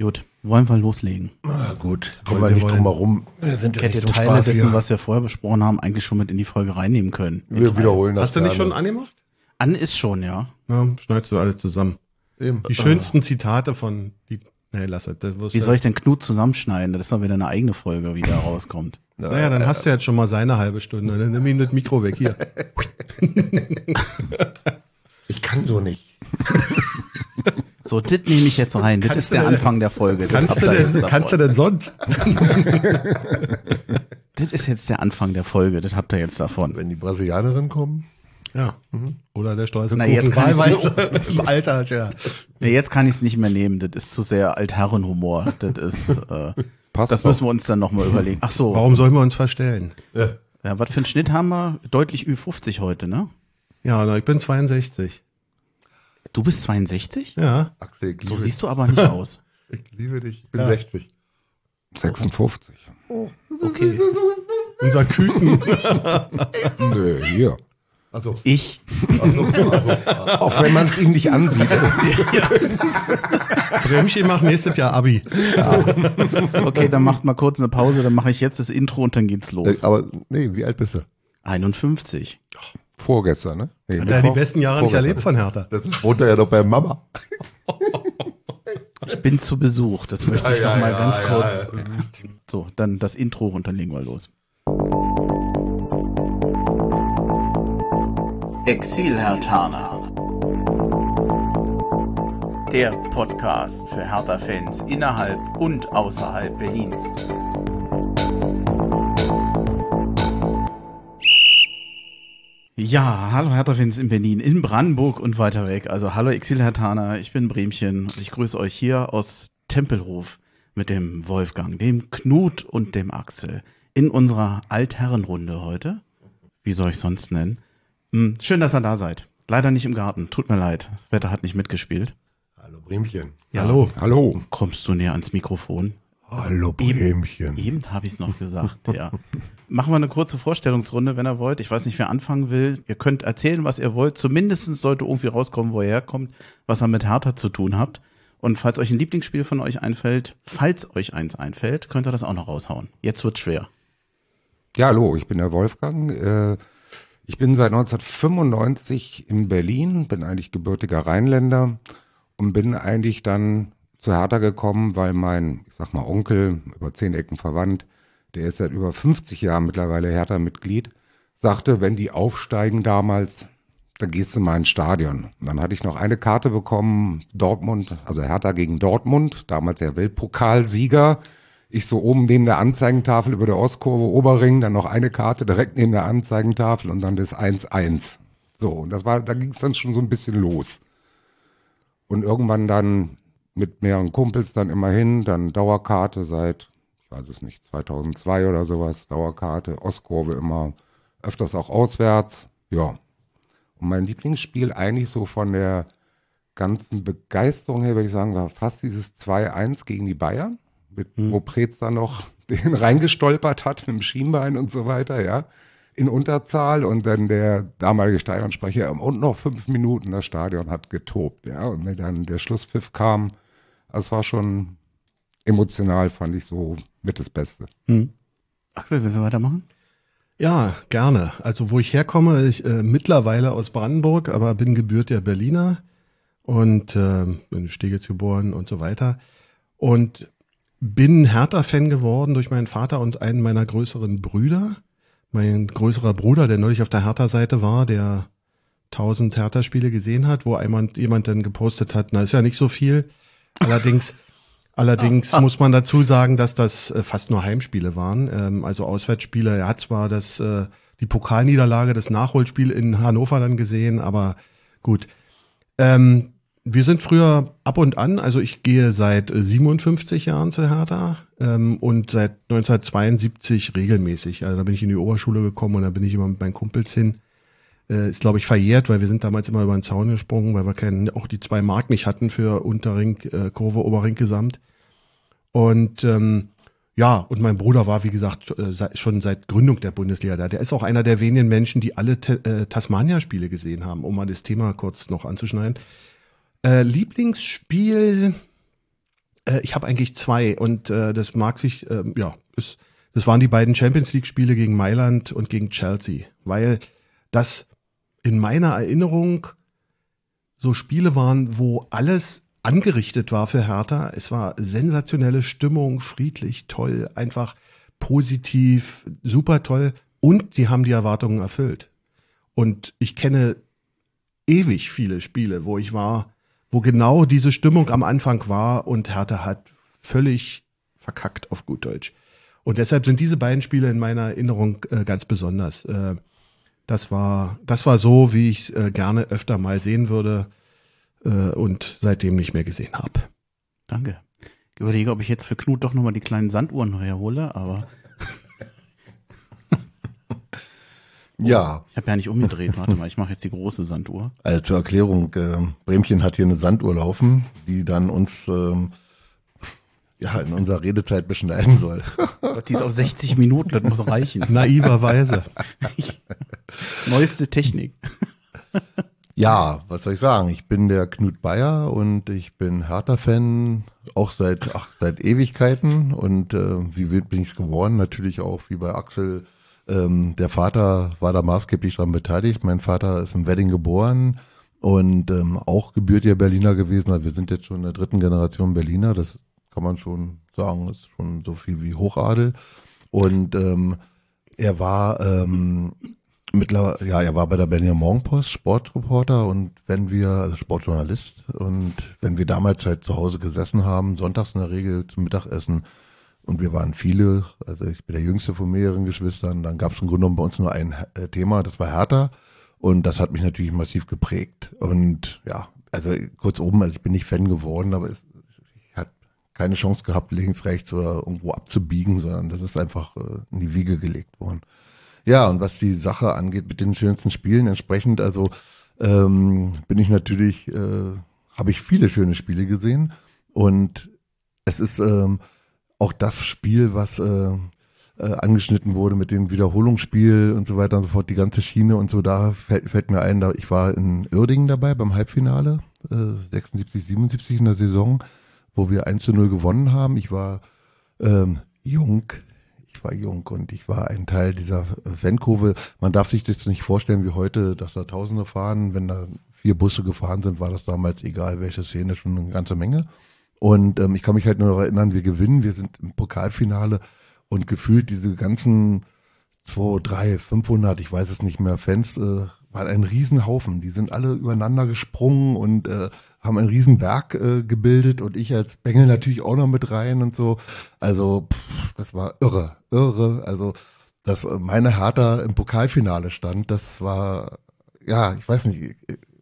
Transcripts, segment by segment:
Gut, wollen wir loslegen. Na gut, kommen wir nicht drum herum. Wir sind ja Hätte Teile Spaß dessen, hier. was wir vorher besprochen haben, eigentlich schon mit in die Folge reinnehmen können. Wir wiederholen das. Hast du nicht schon angemacht? An ist schon, ja. Ja, schneidest du alles zusammen. Eben. Die schönsten Zitate von die. Nee, lass es. Wie soll ich denn Knut zusammenschneiden? Das ist doch wieder eine eigene Folge, wie da rauskommt. Naja, dann hast du jetzt schon mal seine halbe Stunde. Dann nimm ihn das Mikro weg hier. ich kann so nicht. So, das nehme ich jetzt rein. Das ist der denn, Anfang der Folge. Kannst, du denn, kannst du denn sonst? das ist jetzt der Anfang der Folge. Das habt ihr jetzt davon. Wenn die Brasilianerinnen kommen. Ja. Mhm. Oder der stolze Na, jetzt wahlweise im Alter. Ja. Na, jetzt kann ich es nicht mehr nehmen. Das ist zu sehr Altherrenhumor. Das ist, äh, Passt das müssen wir uns dann nochmal überlegen. Ach so. Warum sollen wir uns verstellen? Ja. ja. Was für einen Schnitt haben wir? Deutlich Ü50 heute, ne? Ja, na, ich bin 62. Du bist 62? Ja. Axel, so siehst du aber nicht aus. ich liebe dich. Ich bin ja. 60. 56. Oh. Okay. Unser Küken. Nö, hier. Also ich. Also, also, auch wenn man es ihm nicht ansieht. Bremschi macht nächstes Jahr Abi. Ja. Okay, dann macht mal kurz eine Pause, dann mache ich jetzt das Intro und dann geht's los. Aber nee, wie alt bist du? 51. Vorgestern, ne? Nee, Hat er die besten Jahre nicht erlebt von Hertha. Das wohnt er ja doch bei Mama. Ich bin zu Besuch, das möchte ich ja, noch mal ja, ganz ja, kurz. So, dann das Intro und dann legen wir los. Exil-Hertaner. Der Podcast für Hertha-Fans innerhalb und außerhalb Berlins. Ja, hallo Hertha-Fans in Berlin, in Brandenburg und weiter weg. Also hallo Exil-Hertaner, ich bin Bremchen und ich grüße euch hier aus Tempelhof mit dem Wolfgang, dem Knut und dem Axel in unserer Altherrenrunde heute. Wie soll ich sonst nennen? Hm, schön, dass ihr da seid. Leider nicht im Garten. Tut mir leid. Das Wetter hat nicht mitgespielt. Hallo Bremchen. Ja. Hallo. Hallo. Kommst du näher ans Mikrofon? Hallo Bremchen. Eben, eben habe ich es noch gesagt, ja. Machen wir eine kurze Vorstellungsrunde, wenn ihr wollt. Ich weiß nicht, wer anfangen will. Ihr könnt erzählen, was ihr wollt. Zumindest sollte irgendwie rauskommen, wo ihr herkommt, was ihr mit Hertha zu tun habt. Und falls euch ein Lieblingsspiel von euch einfällt, falls euch eins einfällt, könnt ihr das auch noch raushauen. Jetzt wird schwer. Ja, hallo, ich bin der Wolfgang. Äh ich bin seit 1995 in Berlin, bin eigentlich gebürtiger Rheinländer und bin eigentlich dann zu Hertha gekommen, weil mein, ich sag mal, Onkel, über zehn Ecken verwandt, der ist seit über 50 Jahren mittlerweile Hertha-Mitglied, sagte, wenn die aufsteigen damals, dann gehst du mal ins Stadion. Und dann hatte ich noch eine Karte bekommen, Dortmund, also Hertha gegen Dortmund, damals der Weltpokalsieger. Ich so oben neben der Anzeigentafel über der Ostkurve Oberring, dann noch eine Karte direkt neben der Anzeigentafel und dann das 1-1. So, und das war, da ging es dann schon so ein bisschen los. Und irgendwann dann mit mehreren Kumpels dann immerhin, dann Dauerkarte seit, ich weiß es nicht, 2002 oder sowas, Dauerkarte, Ostkurve immer, öfters auch auswärts, ja. Und mein Lieblingsspiel eigentlich so von der ganzen Begeisterung her, würde ich sagen, war fast dieses 2-1 gegen die Bayern mit, hm. wo Preetz dann noch den reingestolpert hat mit dem Schienbein und so weiter, ja, in Unterzahl und dann der damalige Stadionsprecher und noch fünf Minuten das Stadion hat getobt, ja, und wenn dann der Schlusspfiff kam, das war schon emotional, fand ich so mit das Beste. Hm. Axel, willst du weitermachen? Ja, gerne. Also wo ich herkomme, ich äh, mittlerweile aus Brandenburg, aber bin gebürtiger Berliner und äh, bin in Steglitz geboren und so weiter. Und bin Hertha-Fan geworden durch meinen Vater und einen meiner größeren Brüder. Mein größerer Bruder, der neulich auf der Hertha-Seite war, der 1000 Hertha-Spiele gesehen hat, wo jemand, jemand dann gepostet hat, na ist ja nicht so viel. Allerdings, allerdings muss man dazu sagen, dass das äh, fast nur Heimspiele waren, ähm, also Auswärtsspiele. Er hat zwar das, äh, die Pokalniederlage, das Nachholspiel in Hannover dann gesehen, aber gut. Ähm, wir sind früher ab und an, also ich gehe seit 57 Jahren zu Hertha ähm, und seit 1972 regelmäßig. Also da bin ich in die Oberschule gekommen und da bin ich immer mit meinen Kumpels hin. Äh, ist, glaube ich, verjährt, weil wir sind damals immer über den Zaun gesprungen, weil wir keinen, auch die zwei Mark nicht hatten für Unterring, äh, Kurve, Oberring gesamt. Und ähm, ja, und mein Bruder war, wie gesagt, äh, schon seit Gründung der Bundesliga da. Der ist auch einer der wenigen Menschen, die alle äh, Tasmania-Spiele gesehen haben, um mal das Thema kurz noch anzuschneiden. Äh, Lieblingsspiel Äh, ich habe eigentlich zwei und äh, das mag sich, äh, ja, ist, das waren die beiden Champions League-Spiele gegen Mailand und gegen Chelsea, weil das in meiner Erinnerung so Spiele waren, wo alles angerichtet war für Hertha. Es war sensationelle Stimmung, friedlich, toll, einfach positiv, super toll und sie haben die Erwartungen erfüllt. Und ich kenne ewig viele Spiele, wo ich war, wo genau diese Stimmung am Anfang war und Hertha hat völlig verkackt auf gut Deutsch. Und deshalb sind diese beiden Spiele in meiner Erinnerung äh, ganz besonders. Äh, das war, das war so, wie ich äh, gerne öfter mal sehen würde äh, und seitdem nicht mehr gesehen habe. Danke. Ich überlege, ob ich jetzt für Knut doch nochmal die kleinen Sanduhren herhole, aber Ja, ich habe ja nicht umgedreht. Warte mal, ich mache jetzt die große Sanduhr. also zur Erklärung, äh, Bremchen hat hier eine Sanduhr laufen, die dann uns ähm, ja in unserer Redezeit beschneiden soll. Gott, die ist auf 60 Minuten, das muss reichen. Naiverweise. Neueste Technik. Ja, was soll ich sagen? Ich bin der Knut Bayer und ich bin Hertha-Fan, auch seit, ach, seit Ewigkeiten. Und äh, wie wild bin ich es geworden? Natürlich auch wie bei Axel. Ähm, der Vater war da maßgeblich daran beteiligt. Mein Vater ist im Wedding geboren und ähm, auch gebürtiger Berliner gewesen. Also wir sind jetzt schon in der dritten Generation Berliner. Das kann man schon sagen, ist schon so viel wie Hochadel. Und ähm, er war ähm, mittlerweile, ja, er war bei der Berliner Morgenpost Sportreporter und wenn wir, also Sportjournalist, und wenn wir damals halt zu Hause gesessen haben, sonntags in der Regel zum Mittagessen, und wir waren viele, also ich bin der jüngste von mehreren Geschwistern, dann gab es im Grunde genommen bei uns nur ein äh, Thema, das war Hertha. Und das hat mich natürlich massiv geprägt. Und ja, also kurz oben, also ich bin nicht Fan geworden, aber es, keine Chance gehabt, links, rechts oder irgendwo abzubiegen, sondern das ist einfach äh, in die Wiege gelegt worden. Ja, und was die Sache angeht mit den schönsten Spielen, entsprechend, also ähm, bin ich natürlich, äh, habe ich viele schöne Spiele gesehen. Und es ist ähm, auch das Spiel, was äh, äh, angeschnitten wurde mit dem Wiederholungsspiel und so weiter und so fort, die ganze Schiene und so, da fällt, fällt mir ein, da ich war in Uerdingen dabei beim Halbfinale, äh, 76, 77 in der Saison, wo wir 1 zu 0 gewonnen haben. Ich war ähm, jung, ich war jung und ich war ein Teil dieser Fankurve. Man darf sich das nicht vorstellen wie heute, dass da Tausende fahren. Wenn da vier Busse gefahren sind, war das damals egal, welche Szene, schon eine ganze Menge. Und ähm, ich kann mich halt nur noch erinnern, wir gewinnen, wir sind im Pokalfinale und gefühlt diese ganzen 2, 3, 500, ich weiß es nicht mehr, Fans äh, waren ein Riesenhaufen. Die sind alle übereinander gesprungen und äh, haben einen Riesenberg äh, gebildet und ich als Bengel natürlich auch noch mit rein und so. Also pff, das war irre, irre. Also dass äh, meine Hertha im Pokalfinale stand, das war, ja, ich weiß nicht,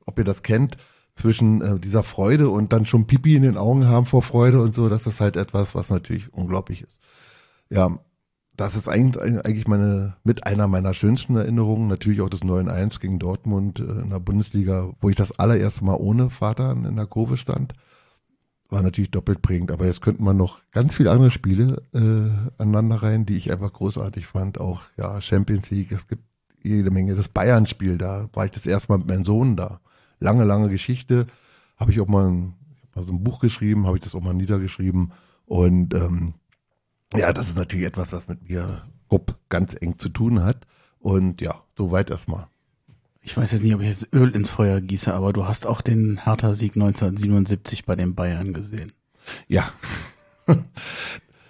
ob ihr das kennt, zwischen äh, dieser Freude und dann schon Pipi in den Augen haben vor Freude und so, das ist halt etwas, was natürlich unglaublich ist. Ja, das ist eigentlich, meine, mit einer meiner schönsten Erinnerungen, natürlich auch das 9-1 gegen Dortmund äh, in der Bundesliga, wo ich das allererste Mal ohne Vater in der Kurve stand. War natürlich doppelt prägend, aber jetzt könnten man noch ganz viele andere Spiele äh, aneinander rein, die ich einfach großartig fand. Auch ja, Champions League, es gibt jede Menge. Das Bayern-Spiel, da war ich das erste Mal mit meinem Sohn da lange, lange Geschichte. Habe ich auch mal, ein, mal so ein Buch geschrieben, habe ich das auch mal niedergeschrieben. Und ähm, ja, das ist natürlich etwas, was mit mir grob ganz eng zu tun hat. Und ja, soweit erstmal. Ich weiß jetzt nicht, ob ich jetzt Öl ins Feuer gieße, aber du hast auch den Hertha-Sieg 1977 bei den Bayern gesehen. Ja.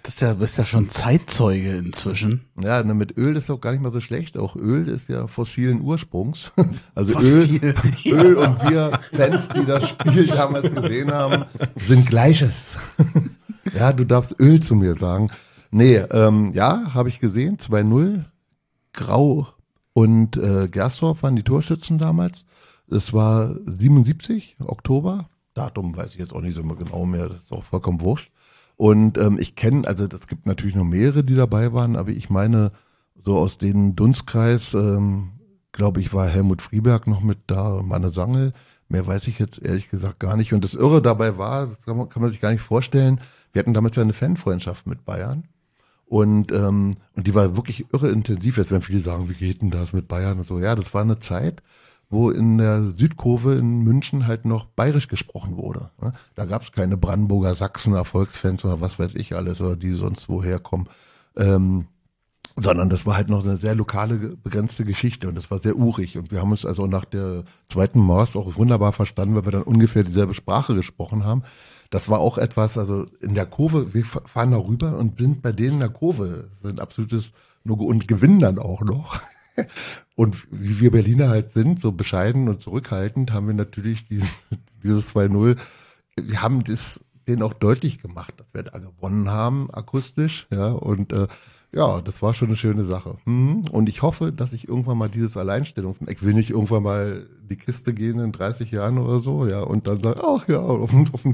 Das ist ja, bist ja schon Zeitzeuge inzwischen. Ja, ne, mit Öl ist auch gar nicht mal so schlecht. Auch Öl ist ja fossilen Ursprungs. Also Fossil, Öl, Öl und wir Fans, die das Spiel damals gesehen haben, sind Gleiches. Ja, du darfst Öl zu mir sagen. Nee, ähm, ja, habe ich gesehen, 2-0. Grau und äh, Gersdorf waren die Torschützen damals. Das war 77, Oktober. Datum weiß ich jetzt auch nicht so genau mehr, das ist auch vollkommen wurscht. Und ähm, ich kenne, also es gibt natürlich noch mehrere, die dabei waren, aber ich meine, so aus dem Dunstkreis, ähm, glaube ich, war Helmut Frieberg noch mit da, Manne Sangel. Mehr weiß ich jetzt ehrlich gesagt gar nicht. Und das Irre dabei war, das kann man, kann man sich gar nicht vorstellen, wir hatten damals ja eine Fanfreundschaft mit Bayern. Und, ähm, und die war wirklich irre intensiv. Jetzt werden viele sagen, wie geht denn das mit Bayern und so. Ja, das war eine Zeit, wo in der Südkurve in München halt noch bayerisch gesprochen wurde. Ne? Da gab es keine Brandenburger Sachsen Erfolgsfans oder was weiß ich alles, oder die sonst woher kommen. Ähm, sondern das war halt noch eine sehr lokale, begrenzte Geschichte und das war sehr urig. Und wir haben uns also nach der zweiten Mars auch wunderbar verstanden, weil wir dann ungefähr dieselbe Sprache gesprochen haben. Das war auch etwas, also in der Kurve, wir fahren da rüber und sind bei denen in der Kurve, sind absolutes No und gewinnen dann auch noch. Und wie wir Berliner halt sind, so bescheiden und zurückhaltend, haben wir natürlich dieses, dieses 2-0, wir haben das denen auch deutlich gemacht, dass wir da gewonnen haben, akustisch, ja, und äh, ja, das war schon eine schöne Sache. Mhm. Und ich hoffe, dass ich irgendwann mal dieses Alleinstellungsmerkmal, ich will nicht irgendwann mal die Kiste gehen in 30 Jahren oder so, ja, und dann sagen, ach ja, auf dem, auf dem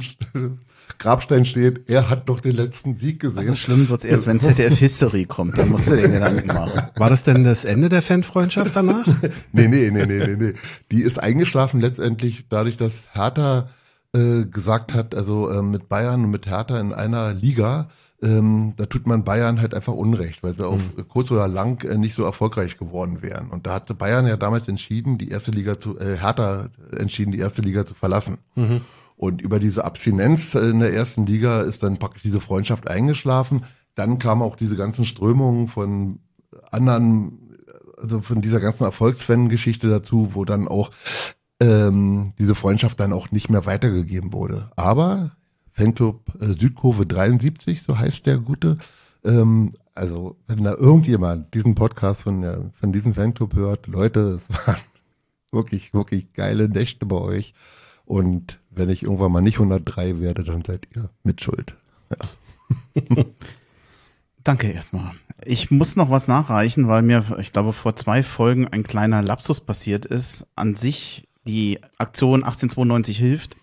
Grabstein steht, er hat doch den letzten Sieg gesehen. Also schlimm wird's erst, wenn ZDF History kommt, dann musst du den Gedanken machen. War das denn das Ende der Fanfreundschaft danach? nee, nee, nee, nee, nee, nee. Die ist eingeschlafen letztendlich dadurch, dass Hertha äh, gesagt hat, also äh, mit Bayern und mit Hertha in einer Liga, ähm, da tut man Bayern halt einfach Unrecht, weil sie auf mhm. kurz oder lang äh, nicht so erfolgreich geworden wären. Und da hatte Bayern ja damals entschieden, die erste Liga zu, äh, Hertha entschieden, die erste Liga zu verlassen. Mhm. Und über diese Abstinenz in der ersten Liga ist dann praktisch diese Freundschaft eingeschlafen. Dann kamen auch diese ganzen Strömungen von anderen, also von dieser ganzen Erfolgsfan-Geschichte dazu, wo dann auch ähm, diese Freundschaft dann auch nicht mehr weitergegeben wurde. Aber Fanclub äh, Südkurve 73, so heißt der gute. Ähm, also, wenn da irgendjemand diesen Podcast von, der, von diesem Fanclub hört, Leute, es waren wirklich, wirklich geile Nächte bei euch. Und wenn ich irgendwann mal nicht 103 werde, dann seid ihr mitschuld. Ja. Danke erstmal. Ich muss noch was nachreichen, weil mir, ich glaube, vor zwei Folgen ein kleiner Lapsus passiert ist. An sich die Aktion 1892 hilft.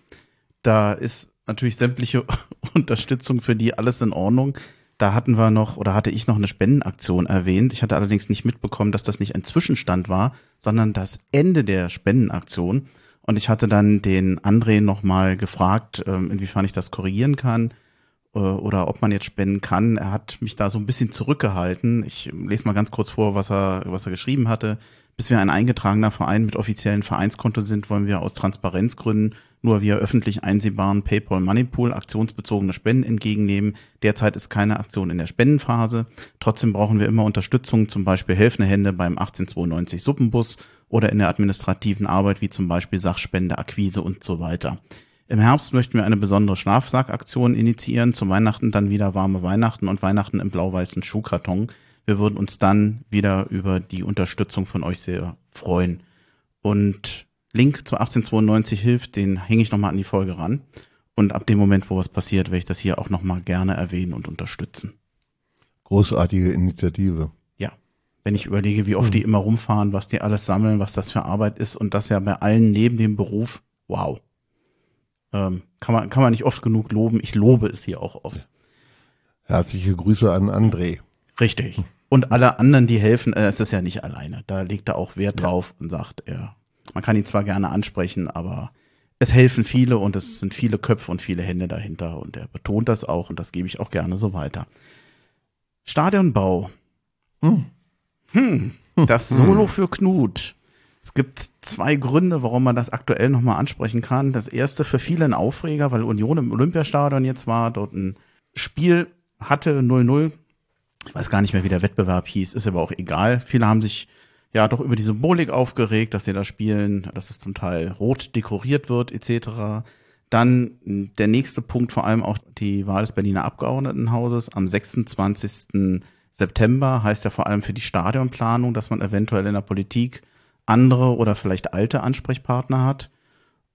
Da ist natürlich sämtliche Unterstützung für die alles in Ordnung. Da hatten wir noch oder hatte ich noch eine Spendenaktion erwähnt. Ich hatte allerdings nicht mitbekommen, dass das nicht ein Zwischenstand war, sondern das Ende der Spendenaktion. Und ich hatte dann den André nochmal gefragt, ähm, inwiefern ich das korrigieren kann äh, oder ob man jetzt spenden kann. Er hat mich da so ein bisschen zurückgehalten. Ich lese mal ganz kurz vor, was er, was er geschrieben hatte. Bis wir ein eingetragener Verein mit offiziellen Vereinskonto sind, wollen wir aus Transparenzgründen nur via öffentlich einsehbaren PayPal Moneypool aktionsbezogene Spenden entgegennehmen. Derzeit ist keine Aktion in der Spendenphase. Trotzdem brauchen wir immer Unterstützung, zum Beispiel helfende Hände beim 1892 Suppenbus oder in der administrativen Arbeit wie zum Beispiel Sachspende, Akquise und so weiter. Im Herbst möchten wir eine besondere Schlafsackaktion initiieren, zu Weihnachten dann wieder warme Weihnachten und Weihnachten im blau-weißen Schuhkarton. Wir würden uns dann wieder über die Unterstützung von euch sehr freuen. Und Link zu 1892 hilft, den hänge ich nochmal an die Folge ran. Und ab dem Moment, wo was passiert, werde ich das hier auch nochmal gerne erwähnen und unterstützen. Großartige Initiative. Ja. Wenn ich überlege, wie oft mhm. die immer rumfahren, was die alles sammeln, was das für Arbeit ist und das ja bei allen neben dem Beruf, wow. Ähm, kann, man, kann man nicht oft genug loben. Ich lobe es hier auch oft. Herzliche Grüße an André. Richtig. Und alle anderen, die helfen, äh, es ist ja nicht alleine. Da legt er auch Wert drauf und sagt, er man kann ihn zwar gerne ansprechen, aber es helfen viele und es sind viele Köpfe und viele Hände dahinter und er betont das auch und das gebe ich auch gerne so weiter. Stadionbau. Hm. Hm. Das Solo für Knut. Es gibt zwei Gründe, warum man das aktuell nochmal ansprechen kann. Das erste für viele ein Aufreger, weil Union im Olympiastadion jetzt war, dort ein Spiel hatte 0-0. Ich weiß gar nicht mehr, wie der Wettbewerb hieß, ist aber auch egal. Viele haben sich ja doch über die Symbolik aufgeregt, dass sie da spielen, dass es zum Teil rot dekoriert wird etc. Dann hm, der nächste Punkt, vor allem auch die Wahl des Berliner Abgeordnetenhauses am 26. September heißt ja vor allem für die Stadionplanung, dass man eventuell in der Politik andere oder vielleicht alte Ansprechpartner hat.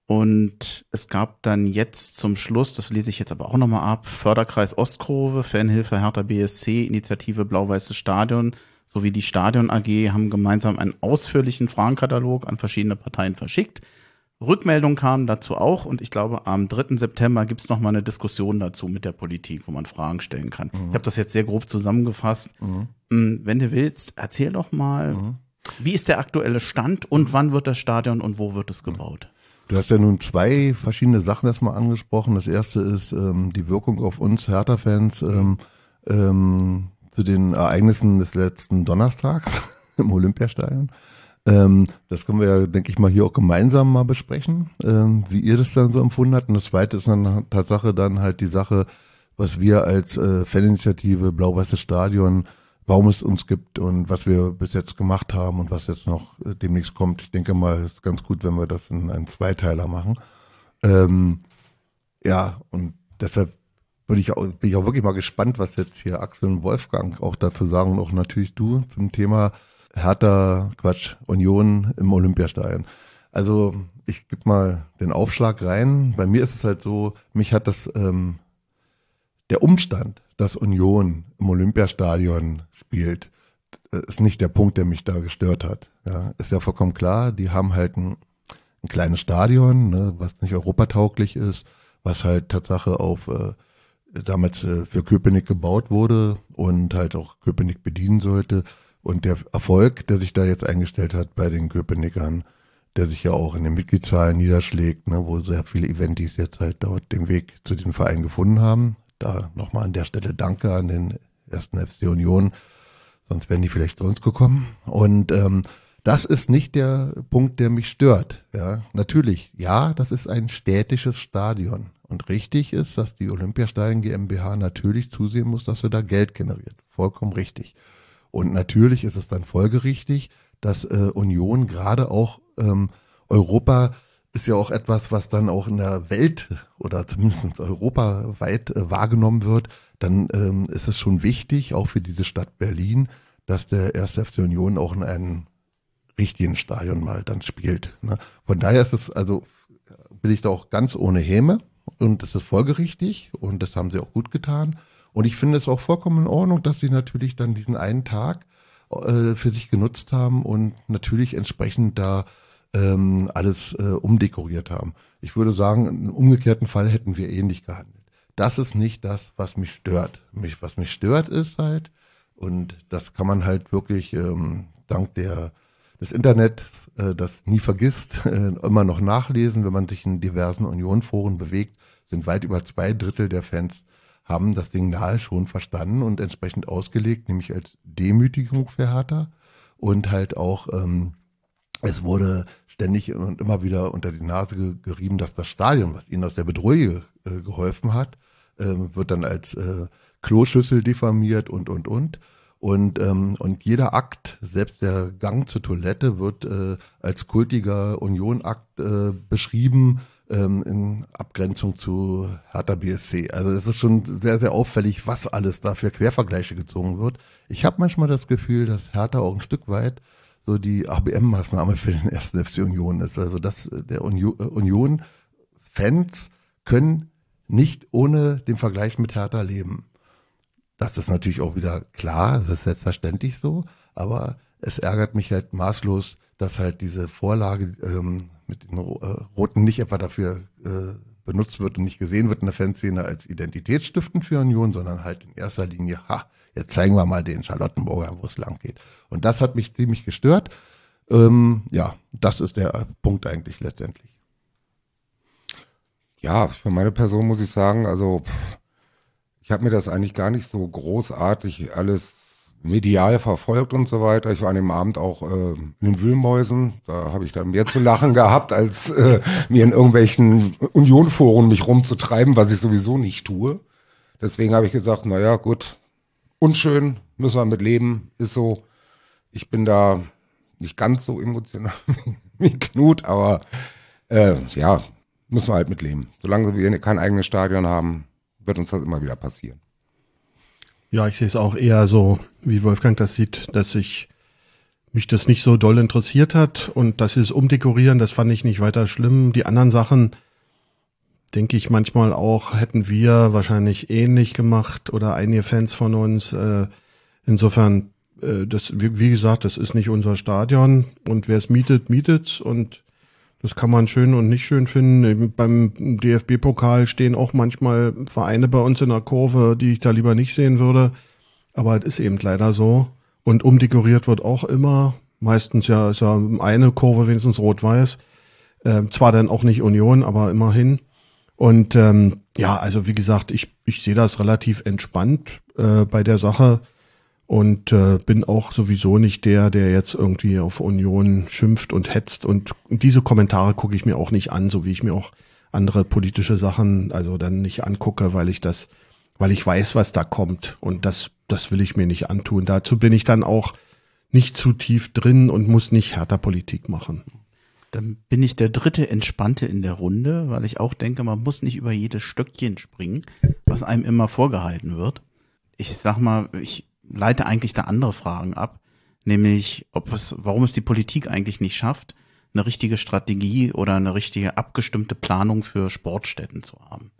Und es gab dann jetzt zum Schluss, das lese ich jetzt aber auch nochmal ab, Förderkreis Ostkurve, Fanhilfe Hertha BSC, Initiative Blau-Weißes Stadion, sowie die Stadion AG haben gemeinsam einen ausführlichen Fragenkatalog an verschiedene Parteien verschickt. Rückmeldung kam dazu auch und ich glaube, am 3. September gibt es nochmal eine Diskussion dazu mit der Politik, wo man Fragen stellen kann. Mhm. Ich habe das jetzt sehr grob zusammengefasst. Mhm. Mm, wenn du willst, erzähl doch mal, mhm. wie ist der aktuelle Stand und wann wird das Stadion und wo wird es gebaut? Du hast ja nun zwei verschiedene Sachen erstmal angesprochen. Das erste ist ähm, die Wirkung auf uns Hertha-Fans. Ähm, ähm, zu den Ereignissen des letzten Donnerstags im Olympiastadion. Ähm, das können wir ja, denke ich mal, hier auch gemeinsam mal besprechen, ähm, wie ihr das dann so empfunden habt. Und das zweite ist dann Tatsache dann halt die Sache, was wir als äh, Faninitiative Blau-Weißes Stadion, warum es uns gibt und was wir bis jetzt gemacht haben und was jetzt noch äh, demnächst kommt. Ich denke mal, es ist ganz gut, wenn wir das in einen Zweiteiler machen. Ähm, ja, und deshalb bin ich, auch, bin ich auch wirklich mal gespannt, was jetzt hier Axel und Wolfgang auch dazu sagen und auch natürlich du zum Thema Hertha, Quatsch, Union im Olympiastadion. Also ich gebe mal den Aufschlag rein. Bei mir ist es halt so, mich hat das ähm, der Umstand, dass Union im Olympiastadion spielt, äh, ist nicht der Punkt, der mich da gestört hat. Ja, ist ja vollkommen klar. Die haben halt ein, ein kleines Stadion, ne, was nicht europatauglich ist, was halt Tatsache auf äh, damals äh, für Köpenick gebaut wurde und halt auch Köpenick bedienen sollte. Und der Erfolg, der sich da jetzt eingestellt hat bei den Köpenickern, der sich ja auch in den Mitgliedszahlen niederschlägt, ne, wo sehr viele Eventis jetzt halt dort den Weg zu diesem Verein gefunden haben. Da nochmal an der Stelle Danke an den ersten FC Union, sonst wären die vielleicht zu uns gekommen. Und ähm, das ist nicht der Punkt, der mich stört. Ja, natürlich, ja, das ist ein städtisches Stadion. Und richtig ist, dass die Olympiastadien GmbH natürlich zusehen muss, dass sie da Geld generiert. Vollkommen richtig. Und natürlich ist es dann folgerichtig, dass äh, Union gerade auch ähm, Europa ist ja auch etwas, was dann auch in der Welt oder zumindest europaweit äh, wahrgenommen wird. Dann ähm, ist es schon wichtig, auch für diese Stadt Berlin, dass der erste FC Union auch in einem richtigen Stadion mal dann spielt. Ne? Von daher ist es, also bin ich da auch ganz ohne Häme und es ist folgerichtig und das haben sie auch gut getan. Und ich finde es auch vollkommen in Ordnung, dass sie natürlich dann diesen einen Tag äh, für sich genutzt haben und natürlich entsprechend da ähm, alles äh, umdekoriert haben. Ich würde sagen, im umgekehrten Fall hätten wir ähnlich gehandelt. Das ist nicht das, was mich stört. Mich, was mich stört, ist halt, und das kann man halt wirklich ähm, dank der des Internets, äh, das nie vergisst, äh, immer noch nachlesen, wenn man sich in diversen Unionforen bewegt, sind weit über zwei Drittel der Fans haben das Signal schon verstanden und entsprechend ausgelegt, nämlich als Demütigung für Hertha und halt auch, ähm, es wurde ständig und immer wieder unter die Nase gerieben, dass das Stadion, was ihnen aus der Bedrohung äh, geholfen hat, äh, wird dann als äh, Kloschüssel diffamiert und, und, und. Und, ähm, und jeder Akt, selbst der Gang zur Toilette, wird äh, als kultiger Unionakt äh, beschrieben ähm, in Abgrenzung zu Hertha BSC. Also es ist schon sehr, sehr auffällig, was alles da für Quervergleiche gezogen wird. Ich habe manchmal das Gefühl, dass Hertha auch ein Stück weit so die ABM-Maßnahme für den ersten FC Union ist. Also dass der Union-Fans können nicht ohne den Vergleich mit Hertha leben. Das ist natürlich auch wieder klar, das ist selbstverständlich so, aber es ärgert mich halt maßlos, dass halt diese Vorlage ähm, mit den äh, Roten nicht etwa dafür äh, benutzt wird und nicht gesehen wird in der Fanszene als identitätsstiftend für Union, sondern halt in erster Linie, ha, jetzt zeigen wir mal den Charlottenburger, wo es lang geht. Und das hat mich ziemlich gestört. Ähm, ja, das ist der Punkt eigentlich letztendlich. Ja, für meine Person muss ich sagen, also pff, ich habe mir das eigentlich gar nicht so großartig alles medial verfolgt und so weiter. Ich war an dem Abend auch äh, in den Wühlmäusen. Da habe ich dann mehr zu lachen gehabt, als äh, mir in irgendwelchen Unionforen mich rumzutreiben, was ich sowieso nicht tue. Deswegen habe ich gesagt, naja, gut, unschön, müssen wir mit leben, ist so. Ich bin da nicht ganz so emotional wie Knut, aber äh, ja, müssen wir halt mitleben. Solange wir kein eigenes Stadion haben, wird uns das immer wieder passieren. Ja, ich sehe es auch eher so, wie Wolfgang das sieht, dass ich mich das nicht so doll interessiert hat und dass sie es umdekorieren, das fand ich nicht weiter schlimm. Die anderen Sachen, denke ich manchmal auch, hätten wir wahrscheinlich ähnlich gemacht oder einige Fans von uns. Äh, insofern, äh, das, wie, gesagt, das ist nicht unser Stadion und wer es mietet, mietet's und das kann man schön und nicht schön finden. Beim DFB-Pokal stehen auch manchmal Vereine bei uns in der Kurve, die ich da lieber nicht sehen würde. Aber es ist eben leider so. Und umdekoriert wird auch immer. Meistens ja ist ja eine Kurve wenigstens rot-weiß. Äh, zwar dann auch nicht Union, aber immerhin. Und ähm, ja, also wie gesagt, ich, ich sehe das relativ entspannt äh, bei der Sache. Und äh, bin auch sowieso nicht der, der jetzt irgendwie auf Union schimpft und hetzt und diese Kommentare gucke ich mir auch nicht an, so wie ich mir auch andere politische Sachen also dann nicht angucke, weil ich das, weil ich weiß, was da kommt und das, das will ich mir nicht antun. Dazu bin ich dann auch nicht zu tief drin und muss nicht härter Politik machen. Dann bin ich der dritte Entspannte in der Runde, weil ich auch denke, man muss nicht über jedes Stöckchen springen, was einem immer vorgehalten wird. Ich sag mal, ich leite eigentlich da andere Fragen ab, nämlich ob es, warum es die Politik eigentlich nicht schafft, eine richtige Strategie oder eine richtige abgestimmte Planung für Sportstätten zu haben.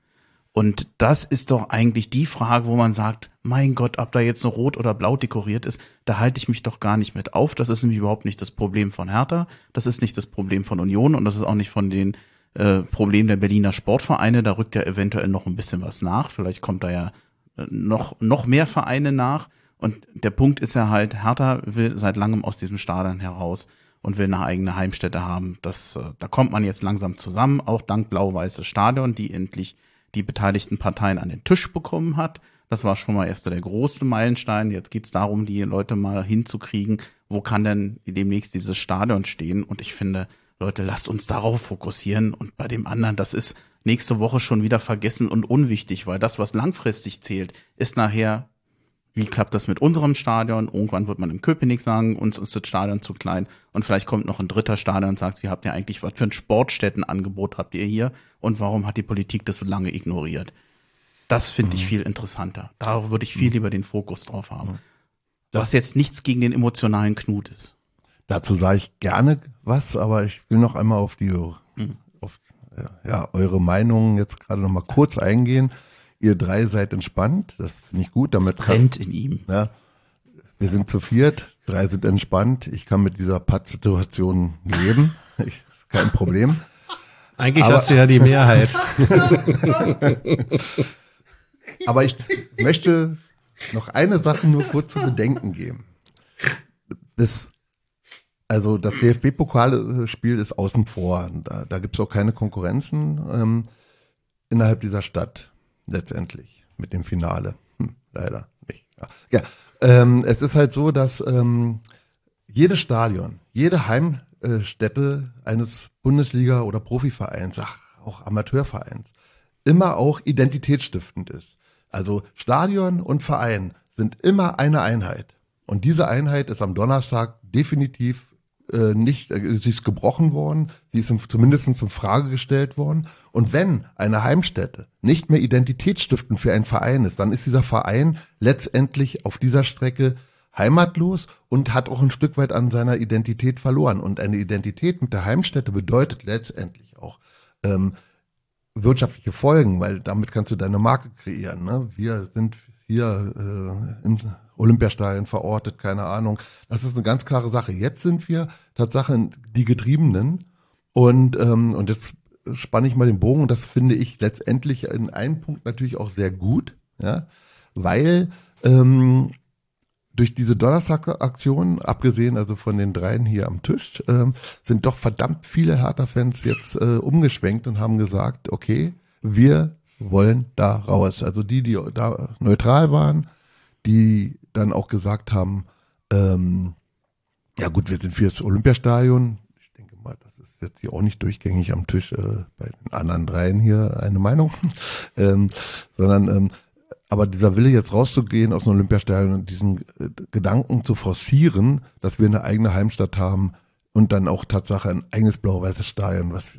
Und das ist doch eigentlich die Frage, wo man sagt, mein Gott, ob da jetzt nur rot oder blau dekoriert ist, da halte ich mich doch gar nicht mit auf. Das ist nämlich überhaupt nicht das Problem von Hertha, das ist nicht das Problem von Union und das ist auch nicht von den äh, Problemen der Berliner Sportvereine. Da rückt ja eventuell noch ein bisschen was nach. Vielleicht kommt da ja äh, noch, noch mehr Vereine nach. Und der Punkt ist ja halt, Hertha will seit langem aus diesem Stadion heraus und will eine eigene Heimstätte haben. Das, äh, da kommt man jetzt langsam zusammen, auch dank blau-weißes Stadion, die endlich die beteiligten Parteien an den Tisch bekommen hat. Das war schon mal erst der große Meilenstein. Jetzt geht's darum, die Leute mal hinzukriegen, wo kann denn demnächst dieses Stadion stehen. Und ich finde, Leute, lasst uns darauf fokussieren. Und bei dem anderen, das ist nächste Woche schon wieder vergessen und unwichtig, weil das, was langfristig zählt, ist nachher wie klappt das mit unserem Stadion? Irgendwann wird man im Köpenick sagen, uns ist das Stadion zu klein. Und vielleicht kommt noch ein dritter Stadion und sagt, wie habt ihr eigentlich, was für ein Sportstättenangebot habt ihr hier? Und warum hat die Politik das so lange ignoriert? Das finde mhm. ich viel interessanter. Da würde ich viel mhm. lieber den Fokus drauf haben. Mhm. Was jetzt nichts gegen den emotionalen Knut ist. Dazu sage ich gerne was, aber ich will noch einmal auf die, mhm. auf, ja, eure Meinungen jetzt gerade noch mal kurz eingehen. Ihr drei seid entspannt, das finde ich gut. Damit es brennt kann, in ihm. Ja, wir sind zu viert, drei sind entspannt. Ich kann mit dieser Pattsituation leben. Ich, ist kein Problem. Eigentlich Aber, hast du ja die Mehrheit. Aber ich möchte noch eine Sache nur kurz zu bedenken geben. Das, also das DFB-Pokalspiel ist außen vor. Da, da gibt es auch keine Konkurrenzen ähm, innerhalb dieser Stadt letztendlich mit dem Finale. Hm, leider nicht. Ja, ähm, es ist halt so, dass ähm, jedes Stadion, jede Heimstätte eines Bundesliga- oder Profivereins, ach, auch Amateurvereins, immer auch identitätsstiftend ist. Also Stadion und Verein sind immer eine Einheit. Und diese Einheit ist am Donnerstag definitiv äh, nicht, äh, sie ist gebrochen worden, sie ist zumindest in Frage gestellt worden. Und wenn eine Heimstätte nicht mehr identitätsstiftend für einen Verein ist, dann ist dieser Verein letztendlich auf dieser Strecke heimatlos und hat auch ein Stück weit an seiner Identität verloren. Und eine Identität mit der Heimstätte bedeutet letztendlich auch ähm, wirtschaftliche Folgen, weil damit kannst du deine Marke kreieren. Ne? Wir sind hier äh, im Olympiastadion verortet, keine Ahnung. Das ist eine ganz klare Sache. Jetzt sind wir Tatsache die Getriebenen und, ähm, und jetzt spanne ich mal den Bogen und das finde ich letztendlich in einem Punkt natürlich auch sehr gut, ja, weil ähm, durch diese Donnerstag-Aktion, abgesehen also von den dreien hier am Tisch, ähm, sind doch verdammt viele Hertha-Fans jetzt äh, umgeschwenkt und haben gesagt, okay, wir wollen da raus. Also die, die da neutral waren, die dann auch gesagt haben, ähm, ja gut, wir sind für das Olympiastadion. Ich denke mal, das ist jetzt hier auch nicht durchgängig am Tisch äh, bei den anderen dreien hier eine Meinung, ähm, sondern ähm, aber dieser Wille jetzt rauszugehen aus dem Olympiastadion und diesen äh, Gedanken zu forcieren, dass wir eine eigene Heimstatt haben und dann auch Tatsache ein eigenes blau-weißes Stadion, was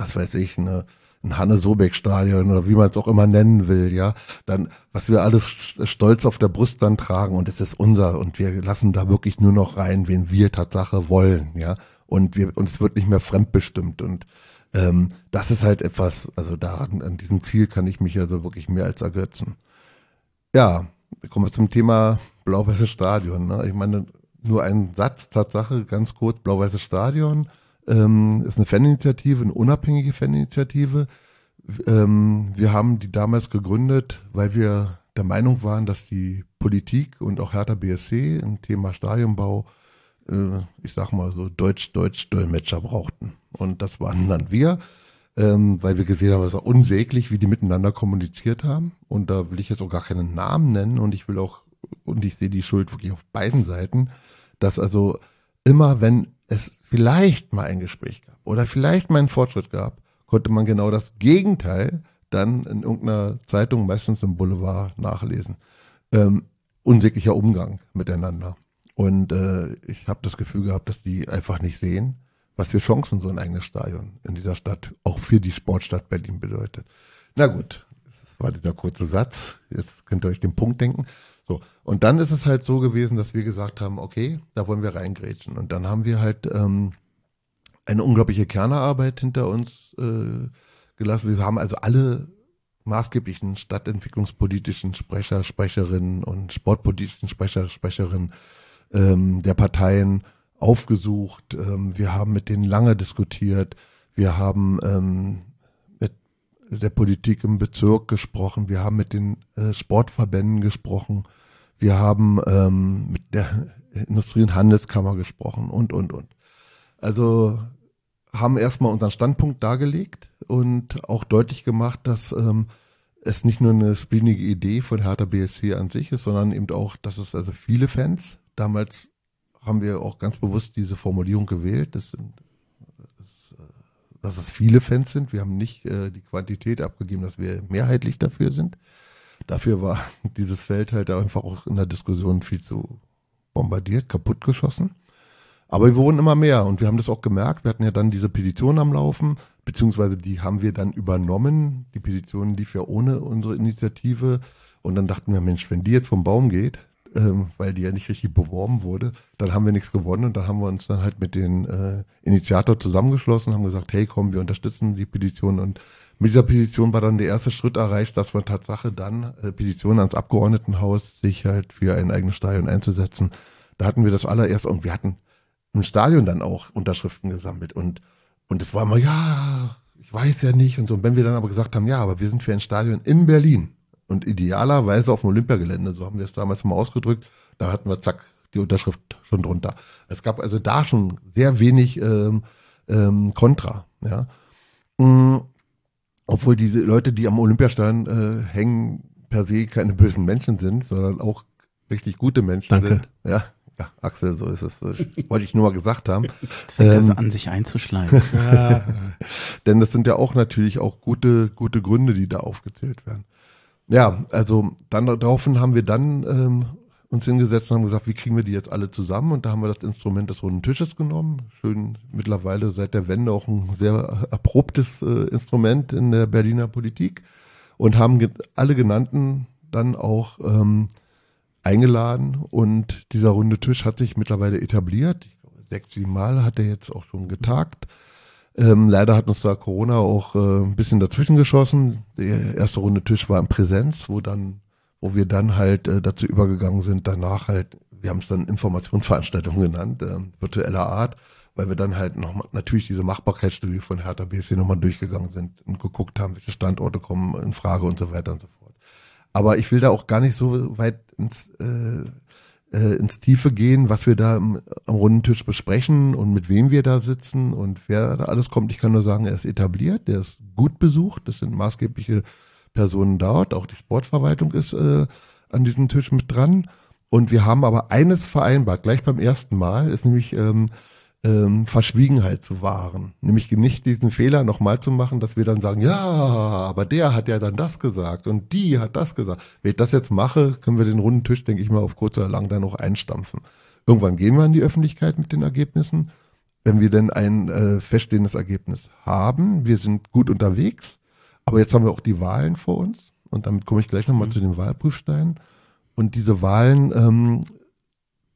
was weiß ich, eine ein Hanne-Sobeck-Stadion oder wie man es auch immer nennen will, ja, dann, was wir alles stolz auf der Brust dann tragen und es ist unser und wir lassen da wirklich nur noch rein, wen wir Tatsache wollen, ja, und wir, und es wird nicht mehr fremdbestimmt und ähm, das ist halt etwas, also daran, an diesem Ziel kann ich mich also wirklich mehr als ergötzen. Ja, kommen wir zum Thema blau-weißes Stadion, ne? ich meine, nur ein Satz, Tatsache, ganz kurz, blau-weißes Stadion, ähm, ist eine Faninitiative, eine unabhängige Faninitiative. Ähm, wir haben die damals gegründet, weil wir der Meinung waren, dass die Politik und auch Hertha BSC im Thema Stadionbau, äh, ich sag mal so, Deutsch-Deutsch-Dolmetscher brauchten. Und das waren dann wir, ähm, weil wir gesehen haben, es war unsäglich, wie die miteinander kommuniziert haben. Und da will ich jetzt auch gar keinen Namen nennen und ich will auch und ich sehe die Schuld wirklich auf beiden Seiten, dass also immer, wenn es vielleicht mal ein Gespräch gab oder vielleicht mal einen Fortschritt gab, konnte man genau das Gegenteil dann in irgendeiner Zeitung, meistens im Boulevard, nachlesen. Ähm, unsäglicher Umgang miteinander. Und äh, ich habe das Gefühl gehabt, dass die einfach nicht sehen, was für Chancen so ein eigenes Stadion in dieser Stadt auch für die Sportstadt Berlin bedeutet. Na gut, das war dieser kurze Satz. Jetzt könnt ihr euch den Punkt denken. So, und dann ist es halt so gewesen, dass wir gesagt haben, okay, da wollen wir reingrätschen. Und dann haben wir halt ähm, eine unglaubliche Kernerarbeit hinter uns äh, gelassen. Wir haben also alle maßgeblichen stadtentwicklungspolitischen Sprecher, Sprecherinnen und sportpolitischen Sprecher, Sprecherinnen ähm, der Parteien aufgesucht. Ähm, wir haben mit denen lange diskutiert. Wir haben ähm, mit der Politik im Bezirk gesprochen. Wir haben mit den äh, Sportverbänden gesprochen. Wir haben ähm, mit der Industrie- und Handelskammer gesprochen und, und, und. Also haben erstmal unseren Standpunkt dargelegt und auch deutlich gemacht, dass ähm, es nicht nur eine splinige Idee von Hertha BSC an sich ist, sondern eben auch, dass es also viele Fans, damals haben wir auch ganz bewusst diese Formulierung gewählt, das sind, das, äh, dass es viele Fans sind. Wir haben nicht äh, die Quantität abgegeben, dass wir mehrheitlich dafür sind. Dafür war dieses Feld halt einfach auch in der Diskussion viel zu bombardiert, kaputtgeschossen. Aber wir wurden immer mehr und wir haben das auch gemerkt. Wir hatten ja dann diese Petition am Laufen, beziehungsweise die haben wir dann übernommen. Die Petition lief ja ohne unsere Initiative. Und dann dachten wir, Mensch, wenn die jetzt vom Baum geht, ähm, weil die ja nicht richtig beworben wurde, dann haben wir nichts gewonnen und dann haben wir uns dann halt mit den äh, Initiator zusammengeschlossen, haben gesagt, hey komm, wir unterstützen die Petition und mit dieser Petition war dann der erste Schritt erreicht, dass man Tatsache dann äh, Petitionen ans Abgeordnetenhaus sich halt für ein eigenes Stadion einzusetzen. Da hatten wir das allererst und wir hatten im Stadion dann auch Unterschriften gesammelt und und es war immer, ja, ich weiß ja nicht und so. Und wenn wir dann aber gesagt haben, ja, aber wir sind für ein Stadion in Berlin und idealerweise auf dem Olympiagelände, so haben wir es damals mal ausgedrückt, da hatten wir zack die Unterschrift schon drunter. Es gab also da schon sehr wenig ähm, ähm, Kontra, ja. Mhm. Obwohl diese Leute, die am Olympiastadion äh, hängen, per se keine bösen Menschen sind, sondern auch richtig gute Menschen Danke. sind. Ja, ja, Axel, so ist es. Wollte ich nur mal gesagt haben. Jetzt fängt Ähm, das an, sich einzuschleimen. Denn das sind ja auch natürlich auch gute, gute Gründe, die da aufgezählt werden. Ja, also dann daraufhin haben wir dann ähm, uns hingesetzt und haben gesagt, wie kriegen wir die jetzt alle zusammen? Und da haben wir das Instrument des runden Tisches genommen. Schön mittlerweile seit der Wende auch ein sehr erprobtes äh, Instrument in der Berliner Politik und haben ge alle genannten dann auch ähm, eingeladen und dieser runde Tisch hat sich mittlerweile etabliert. Glaube, sechs, sieben Mal hat er jetzt auch schon getagt. Ähm, leider hat uns da Corona auch äh, ein bisschen dazwischen geschossen. Der erste runde Tisch war in Präsenz, wo dann, wo wir dann halt äh, dazu übergegangen sind, danach halt, wir haben es dann Informationsveranstaltung genannt, äh, virtueller Art, weil wir dann halt noch mal, natürlich diese Machbarkeitsstudie von Hertha BSC nochmal durchgegangen sind und geguckt haben, welche Standorte kommen in Frage und so weiter und so fort. Aber ich will da auch gar nicht so weit ins, äh, äh, ins Tiefe gehen, was wir da am, am runden Tisch besprechen und mit wem wir da sitzen und wer da alles kommt. Ich kann nur sagen, er ist etabliert, der ist gut besucht, es sind maßgebliche Personen dort, auch die Sportverwaltung ist äh, an diesem Tisch mit dran. Und wir haben aber eines vereinbart, gleich beim ersten Mal, ist nämlich ähm, ähm, Verschwiegenheit zu wahren. Nämlich nicht diesen Fehler nochmal zu machen, dass wir dann sagen, ja, aber der hat ja dann das gesagt und die hat das gesagt. Wenn ich das jetzt mache, können wir den runden Tisch, denke ich mal, auf kurz oder lang dann noch einstampfen. Irgendwann gehen wir in die Öffentlichkeit mit den Ergebnissen. Wenn wir denn ein äh, feststehendes Ergebnis haben, wir sind gut unterwegs, aber jetzt haben wir auch die Wahlen vor uns und damit komme ich gleich nochmal Mhm. zu den Wahlprüfsteinen. Und diese Wahlen ähm,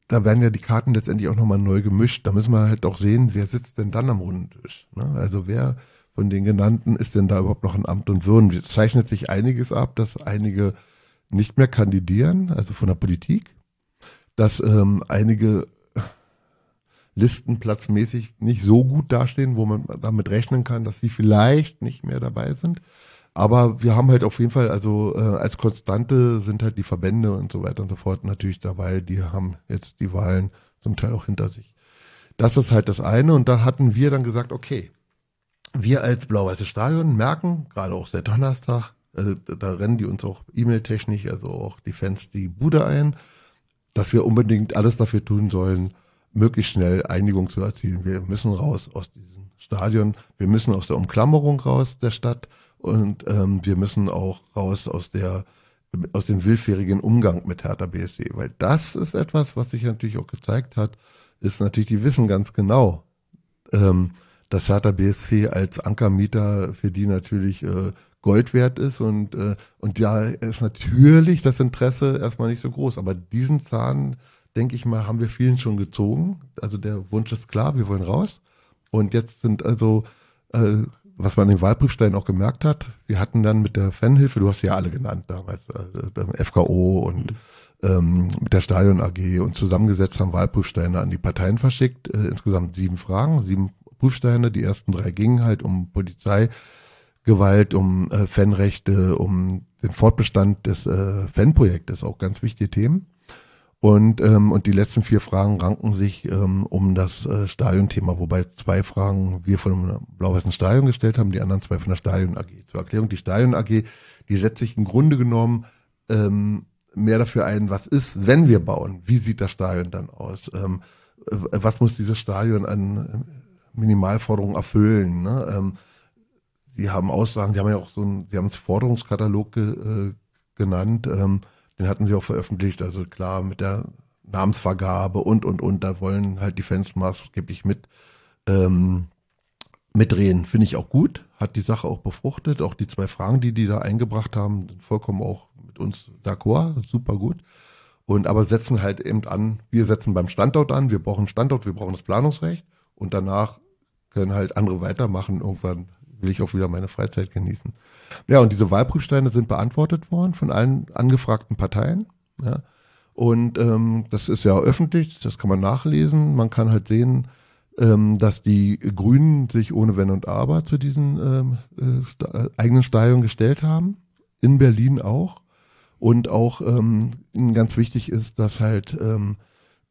da werden ja die Karten letztendlich auch nochmal neu gemischt. Da müssen wir halt auch sehen, wer sitzt denn dann am runden Tisch. Ne? Also wer von den genannten ist denn da überhaupt noch in Amt und Würden? Es zeichnet sich einiges ab, dass einige nicht mehr kandidieren, also von der Politik, dass ähm, einige listenplatzmäßig nicht so gut dastehen, wo man damit rechnen kann, dass sie vielleicht nicht mehr dabei sind. Aber wir haben halt auf jeden Fall, also äh, als Konstante sind halt die Verbände und so weiter und so fort natürlich dabei. Die haben jetzt die Wahlen zum Teil auch hinter sich. Das ist halt das eine. Und dann hatten wir dann gesagt, okay, wir als Blau-Weiße Stadion merken, gerade auch seit Donnerstag, also da rennen die uns auch E-Mail-technisch, also auch die Fans die Bude ein. dass wir unbedingt alles dafür tun sollen, möglichst schnell Einigung zu erzielen. Wir müssen raus aus diesem Stadion, wir müssen aus der Umklammerung raus der Stadt und ähm, wir müssen auch raus aus der aus dem willfährigen Umgang mit Hertha BSC, weil das ist etwas, was sich natürlich auch gezeigt hat, ist natürlich, die wissen ganz genau, ähm, dass Hertha BSC als Ankermieter für die natürlich äh, Gold wert ist und, äh, und da ist natürlich das Interesse erstmal nicht so groß. Aber diesen Zahn, denke ich mal, haben wir vielen schon gezogen. Also der Wunsch ist klar, wir wollen raus. Und jetzt sind also, äh, was man im Wahlprüfstein auch gemerkt hat, wir hatten dann mit der Fanhilfe, du hast ja alle genannt damals, äh, beim FKO und ähm, mit der Stadion AG und zusammengesetzt haben Wahlprüfsteine an die Parteien verschickt. Äh, insgesamt sieben Fragen, sieben Prüfsteine. Die ersten drei gingen halt um Polizei, Gewalt, um äh, Fanrechte, um den Fortbestand des äh, Fanprojektes, auch ganz wichtige Themen. Und, ähm, und die letzten vier Fragen ranken sich ähm, um das äh, Stadionthema, wobei zwei Fragen wir von dem Blau-Weißen Stadion gestellt haben, die anderen zwei von der Stadion AG. Zur Erklärung, die Stadion AG, die setzt sich im Grunde genommen ähm, mehr dafür ein, was ist, wenn wir bauen? Wie sieht das Stadion dann aus? Ähm, was muss dieses Stadion an Minimalforderungen erfüllen? Ne? Ähm, Sie haben Aussagen, Sie haben ja auch so ein, Sie haben es Forderungskatalog ge, äh, genannt, ähm, den hatten Sie auch veröffentlicht, also klar mit der Namensvergabe und, und, und, da wollen halt die Fans maßgeblich mit, ähm, mitreden. Finde ich auch gut, hat die Sache auch befruchtet, auch die zwei Fragen, die die da eingebracht haben, sind vollkommen auch mit uns d'accord, super gut. Und aber setzen halt eben an, wir setzen beim Standort an, wir brauchen Standort, wir brauchen das Planungsrecht und danach können halt andere weitermachen. Irgendwann will ich auch wieder meine Freizeit genießen. Ja, und diese Wahlprüfsteine sind beantwortet worden von allen angefragten Parteien. Ja. Und ähm, das ist ja öffentlich, das kann man nachlesen. Man kann halt sehen, ähm, dass die Grünen sich ohne Wenn und Aber zu diesen ähm, äh, äh, eigenen Stadion gestellt haben. In Berlin auch. Und auch ähm, ganz wichtig ist, dass halt ähm,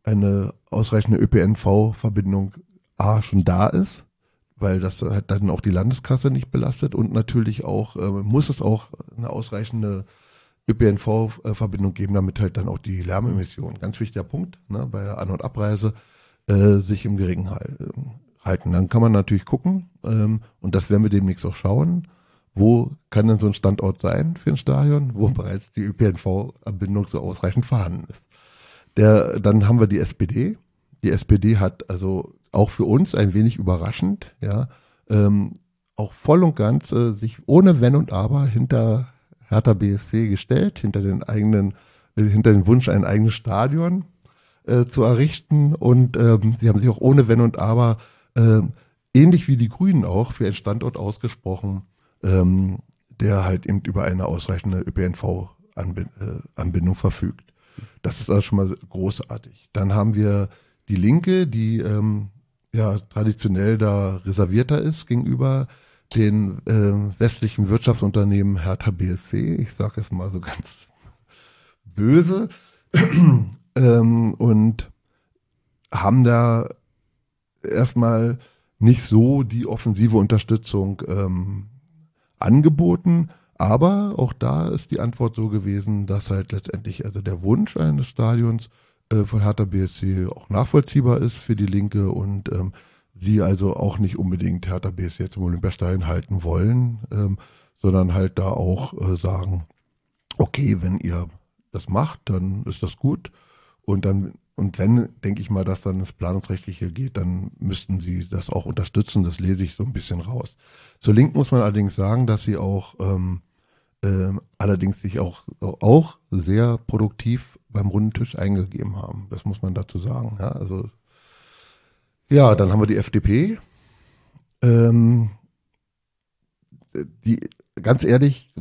eine ausreichende ÖPNV-Verbindung A schon da ist weil das halt dann auch die Landeskasse nicht belastet und natürlich auch äh, muss es auch eine ausreichende ÖPNV-Verbindung geben, damit halt dann auch die Lärmemissionen, ganz wichtiger Punkt, ne, bei An- und Abreise, äh, sich im Geringen halten. Dann kann man natürlich gucken, ähm, und das werden wir demnächst auch schauen, wo kann denn so ein Standort sein für ein Stadion, wo bereits die ÖPNV-Anbindung so ausreichend vorhanden ist. Der, dann haben wir die SPD. Die SPD hat also auch für uns ein wenig überraschend, ja, ähm, auch voll und ganz äh, sich ohne Wenn und Aber hinter Hertha BSC gestellt, hinter den eigenen, äh, hinter den Wunsch, ein eigenes Stadion äh, zu errichten. Und ähm, sie haben sich auch ohne Wenn und Aber, äh, ähnlich wie die Grünen auch, für einen Standort ausgesprochen, ähm, der halt eben über eine ausreichende ÖPNV-Anbindung verfügt. Das ist also schon mal großartig. Dann haben wir die Linke, die ähm, ja traditionell da reservierter ist gegenüber den äh, westlichen Wirtschaftsunternehmen Hertha BSC. Ich sage es mal so ganz böse. ähm, und haben da erstmal nicht so die offensive Unterstützung ähm, angeboten. Aber auch da ist die Antwort so gewesen, dass halt letztendlich also der Wunsch eines Stadions äh, von Hertha BSC auch nachvollziehbar ist für die Linke und ähm, sie also auch nicht unbedingt Hertha BSC zum Olympiastadion halten wollen, ähm, sondern halt da auch äh, sagen, okay, wenn ihr das macht, dann ist das gut. Und dann, und wenn, denke ich mal, dass dann das Planungsrechtliche geht, dann müssten sie das auch unterstützen. Das lese ich so ein bisschen raus. Zur Linken muss man allerdings sagen, dass sie auch ähm, ähm, allerdings sich auch, auch sehr produktiv beim runden Tisch eingegeben haben. Das muss man dazu sagen. Ja, also, ja dann haben wir die FDP. Ähm, die, ganz ehrlich,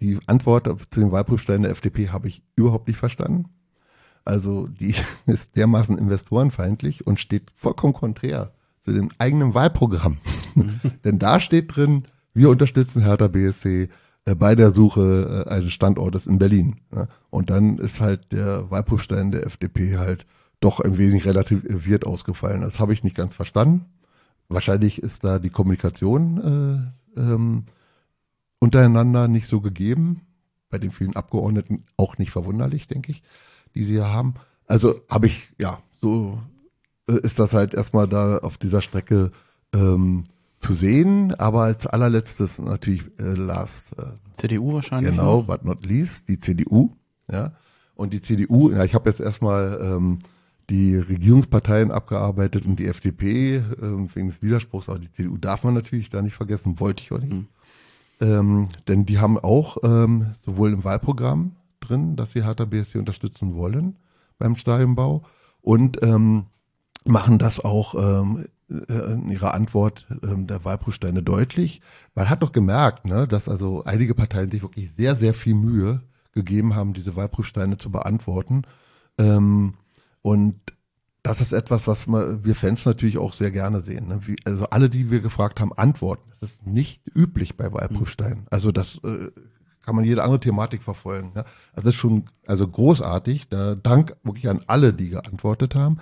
die Antwort zu den Wahlprüfstellen der FDP habe ich überhaupt nicht verstanden. Also die ist dermaßen investorenfeindlich und steht vollkommen konträr zu dem eigenen Wahlprogramm. Mhm. Denn da steht drin, wir unterstützen Hertha BSC, bei der Suche äh, eines Standortes in Berlin. Und dann ist halt der Wahlprüfstein der FDP halt doch ein wenig relativiert ausgefallen. Das habe ich nicht ganz verstanden. Wahrscheinlich ist da die Kommunikation äh, ähm, untereinander nicht so gegeben. Bei den vielen Abgeordneten auch nicht verwunderlich, denke ich, die sie hier haben. Also habe ich, ja, so äh, ist das halt erstmal da auf dieser Strecke ähm, zu sehen. Aber als allerletztes natürlich äh, last. Äh, CDU wahrscheinlich. Genau, noch. but not least, die CDU. Ja. Und die CDU, ja, ich habe jetzt erstmal ähm, die Regierungsparteien abgearbeitet und die FDP ähm, wegen des Widerspruchs, aber die CDU darf man natürlich da nicht vergessen, wollte ich auch nicht. Mhm. Ähm, denn die haben auch ähm, sowohl im Wahlprogramm drin, dass sie Hertha BSC unterstützen wollen beim Stadionbau und ähm, machen das auch ähm, äh, in ihrer Antwort ähm, der Wahlprüfsteine deutlich. Man hat doch gemerkt, ne, dass also einige Parteien sich wirklich sehr, sehr viel Mühe gegeben haben, diese Wahlprüfsteine zu beantworten. Ähm, und das ist etwas, was wir Fans natürlich auch sehr gerne sehen. Ne? Wie, also alle, die wir gefragt haben, antworten. Das ist nicht üblich bei Wahlprüfsteinen. Also das äh, kann man jede andere Thematik verfolgen. Also das ist schon also großartig. Da Dank wirklich an alle, die geantwortet haben.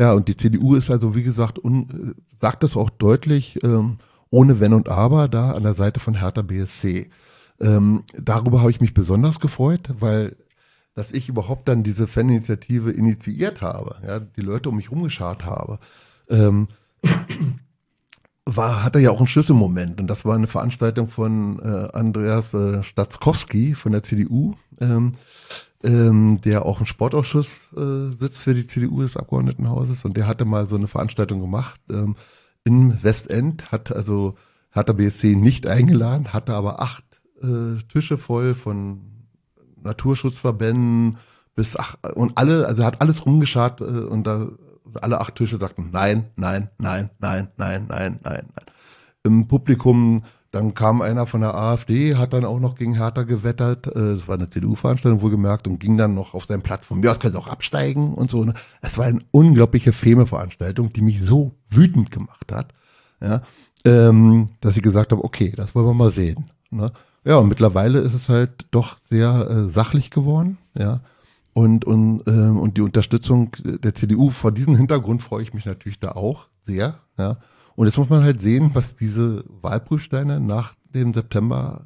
Ja, und die CDU ist also, wie gesagt, un, sagt das auch deutlich, ähm, ohne Wenn und Aber da an der Seite von Hertha BSC. Ähm, darüber habe ich mich besonders gefreut, weil dass ich überhaupt dann diese Faninitiative initiiert habe, ja, die Leute um mich rumgeschart habe, ähm, war, hatte ja auch einen Schlüsselmoment. Und das war eine Veranstaltung von äh, Andreas äh, Statzkowski von der CDU, ähm, ähm, der auch im Sportausschuss äh, sitzt für die CDU des Abgeordnetenhauses. Und der hatte mal so eine Veranstaltung gemacht ähm, in Westend, hat also hat der BSC nicht eingeladen, hatte aber acht äh, Tische voll von Naturschutzverbänden bis ach, und alle, also hat alles rumgeschart äh, und da alle acht Tische sagten nein, nein, nein, nein, nein, nein, nein, nein. Im Publikum, dann kam einer von der AfD, hat dann auch noch gegen Hertha gewettert, äh, das war eine CDU-Veranstaltung wohlgemerkt und ging dann noch auf seinen Platz von mir aus können sie auch absteigen und so. Ne? Es war eine unglaubliche Feme-Veranstaltung, die mich so wütend gemacht hat, ja, ähm, dass ich gesagt habe, okay, das wollen wir mal sehen. Ne? Ja, und mittlerweile ist es halt doch sehr äh, sachlich geworden, ja. Und, und, äh, und die Unterstützung der CDU, vor diesem Hintergrund freue ich mich natürlich da auch sehr, ja. Und jetzt muss man halt sehen, was diese Wahlprüfsteine nach dem September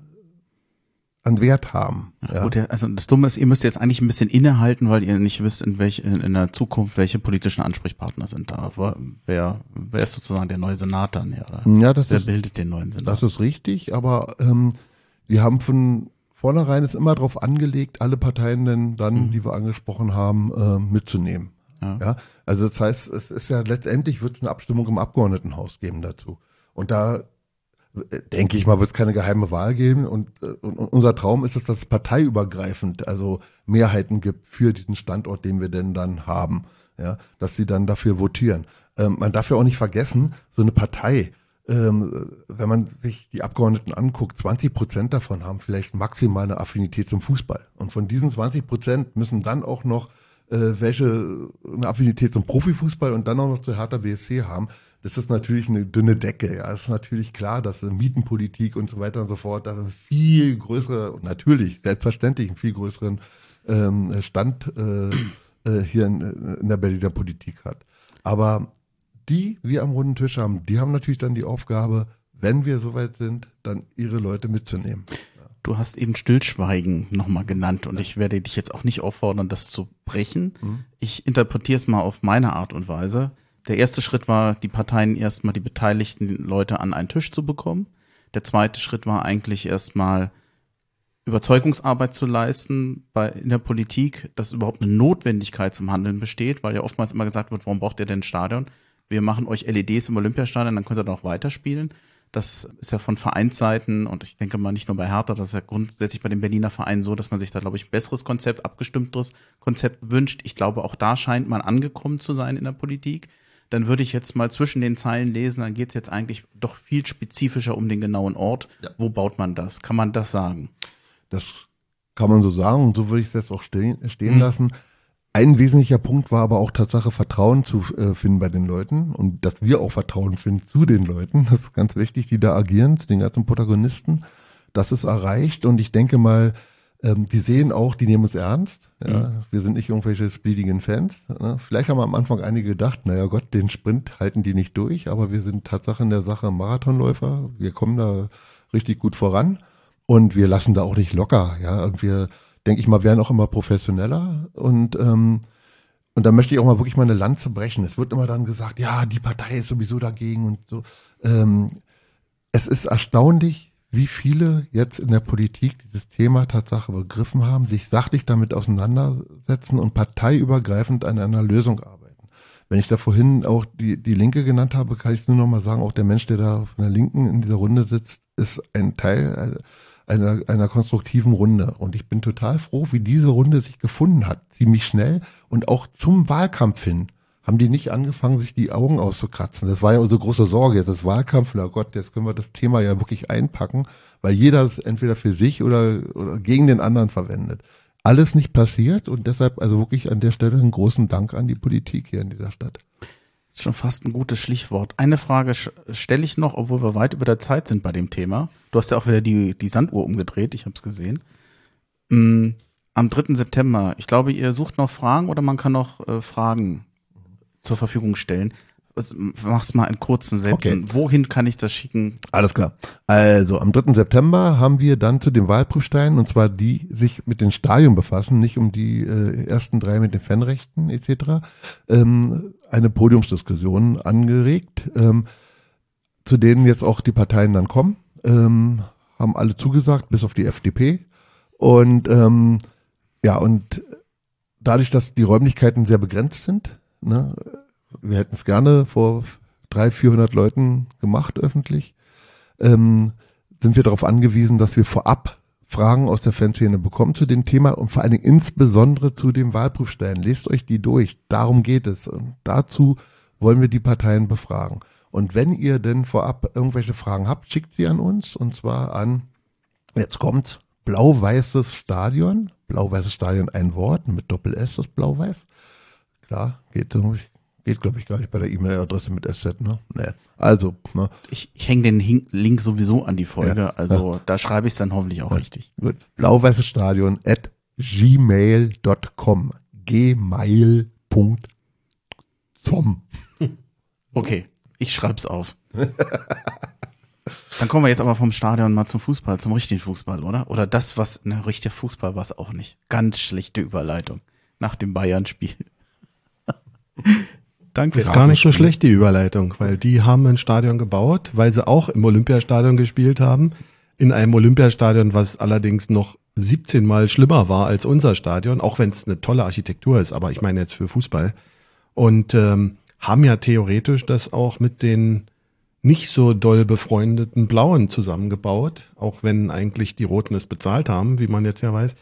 an Wert haben. Ja. Gut, also das Dumme ist, ihr müsst jetzt eigentlich ein bisschen innehalten, weil ihr nicht wisst, in, welch, in, in der Zukunft welche politischen Ansprechpartner sind da. Wer, wer ist sozusagen der neue Senat dann? Ja, ja das wer ist, bildet den neuen Senat? Das ist richtig, aber ähm, wir haben von vornherein es immer darauf angelegt, alle Parteien denn dann, mhm. die wir angesprochen haben, äh, mitzunehmen. Ja. ja. Also das heißt, es ist ja letztendlich wird es eine Abstimmung im Abgeordnetenhaus geben dazu. Und da äh, denke ich mal, wird es keine geheime Wahl geben. Und, äh, und, und, unser Traum ist es, dass es parteiübergreifend, also Mehrheiten gibt für diesen Standort, den wir denn dann haben. Ja, dass sie dann dafür votieren. Ähm, man darf ja auch nicht vergessen, so eine Partei, ähm, wenn man sich die Abgeordneten anguckt, 20 Prozent davon haben vielleicht maximal eine Affinität zum Fußball. Und von diesen 20 Prozent müssen dann auch noch äh, welche eine Affinität zum Profifußball und dann auch noch zu Hertha BSC haben. Das ist natürlich eine dünne Decke. Ja, es ist natürlich klar, dass Mietenpolitik und so weiter und so fort, dass viel größere natürlich selbstverständlich einen viel größeren ähm, Stand äh, äh, hier in, in der Berliner Politik hat. Aber die wir am runden Tisch haben, die haben natürlich dann die Aufgabe, wenn wir soweit sind, dann ihre Leute mitzunehmen. Du hast eben Stillschweigen nochmal genannt und ich werde dich jetzt auch nicht auffordern, das zu brechen. Mhm. Ich interpretiere es mal auf meine Art und Weise. Der erste Schritt war, die Parteien erstmal die beteiligten Leute an einen Tisch zu bekommen. Der zweite Schritt war eigentlich erstmal Überzeugungsarbeit zu leisten bei, in der Politik, dass überhaupt eine Notwendigkeit zum Handeln besteht, weil ja oftmals immer gesagt wird, warum braucht ihr denn ein Stadion? Wir machen euch LEDs im Olympiastadion, dann könnt ihr noch weiterspielen. Das ist ja von Vereinsseiten und ich denke mal nicht nur bei Hertha, das ist ja grundsätzlich bei den Berliner Vereinen so, dass man sich da, glaube ich, ein besseres Konzept, abgestimmteres Konzept wünscht. Ich glaube, auch da scheint man angekommen zu sein in der Politik. Dann würde ich jetzt mal zwischen den Zeilen lesen, dann geht es jetzt eigentlich doch viel spezifischer um den genauen Ort. Ja. Wo baut man das? Kann man das sagen? Das kann man so sagen und so würde ich es jetzt auch stehen, stehen mhm. lassen. Ein wesentlicher Punkt war aber auch Tatsache, Vertrauen zu äh, finden bei den Leuten und dass wir auch Vertrauen finden zu den Leuten. Das ist ganz wichtig, die da agieren, zu den ganzen Protagonisten. Das ist erreicht und ich denke mal, ähm, die sehen auch, die nehmen uns ernst. Ja. Mhm. Wir sind nicht irgendwelche speedigen Fans. Ne? Vielleicht haben am Anfang einige gedacht, naja Gott, den Sprint halten die nicht durch, aber wir sind Tatsache in der Sache Marathonläufer. Wir kommen da richtig gut voran und wir lassen da auch nicht locker. Ja, und wir denke ich mal, werden auch immer professioneller und ähm, und da möchte ich auch mal wirklich mal eine Lanze brechen. Es wird immer dann gesagt, ja, die Partei ist sowieso dagegen und so. Ähm, es ist erstaunlich, wie viele jetzt in der Politik dieses Thema Tatsache begriffen haben, sich sachlich damit auseinandersetzen und parteiübergreifend an einer Lösung arbeiten. Wenn ich da vorhin auch die, die Linke genannt habe, kann ich nur noch mal sagen, auch der Mensch, der da von der Linken in dieser Runde sitzt, ist ein Teil einer, einer konstruktiven Runde. Und ich bin total froh, wie diese Runde sich gefunden hat. Ziemlich schnell und auch zum Wahlkampf hin haben die nicht angefangen, sich die Augen auszukratzen. Das war ja unsere große Sorge. Jetzt ist Wahlkampf, na Gott, jetzt können wir das Thema ja wirklich einpacken, weil jeder es entweder für sich oder, oder gegen den anderen verwendet. Alles nicht passiert und deshalb also wirklich an der Stelle einen großen Dank an die Politik hier in dieser Stadt. Das ist schon fast ein gutes Stichwort. Eine Frage stelle ich noch, obwohl wir weit über der Zeit sind bei dem Thema. Du hast ja auch wieder die, die Sanduhr umgedreht, ich habe es gesehen. Mm, am 3. September, ich glaube, ihr sucht noch Fragen oder man kann noch äh, Fragen zur Verfügung stellen. Mach's mal in kurzen Sätzen. Okay. Wohin kann ich das schicken? Alles klar. Also am 3. September haben wir dann zu den Wahlprüfsteinen, und zwar die sich mit den Stadien befassen, nicht um die äh, ersten drei mit den Fanrechten etc., ähm, eine Podiumsdiskussion angeregt, ähm, zu denen jetzt auch die Parteien dann kommen. Ähm, haben alle zugesagt, bis auf die FDP. Und ähm, ja, und dadurch, dass die Räumlichkeiten sehr begrenzt sind, ne, wir hätten es gerne vor drei, 400 Leuten gemacht öffentlich, ähm, sind wir darauf angewiesen, dass wir vorab Fragen aus der Fanszene bekommen zu dem Thema und vor allen Dingen insbesondere zu den Wahlprüfstellen. Lest euch die durch. Darum geht es. Und dazu wollen wir die Parteien befragen. Und wenn ihr denn vorab irgendwelche Fragen habt, schickt sie an uns und zwar an, jetzt kommt's, blau-weißes Stadion. Blau-weißes Stadion ein Wort mit Doppel-S, das blau-weiß. Klar, geht Geht, glaube ich, gar nicht bei der E-Mail-Adresse mit SZ, ne? Nee. Also, ne? Ich, ich hänge den Link sowieso an die Folge, ja, also ja. da schreibe ich es dann hoffentlich auch ja. richtig. Gut. Blau-weißes Stadion at gmail.com. gmail.com. Okay, ich schreib's auf. Dann kommen wir jetzt aber vom Stadion mal zum Fußball, zum richtigen Fußball, oder? Oder das, was, ne, richtiger Fußball war es auch nicht. Ganz schlechte Überleitung nach dem Bayern-Spiel. Danke. Ist gar nicht so schlecht, die Überleitung, weil die haben ein Stadion gebaut, weil sie auch im Olympiastadion gespielt haben. In einem Olympiastadion, was allerdings noch 17 Mal schlimmer war als unser Stadion, auch wenn es eine tolle Architektur ist, aber ich meine jetzt für Fußball. Und ähm, haben ja theoretisch das auch mit den nicht so doll befreundeten Blauen zusammengebaut, auch wenn eigentlich die Roten es bezahlt haben, wie man jetzt ja weiß.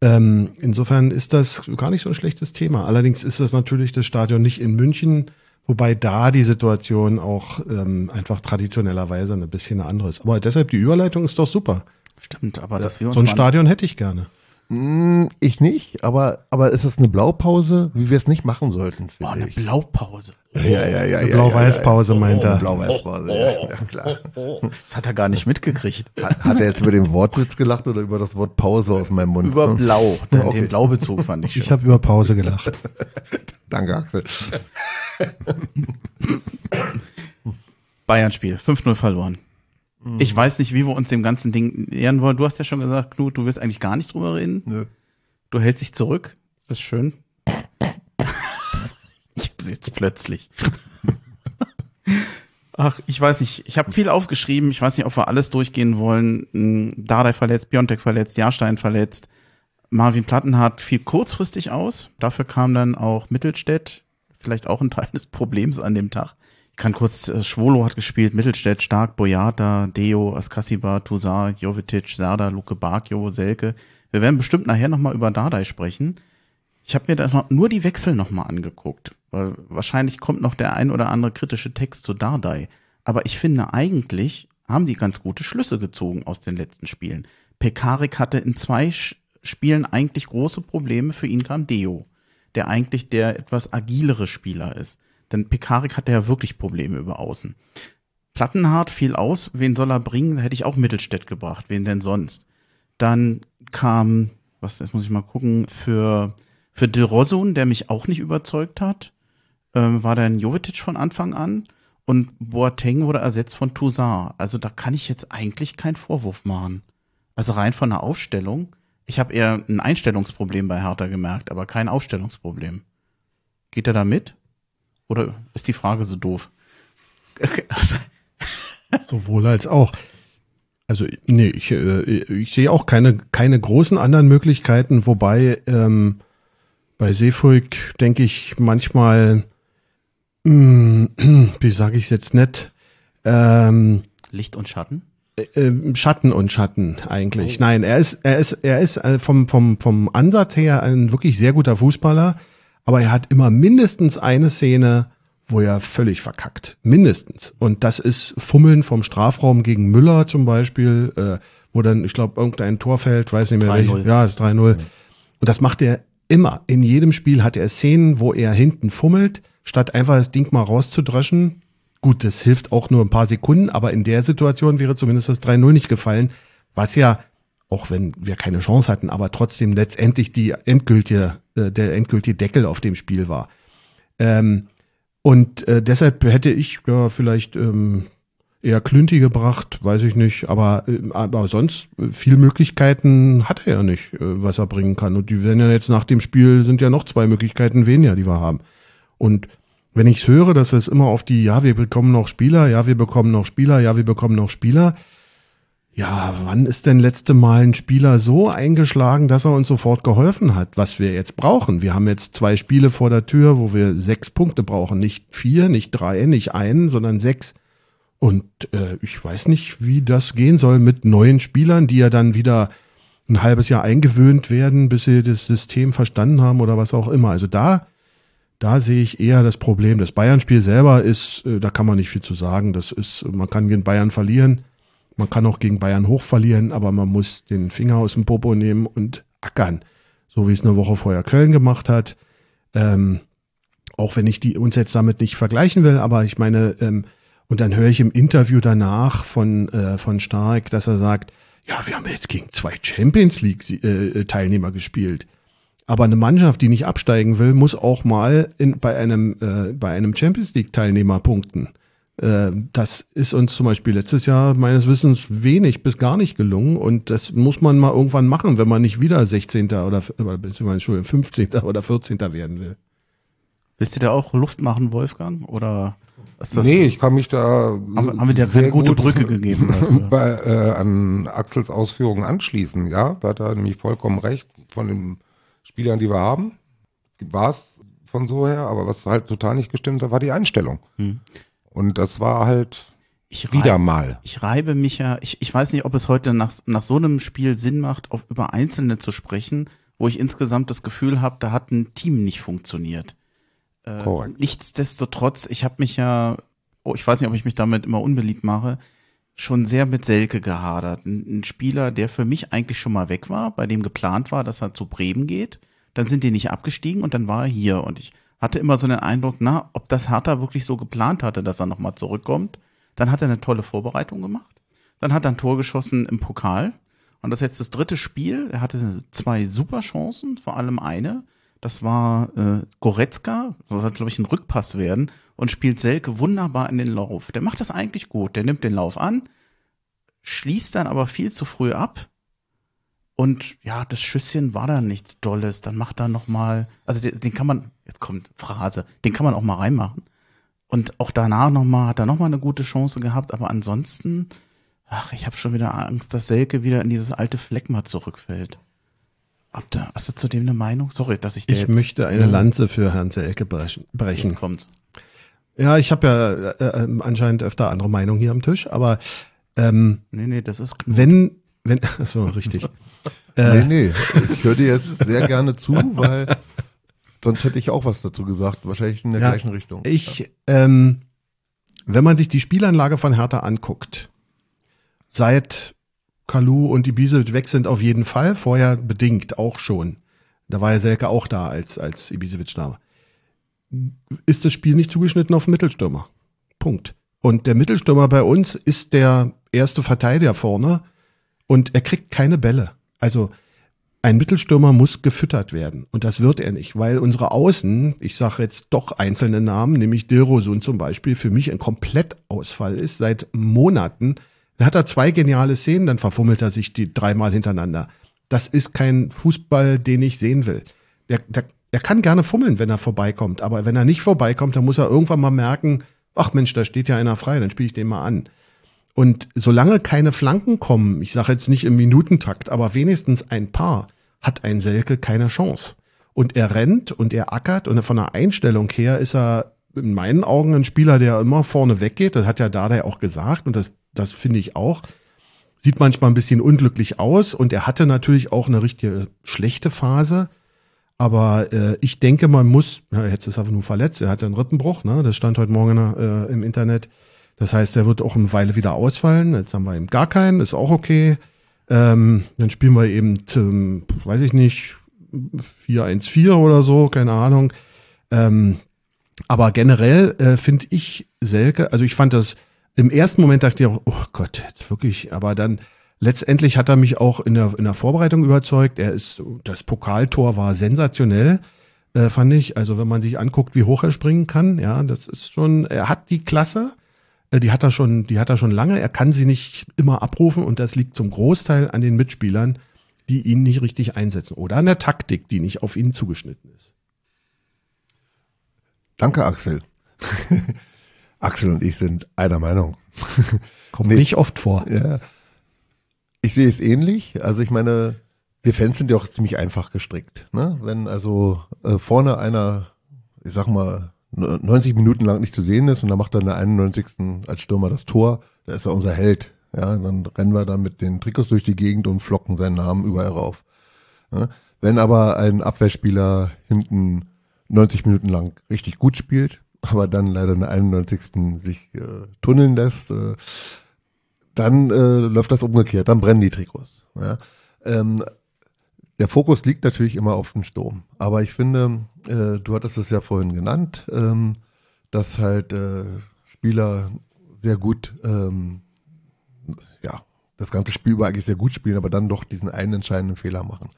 Ähm, insofern ist das gar nicht so ein schlechtes Thema. Allerdings ist das natürlich das Stadion nicht in München, wobei da die Situation auch ähm, einfach traditionellerweise ein bisschen eine andere ist. Aber deshalb die Überleitung ist doch super. Stimmt, aber dass wir uns so ein Stadion hätte ich gerne. Hm, ich nicht, aber, aber ist es eine Blaupause, wie wir es nicht machen sollten, finde oh, eine ich. Blaupause. Ja, ja, ja, ja. Eine Blau-Weiß-Pause ja, ja, meint er. Oh, Blau-Weiß-Pause, ja, ja, klar. Das hat er gar nicht mitgekriegt. Hat, hat er jetzt über den Wortwitz gelacht oder über das Wort Pause aus meinem Mund? Über Blau. Den, okay. den Blaubezug fand ich schön. Ich habe über Pause gelacht. Danke, Axel. Bayern-Spiel, 5-0 verloren. Mhm. Ich weiß nicht, wie wir uns dem ganzen Ding nähern wollen. Du hast ja schon gesagt, Knut, du wirst eigentlich gar nicht drüber reden. Nö. Du hältst dich zurück. Das ist schön. ich hab's jetzt plötzlich. Ach, ich weiß nicht. Ich habe viel aufgeschrieben. Ich weiß nicht, ob wir alles durchgehen wollen. Hm, Dardai verletzt, Biontek verletzt, Jahrstein verletzt. Marvin Plattenhardt fiel kurzfristig aus. Dafür kam dann auch Mittelstädt. Vielleicht auch ein Teil des Problems an dem Tag kann kurz, äh, Schwolo hat gespielt, Mittelstädt, Stark, Boyata, Deo, Askasiba, Tuzar, Jovetic, Serda, Luke Bakio, Selke. Wir werden bestimmt nachher nochmal über Dardai sprechen. Ich habe mir da nur die Wechsel nochmal angeguckt, weil wahrscheinlich kommt noch der ein oder andere kritische Text zu Dardai. Aber ich finde eigentlich haben die ganz gute Schlüsse gezogen aus den letzten Spielen. Pekarik hatte in zwei Spielen eigentlich große Probleme. Für ihn kam Deo, der eigentlich der etwas agilere Spieler ist. Denn Pekarik hatte ja wirklich Probleme über Außen. Plattenhardt fiel aus. Wen soll er bringen? Da hätte ich auch Mittelstädt gebracht. Wen denn sonst? Dann kam, was, jetzt muss ich mal gucken, für, für Del Rosun, der mich auch nicht überzeugt hat, ähm, war dann Jovetic von Anfang an. Und Boateng wurde ersetzt von Toussaint. Also da kann ich jetzt eigentlich keinen Vorwurf machen. Also rein von der Aufstellung. Ich habe eher ein Einstellungsproblem bei Hertha gemerkt, aber kein Aufstellungsproblem. Geht er da mit? Oder ist die Frage so doof? Sowohl als auch. Also, nee, ich, äh, ich sehe auch keine, keine großen anderen Möglichkeiten, wobei ähm, bei Seefuig denke ich manchmal, mh, wie sage ich es jetzt nicht, ähm, Licht und Schatten? äh, Schatten und Schatten eigentlich. Nein, er ist, er ist, er ist äh, vom, vom, vom Ansatz her ein wirklich sehr guter Fußballer, aber er hat immer mindestens eine Szene, wo er völlig verkackt. Mindestens. Und das ist Fummeln vom Strafraum gegen Müller zum Beispiel, äh, wo dann, ich glaube, irgendein Tor fällt, weiß nicht mehr 3-0. welches. Ja, ist 3-0. Und das macht er immer. In jedem Spiel hat er Szenen, wo er hinten fummelt, statt einfach das Ding mal rauszudröschen. Gut, das hilft auch nur ein paar Sekunden, aber in der Situation wäre zumindest das 3-0 nicht gefallen, was ja, auch wenn wir keine Chance hatten, aber trotzdem letztendlich die endgültige, äh, der endgültige Deckel auf dem Spiel war. Ähm, und äh, deshalb hätte ich ja vielleicht ähm, eher Klünti gebracht, weiß ich nicht, aber, äh, aber sonst äh, viel Möglichkeiten hat er ja nicht, äh, was er bringen kann. Und die werden ja jetzt nach dem Spiel sind ja noch zwei Möglichkeiten weniger, die wir haben. Und wenn ich es höre, dass es immer auf die, ja, wir bekommen noch Spieler, ja, wir bekommen noch Spieler, ja, wir bekommen noch Spieler. Ja, wann ist denn letzte Mal ein Spieler so eingeschlagen, dass er uns sofort geholfen hat, was wir jetzt brauchen? Wir haben jetzt zwei Spiele vor der Tür, wo wir sechs Punkte brauchen. Nicht vier, nicht drei, nicht einen, sondern sechs. Und äh, ich weiß nicht, wie das gehen soll mit neuen Spielern, die ja dann wieder ein halbes Jahr eingewöhnt werden, bis sie das System verstanden haben oder was auch immer. Also da, da sehe ich eher das Problem. Das Bayern-Spiel selber ist, äh, da kann man nicht viel zu sagen. Das ist, man kann gegen Bayern verlieren, man kann auch gegen Bayern hoch verlieren, aber man muss den Finger aus dem Popo nehmen und ackern. So wie es eine Woche vorher Köln gemacht hat. Ähm, auch wenn ich die uns jetzt damit nicht vergleichen will, aber ich meine, ähm, und dann höre ich im Interview danach von, äh, von Stark, dass er sagt, ja, wir haben jetzt gegen zwei Champions League äh, gespielt. Aber eine Mannschaft, die nicht absteigen will, muss auch mal in, bei einem äh, bei einem Champions League Teilnehmer punkten. Äh, das ist uns zum Beispiel letztes Jahr meines Wissens wenig bis gar nicht gelungen und das muss man mal irgendwann machen, wenn man nicht wieder 16. oder, Entschuldigung, 15. oder 14. werden will. Willst du da auch Luft machen, Wolfgang? Oder ist das, nee, ich kann mich da. haben, haben wir dir keine sehr gute gut Brücke gegeben? Also. bei, äh, an Axels Ausführungen anschließen. Ja, da hat er nämlich vollkommen recht. Von den Spielern, die wir haben, war es von so her, aber was halt total nicht gestimmt hat, war die Einstellung. Hm. Und das war halt Ich wieder mal. Ich reibe mich ja, ich, ich weiß nicht, ob es heute nach, nach so einem Spiel Sinn macht, auf, über Einzelne zu sprechen, wo ich insgesamt das Gefühl habe, da hat ein Team nicht funktioniert. Äh, nichtsdestotrotz, ich habe mich ja, oh, ich weiß nicht, ob ich mich damit immer unbeliebt mache, schon sehr mit Selke gehadert. Ein, ein Spieler, der für mich eigentlich schon mal weg war, bei dem geplant war, dass er zu Bremen geht. Dann sind die nicht abgestiegen und dann war er hier. Und ich hatte immer so den Eindruck, na, ob das Hertha wirklich so geplant hatte, dass er nochmal zurückkommt. Dann hat er eine tolle Vorbereitung gemacht. Dann hat er ein Tor geschossen im Pokal. Und das ist jetzt das dritte Spiel. Er hatte zwei super Chancen, vor allem eine. Das war äh, Goretzka, das soll, glaube ich, ein Rückpass werden und spielt Selke wunderbar in den Lauf. Der macht das eigentlich gut. Der nimmt den Lauf an, schließt dann aber viel zu früh ab. Und ja, das Schüsschen war dann nichts Dolles. Dann macht er noch mal, also den, den kann man, jetzt kommt Phrase, den kann man auch mal reinmachen. Und auch danach noch mal hat er noch mal eine gute Chance gehabt. Aber ansonsten, ach, ich habe schon wieder Angst, dass Selke wieder in dieses alte Fleckma zurückfällt. Habt ihr, hast du zu dem eine Meinung? Sorry, dass ich dir Ich jetzt, möchte eine Lanze für Herrn Selke brechen. jetzt kommt. Ja, ich habe ja äh, äh, anscheinend öfter andere Meinungen hier am Tisch, aber ähm, Nee, nee, das ist Knut. wenn, wenn, so richtig. Nee, äh, nee, ich höre dir jetzt sehr gerne zu, weil sonst hätte ich auch was dazu gesagt. Wahrscheinlich in der Ja, gleichen Richtung. Ich, ähm, wenn man sich die Spielanlage von Hertha anguckt, seit Kalu und Ibisevic weg sind auf jeden Fall, vorher bedingt auch schon. Da war ja Selke auch da, als, als Ibisevic da war. Ist das Spiel nicht zugeschnitten auf den Mittelstürmer. Punkt. Und der Mittelstürmer bei uns ist der erste Verteidiger vorne und er kriegt keine Bälle. Also ein Mittelstürmer muss gefüttert werden und das wird er nicht, weil unsere Außen, ich sage jetzt doch einzelne Namen, nämlich Dilrosun zum Beispiel, für mich ein Komplettausfall ist seit Monaten. Da hat er zwei geniale Szenen, dann verfummelt er sich die dreimal hintereinander. Das ist kein Fußball, den ich sehen will. Der, der er kann gerne fummeln, wenn er vorbeikommt, aber wenn er nicht vorbeikommt, dann muss er irgendwann mal merken, ach Mensch, da steht ja einer frei, dann spiele ich den mal an. Und solange keine Flanken kommen, ich sage jetzt nicht im Minutentakt, aber wenigstens ein paar, hat ein Selke keine Chance. Und er rennt und er ackert und von der Einstellung her ist er in meinen Augen ein Spieler, der immer vorne weggeht. Das hat ja Dada auch gesagt und das, das finde ich auch. Sieht manchmal ein bisschen unglücklich aus und er hatte natürlich auch eine richtige schlechte Phase. Aber äh, ich denke, man muss, ja, jetzt ist er nur verletzt, er hat einen Rippenbruch, ne? das stand heute Morgen äh, im Internet. Das heißt, er wird auch eine Weile wieder ausfallen. Jetzt haben wir eben gar keinen, ist auch okay. Ähm, dann spielen wir eben, ähm, weiß ich nicht, 4-1-4 oder so, keine Ahnung. Ähm, aber generell äh, finde ich Selke, also ich fand das, im ersten Moment dachte ich auch, oh Gott, jetzt wirklich, aber dann letztendlich hat er mich auch in der, in der Vorbereitung überzeugt. Er ist, das Pokaltor war sensationell, äh, fand ich. Also wenn man sich anguckt, wie hoch er springen kann, ja, das ist schon, er hat die Klasse, die hat er schon, die hat er schon lange. Er kann sie nicht immer abrufen und das liegt zum Großteil an den Mitspielern, die ihn nicht richtig einsetzen oder an der Taktik, die nicht auf ihn zugeschnitten ist. Danke, Axel. Axel und ich sind einer Meinung. Kommt nee. nicht oft vor. Ja. Ich sehe es ähnlich. Also ich meine, wir Fans sind ja auch ziemlich einfach gestrickt. Ne? Wenn also äh, vorne einer, ich sag mal, 90 Minuten lang nicht zu sehen ist und dann macht er in der 91. als Stürmer das Tor, da ist er unser Held. Ja, dann rennen wir da mit den Trikots durch die Gegend und flocken seinen Namen überall rauf. Ja? Wenn aber ein Abwehrspieler hinten 90 Minuten lang richtig gut spielt, aber dann leider in der 91. sich äh, tunneln lässt, äh, dann äh, läuft das umgekehrt, dann brennen die Trikots. Ja? Ähm, der Fokus liegt natürlich immer auf dem Sturm. Aber ich finde, äh, du hattest es ja vorhin genannt, ähm, dass halt äh, Spieler sehr gut, ähm, ja, das ganze Spiel über eigentlich sehr gut spielen, aber dann doch diesen einen entscheidenden Fehler machen.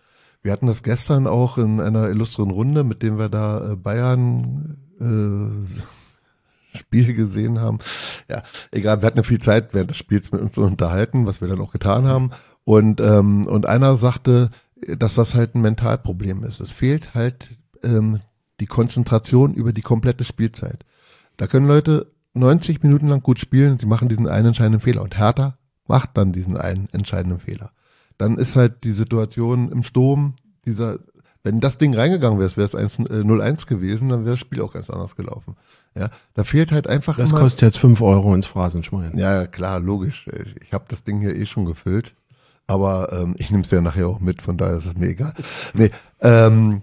Wir hatten das gestern auch in einer illustren Runde, mit dem wir da äh, Bayern äh, Spiel gesehen haben. Ja, egal, wir hatten ja viel Zeit während des Spiels mit uns zu unterhalten, was wir dann auch getan haben. Und, ähm, und einer sagte, dass das halt ein Mentalproblem ist. Es fehlt halt ähm, die Konzentration über die komplette Spielzeit. Da können Leute 90 Minuten lang gut spielen, sie machen diesen einen entscheidenden Fehler und Hertha macht dann diesen einen entscheidenden Fehler dann ist halt die Situation im Sturm, dieser, wenn das Ding reingegangen wäre, wäre es 0-1 gewesen, dann wäre das Spiel auch ganz anders gelaufen. Ja, da fehlt halt einfach Das immer, kostet jetzt 5 Euro ins Phrasenschwein. Ja, klar, logisch. Ich, ich habe das Ding hier eh schon gefüllt, aber ähm, ich nehme es ja nachher auch mit, von daher ist es mir egal. Nee, ähm,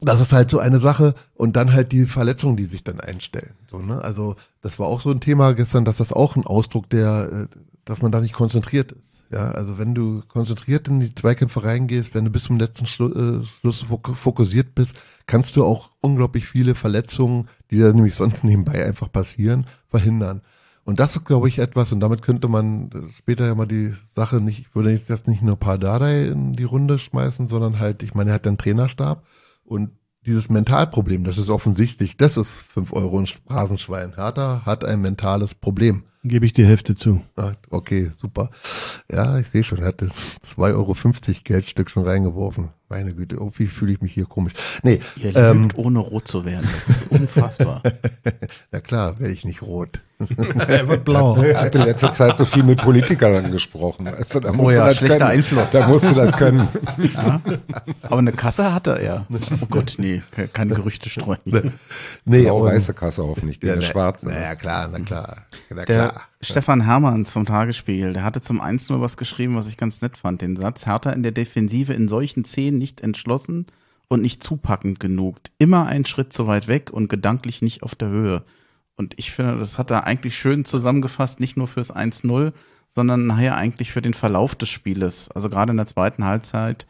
das ist halt so eine Sache und dann halt die Verletzungen, die sich dann einstellen. So, ne? Also das war auch so ein Thema gestern, dass das auch ein Ausdruck der, äh, dass man da nicht konzentriert ist. Ja, also wenn du konzentriert in die Zweikämpfe reingehst, wenn du bis zum letzten Schlu äh, Schluss fokussiert bist, kannst du auch unglaublich viele Verletzungen, die da nämlich sonst nebenbei einfach passieren, verhindern. Und das ist, glaube ich, etwas, und damit könnte man später ja mal die Sache nicht, ich würde jetzt nicht nur Pardadei in die Runde schmeißen, sondern halt, ich meine, er hat einen Trainerstab und dieses Mentalproblem, das ist offensichtlich, das ist fünf Euro ein Phrasenschwein. Hertha hat ein mentales Problem. Gebe ich die Hälfte zu. Ah, okay, super. Ja, ich sehe schon, er hat das 2,50 Euro Geldstück schon reingeworfen. Meine Güte, oh, wie fühle ich mich hier komisch. Nee, Ihr ähm, lügt, ohne rot zu werden. Das ist unfassbar. Na klar, wäre ich nicht rot. er wird blau. Er hat in letzter Zeit so viel mit Politikern gesprochen. Also, da oh ja, schlechter können. Einfluss. Da musst du das können. Ja, aber eine Kasse hat er ja. Oh Gott, nee, keine Gerüchte streuen. Nee, auch weiße Kasse hoffentlich, ja, eine schwarze. Na ja, klar, na klar. Na klar. Der Stefan Hermanns vom Tagesspiegel, der hatte zum 1 was geschrieben, was ich ganz nett fand. Den Satz, Hertha in der Defensive in solchen Szenen nicht entschlossen und nicht zupackend genug. Immer einen Schritt zu weit weg und gedanklich nicht auf der Höhe. Und ich finde, das hat er eigentlich schön zusammengefasst, nicht nur fürs 1-0, sondern nachher eigentlich für den Verlauf des Spieles. Also gerade in der zweiten Halbzeit.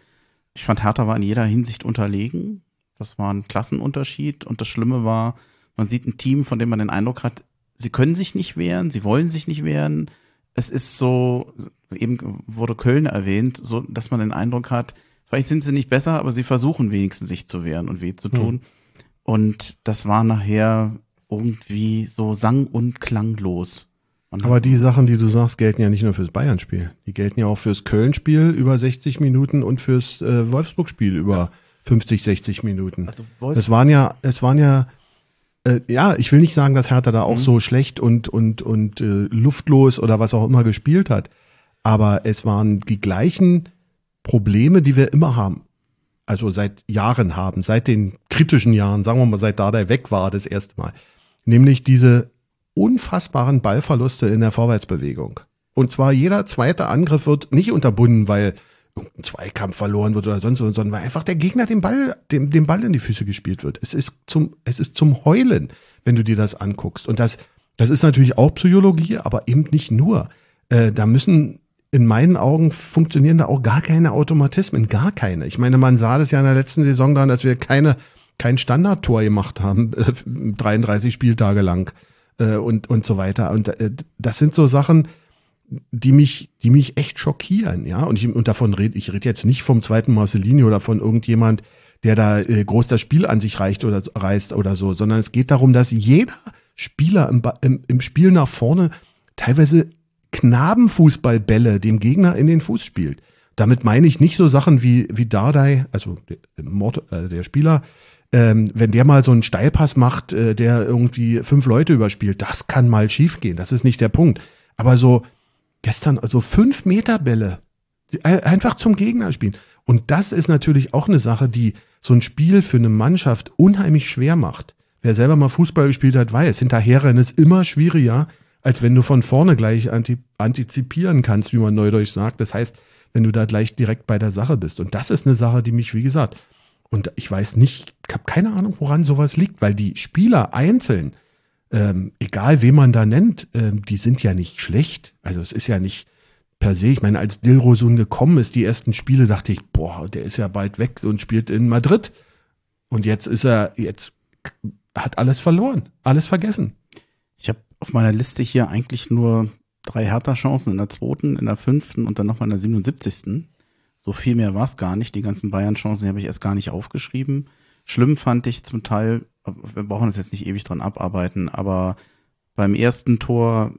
Ich fand, Hertha war in jeder Hinsicht unterlegen. Das war ein Klassenunterschied. Und das Schlimme war, man sieht ein Team, von dem man den Eindruck hat, sie können sich nicht wehren, sie wollen sich nicht wehren. Es ist so, eben wurde Köln erwähnt, so, dass man den Eindruck hat, Vielleicht sind sie nicht besser, aber sie versuchen wenigstens sich zu wehren und weh zu tun. Hm. Und das war nachher irgendwie so sang- und klanglos. Man aber die Sachen, die du sagst, gelten ja nicht nur fürs Bayern-Spiel. Die gelten ja auch fürs Köln-Spiel über 60 Minuten und fürs äh, Wolfsburg-Spiel über 50, 60 Minuten. Also es waren ja, es waren ja, äh, ja, ich will nicht sagen, dass Hertha da auch Mhm. so schlecht und und und äh, luftlos oder was auch immer gespielt hat, aber es waren die gleichen Probleme, die wir immer haben. Also seit Jahren haben, seit den kritischen Jahren, sagen wir mal, seit Dardai weg war das erste Mal. Nämlich diese unfassbaren Ballverluste in der Vorwärtsbewegung. Und zwar jeder zweite Angriff wird nicht unterbunden, weil irgendein Zweikampf verloren wird oder sonst was, sondern weil einfach der Gegner den Ball, dem, dem Ball in die Füße gespielt wird. Es ist zum, es ist zum Heulen, wenn du dir das anguckst. Und das, das ist natürlich auch Psychologie, aber eben nicht nur. Äh, da müssen in meinen Augen funktionieren da auch gar keine Automatismen, gar keine. Ich meine, man sah das ja in der letzten Saison daran, dass wir keine, kein Standardtor gemacht haben, äh, 33 Spieltage lang äh, und, und so weiter. Und äh, das sind so Sachen, die mich, die mich echt schockieren, ja. Und, ich, und davon rede ich rede jetzt nicht vom zweiten Marcelini oder von irgendjemand, der da äh, groß das Spiel an sich reicht oder reißt oder so, sondern es geht darum, dass jeder Spieler im, im, im Spiel nach vorne teilweise Knabenfußballbälle dem Gegner in den Fuß spielt. Damit meine ich nicht so Sachen wie, wie Dardai, also der, Mord, äh, der Spieler, ähm, wenn der mal so einen Steilpass macht, äh, der irgendwie fünf Leute überspielt, das kann mal schiefgehen. Das ist nicht der Punkt. Aber so gestern, also fünf Meter Bälle, ein- einfach zum Gegner spielen. Und das ist natürlich auch eine Sache, die so ein Spiel für eine Mannschaft unheimlich schwer macht. Wer selber mal Fußball gespielt hat, weiß, hinterherrennen ist immer schwieriger, als wenn du von vorne gleich anti antizipieren kannst, wie man neudeutsch sagt. Das heißt, wenn du da gleich direkt bei der Sache bist. Und das ist eine Sache, die mich, wie gesagt, und ich weiß nicht, ich habe keine Ahnung, woran sowas liegt, weil die Spieler einzeln, ähm, egal wen man da nennt, ähm, die sind ja nicht schlecht. Also es ist ja nicht per se. Ich meine, als Dilrosun gekommen ist, die ersten Spiele, dachte ich, boah, der ist ja bald weg und spielt in Madrid. Und jetzt ist er, jetzt hat alles verloren, alles vergessen. Ich habe auf meiner Liste hier eigentlich nur drei Hertha-Chancen in der zweiten, in der fünften und dann nochmal in der 77. So viel mehr war es gar nicht. Die ganzen Bayern-Chancen habe ich erst gar nicht aufgeschrieben. Schlimm fand ich zum Teil, wir brauchen das jetzt nicht ewig dran abarbeiten, aber beim ersten Tor,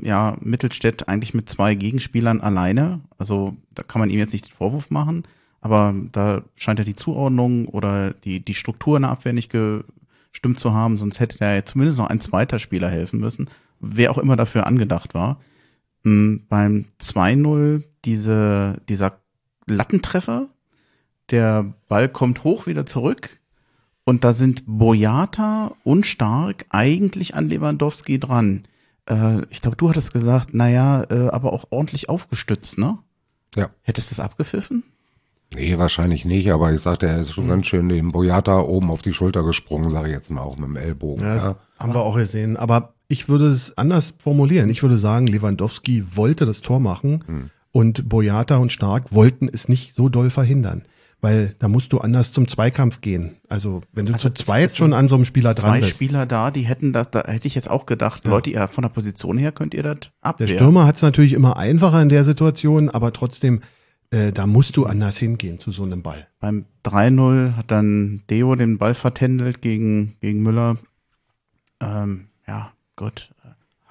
ja, Mittelstädt eigentlich mit zwei Gegenspielern alleine. Also da kann man ihm jetzt nicht den Vorwurf machen, aber da scheint ja die Zuordnung oder die, die Struktur in der Abwehr nicht gestimmt zu haben, sonst hätte da ja zumindest noch ein zweiter Spieler helfen müssen, wer auch immer dafür angedacht war. Mm, Beim 2-0 diese, dieser Lattentreffer, der Ball kommt hoch wieder zurück und da sind Boyata und Stark eigentlich an Lewandowski dran. Äh, ich glaube, du hattest gesagt, naja, äh, aber auch ordentlich aufgestützt, ne? Ja. Hättest du das abgepfiffen? Nee, wahrscheinlich nicht, aber ich sagte, er ist schon ganz schön dem Boyata oben auf die Schulter gesprungen, sage ich jetzt mal auch mit dem Ellbogen. Ja, das Ja. haben wir auch gesehen. Aber ich würde es anders formulieren. Ich würde sagen, Lewandowski wollte das Tor machen und Boyata und Stark wollten es nicht so doll verhindern. Weil da musst du anders zum Zweikampf gehen. Also wenn du Also zu zweit schon an so einem Spieler dran Zwei bist. Spieler da, die hätten das, da hätte ich jetzt auch gedacht, Leute, ihr von der Position her könnt ihr das Der abwehren. Stürmer hat es natürlich immer einfacher in der Situation, aber trotzdem, äh, da musst du anders hingehen zu so einem Ball. Beim 3-0 hat dann Deo den Ball vertändelt gegen, gegen Müller. Ähm, ja, gut.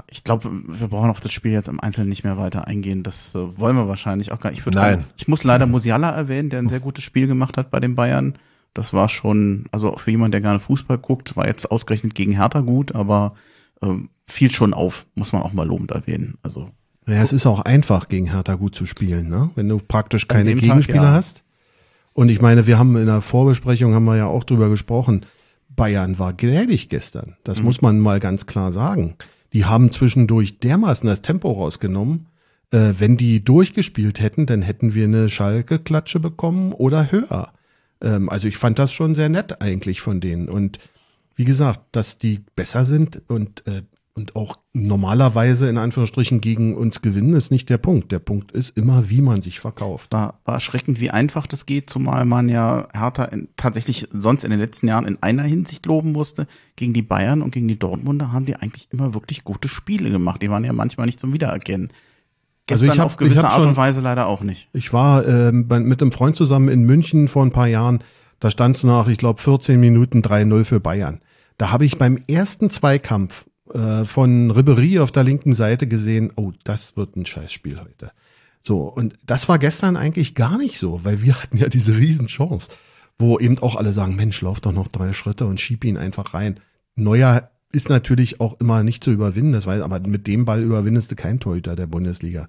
Ich glaube, wir brauchen auf das Spiel jetzt im Einzelnen nicht mehr weiter eingehen. Das äh, wollen wir wahrscheinlich auch gar nicht. Ich Nein. sagen, Ich muss leider Musiala erwähnen, der ein sehr gutes Spiel gemacht hat bei den Bayern. Das war schon, also für jemanden, der gerne Fußball guckt, war jetzt ausgerechnet gegen Hertha gut, aber ähm, fiel schon auf, muss man auch mal lobend erwähnen. Also Ja, es ist auch einfach, gegen Hertha gut zu spielen, ne? wenn du praktisch keine dem Tag, Gegenspieler ja. hast. Und ich meine, wir haben in der Vorbesprechung, haben wir ja auch drüber gesprochen, Bayern war gnädig gestern. Das muss man mal ganz klar sagen. Die haben zwischendurch dermaßen das Tempo rausgenommen. Äh, wenn die durchgespielt hätten, dann hätten wir eine Schalke-Klatsche bekommen oder höher. Ähm, also ich fand das schon sehr nett eigentlich von denen. Und wie gesagt, dass die besser sind und, äh, und auch normalerweise in Anführungsstrichen gegen uns gewinnen, ist nicht der Punkt. Der Punkt ist immer, wie man sich verkauft. war, war erschreckend, wie einfach das geht, zumal man ja Hertha in, tatsächlich sonst in den letzten Jahren in einer Hinsicht loben musste. Gegen die Bayern und gegen die Dortmunder haben die eigentlich immer wirklich gute Spiele gemacht. Die waren ja manchmal nicht zum Wiedererkennen. Also Gestern ich hab- auf gewisse ich hab Art schon- und Weise leider auch nicht. Ich war bei, mit einem Freund zusammen in München vor ein paar Jahren. Da stand es nach, ich glaube, 14 Minuten 3-0 für Bayern. Da habe ich beim ersten Zweikampf äh, von Ribery auf der linken Seite gesehen, oh, das wird ein Scheißspiel heute. So, und das war gestern eigentlich gar nicht so, weil wir hatten ja diese Riesenchance wo eben auch alle sagen, Mensch, lauf doch noch drei Schritte und schieb ihn einfach rein. Neuer ist natürlich auch immer nicht zu überwinden, das weiß, aber mit dem Ball überwindest du keinen Torhüter der Bundesliga.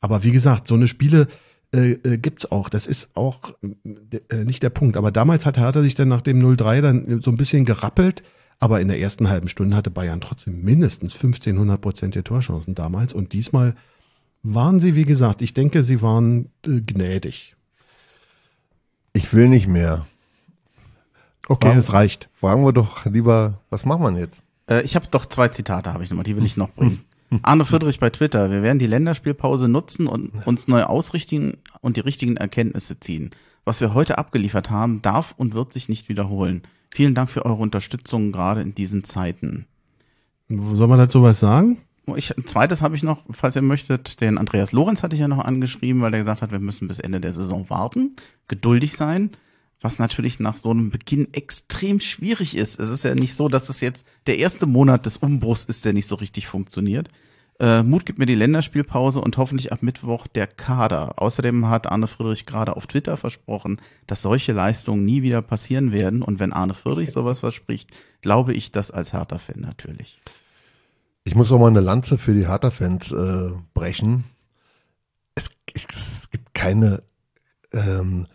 Aber wie gesagt, so eine Spiele äh, äh, gibt's auch. Das ist auch äh, nicht der Punkt. Aber damals hat Hertha sich dann nach dem 0-3 dann so ein bisschen gerappelt. Aber in der ersten halben Stunde hatte Bayern trotzdem mindestens 1500 Prozent der Torchancen damals. Und diesmal waren sie, wie gesagt, ich denke, sie waren äh, gnädig. Ich will nicht mehr. Okay, es reicht. Fragen wir doch lieber, was macht man jetzt? Äh, ich habe doch zwei Zitate, habe ich nochmal, die will ich noch bringen. Arne Friedrich bei Twitter, wir werden die Länderspielpause nutzen und uns neu ausrichten und die richtigen Erkenntnisse ziehen. Was wir heute abgeliefert haben, darf und wird sich nicht wiederholen. Vielen Dank für eure Unterstützung, gerade in diesen Zeiten. Soll man dazu was sagen? Ich, ein zweites habe ich noch, falls ihr möchtet, den Andreas Lorenz hatte ich ja noch angeschrieben, weil er gesagt hat, wir müssen bis Ende der Saison warten, geduldig sein, was natürlich nach so einem Beginn extrem schwierig ist. Es ist ja nicht so, dass es jetzt der erste Monat des Umbruchs ist, der nicht so richtig funktioniert. Äh, Mut gibt mir die Länderspielpause und hoffentlich ab Mittwoch der Kader. Außerdem hat Arne Friedrich gerade auf Twitter versprochen, dass solche Leistungen nie wieder passieren werden. Und wenn Arne Friedrich sowas verspricht, glaube ich das als Hertha-Fan natürlich. Ich muss auch mal eine Lanze für die Hertha-Fans äh, brechen. Es, es, gibt keine ähm,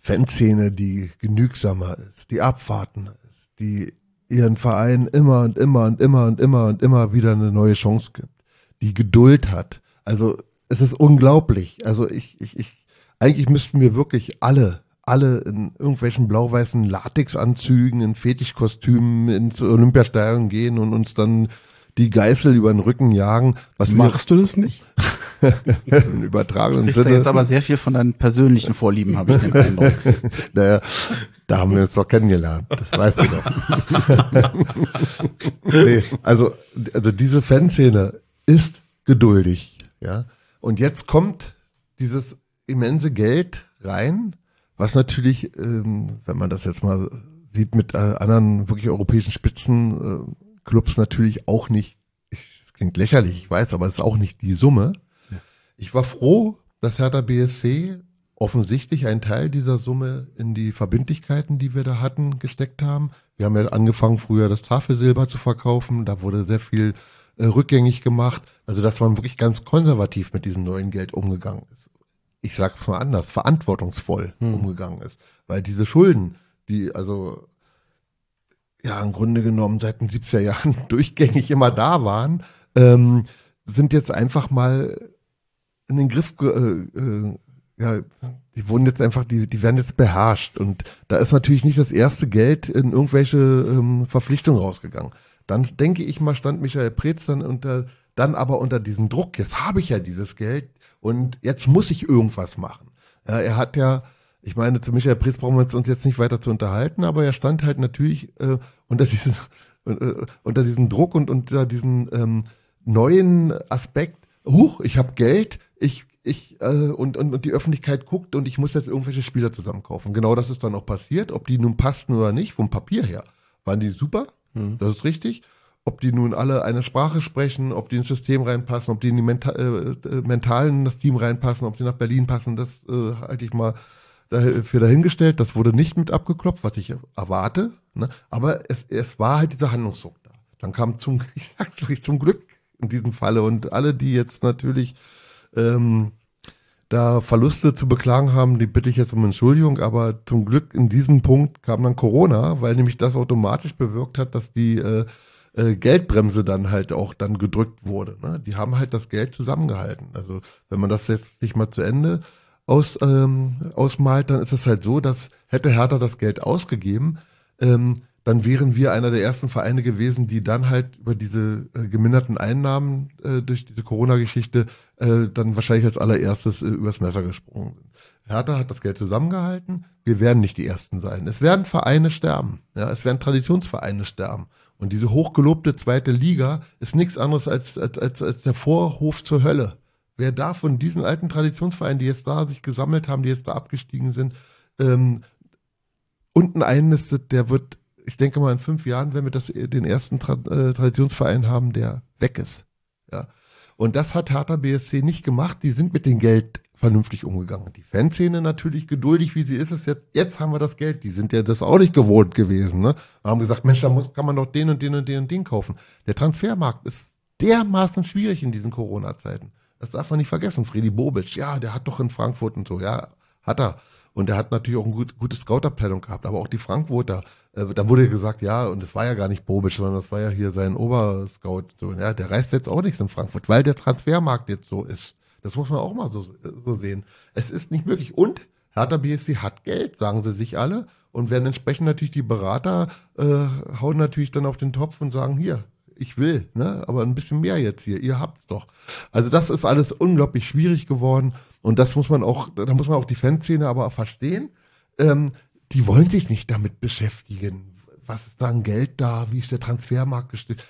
Fanszene, die genügsamer ist, die abwarten ist, die ihren Verein immer und immer und immer und immer und immer wieder eine neue Chance gibt, die Geduld hat. Also es ist unglaublich. Also ich, ich, ich, eigentlich müssten wir wirklich alle, alle in irgendwelchen blau-weißen Latexanzügen, in Fetischkostümen ins Olympiastadion gehen und uns dann die Geißel über den Rücken jagen. Was Machst du das nicht? Im übertragenen Du sprichst da jetzt aber sehr viel von deinen persönlichen Vorlieben, habe ich den Eindruck. naja, da haben wir uns doch kennengelernt, das weißt du doch. nee, also, also diese Fanszene ist geduldig, ja. Und jetzt kommt dieses immense Geld rein, was natürlich, ähm, wenn man das jetzt mal sieht, mit äh, anderen wirklich europäischen Spitzen äh, natürlich auch nicht, es klingt lächerlich, ich weiß, aber es ist auch nicht die Summe. Ja. Ich war froh, dass Hertha BSC offensichtlich einen Teil dieser Summe in die Verbindlichkeiten, die wir da hatten, gesteckt haben. Wir haben ja angefangen, früher das Tafelsilber zu verkaufen. Da wurde sehr viel äh, rückgängig gemacht. Also, dass man wirklich ganz konservativ mit diesem neuen Geld umgegangen ist. Ich sag's mal anders, verantwortungsvoll hm. umgegangen ist. Weil diese Schulden, die, also ja im Grunde genommen seit den 70er Jahren durchgängig immer da waren, ähm, sind jetzt einfach mal in den Griff, äh, äh, ja, die wurden jetzt einfach, die, die werden jetzt beherrscht und da ist natürlich nicht das erste Geld in irgendwelche ähm, Verpflichtungen rausgegangen. Dann denke ich mal, stand Michael Preetz dann unter, dann aber unter diesem Druck, jetzt habe ich ja dieses Geld und jetzt muss ich irgendwas machen. Ja, er hat ja ich meine, zu Michael Preetz brauchen wir uns jetzt nicht weiter zu unterhalten, aber er stand halt natürlich äh, unter, diesen, äh, unter diesem Druck und unter diesem ähm, neuen Aspekt, huch, ich habe Geld, ich, ich, äh, und, und, und die Öffentlichkeit guckt und ich muss jetzt irgendwelche Spieler zusammenkaufen. Genau das ist dann auch passiert, ob die nun passten oder nicht, vom Papier her. Waren die super, mhm. das ist richtig. Ob die nun alle eine Sprache sprechen, ob die ins System reinpassen, ob die in die Menta äh, äh Mentalen das Team reinpassen, ob die nach Berlin passen, das äh, halte ich mal für dahingestellt. Das wurde nicht mit abgeklopft, was ich erwarte. Ne? Aber es, es war halt dieser Handlungsdruck da. Dann kam zum, ich sag's wirklich, zum Glück in diesem Falle und alle, die jetzt natürlich ähm, da Verluste zu beklagen haben, die bitte ich jetzt um Entschuldigung, aber zum Glück in diesem Punkt kam dann Corona, weil nämlich das automatisch bewirkt hat, dass die äh, äh, Geldbremse dann halt auch dann gedrückt wurde. Ne? Die haben halt das Geld zusammengehalten. Also wenn man das jetzt nicht mal zu Ende aus, ähm, ausmalt, dann ist es halt so, dass hätte Hertha das Geld ausgegeben, ähm, dann wären wir einer der ersten Vereine gewesen, die dann halt über diese äh, geminderten Einnahmen äh, durch diese Corona-Geschichte äh, dann wahrscheinlich als allererstes äh, übers Messer gesprungen sind. Hertha hat das Geld zusammengehalten. Wir werden nicht die Ersten sein. Es werden Vereine sterben. Ja, es werden Traditionsvereine sterben. Und diese hochgelobte zweite Liga ist nichts anderes als, als, als, als der Vorhof zur Hölle wer da von diesen alten Traditionsvereinen, die jetzt da sich gesammelt haben, die jetzt da abgestiegen sind, ähm, unten einnistet, der wird, ich denke mal, in fünf Jahren, wenn wir das, den ersten Tra äh, Traditionsverein haben, der weg ist. Ja. Und das hat Hertha BSC nicht gemacht. Die sind mit dem Geld vernünftig umgegangen. Die Fanszene natürlich geduldig, wie sie ist es jetzt. Jetzt haben wir das Geld. Die sind ja das auch nicht gewohnt gewesen. Ne? Haben gesagt, Mensch, da muss, kann man doch den und den und den und den kaufen. Der Transfermarkt ist dermaßen schwierig in diesen Corona-Zeiten. Das darf man nicht vergessen. Freddy Bobic, ja, der hat doch in Frankfurt und so, ja, hat er. Und er hat natürlich auch eine gut, gute Scouter-Planung gehabt, aber auch die Frankfurter. Äh, dann wurde gesagt, ja, und das war ja gar nicht Bobic, sondern das war ja hier sein Oberscout. So, ja, der reist jetzt auch nichts in Frankfurt, weil der Transfermarkt jetzt so ist. Das muss man auch mal so, so sehen. Es ist nicht möglich. Und Hertha BSC hat Geld, sagen sie sich alle. Und werden entsprechend natürlich die Berater äh, hauen natürlich dann auf den Topf und sagen, hier, ich will, ne? aber ein bisschen mehr jetzt hier, ihr habt's doch. Also das ist alles unglaublich schwierig geworden und das muss man auch, da muss man auch die Fanszene aber verstehen. Ähm, die wollen sich nicht damit beschäftigen. Was ist da an Geld da? Wie ist der Transfermarkt bestückt?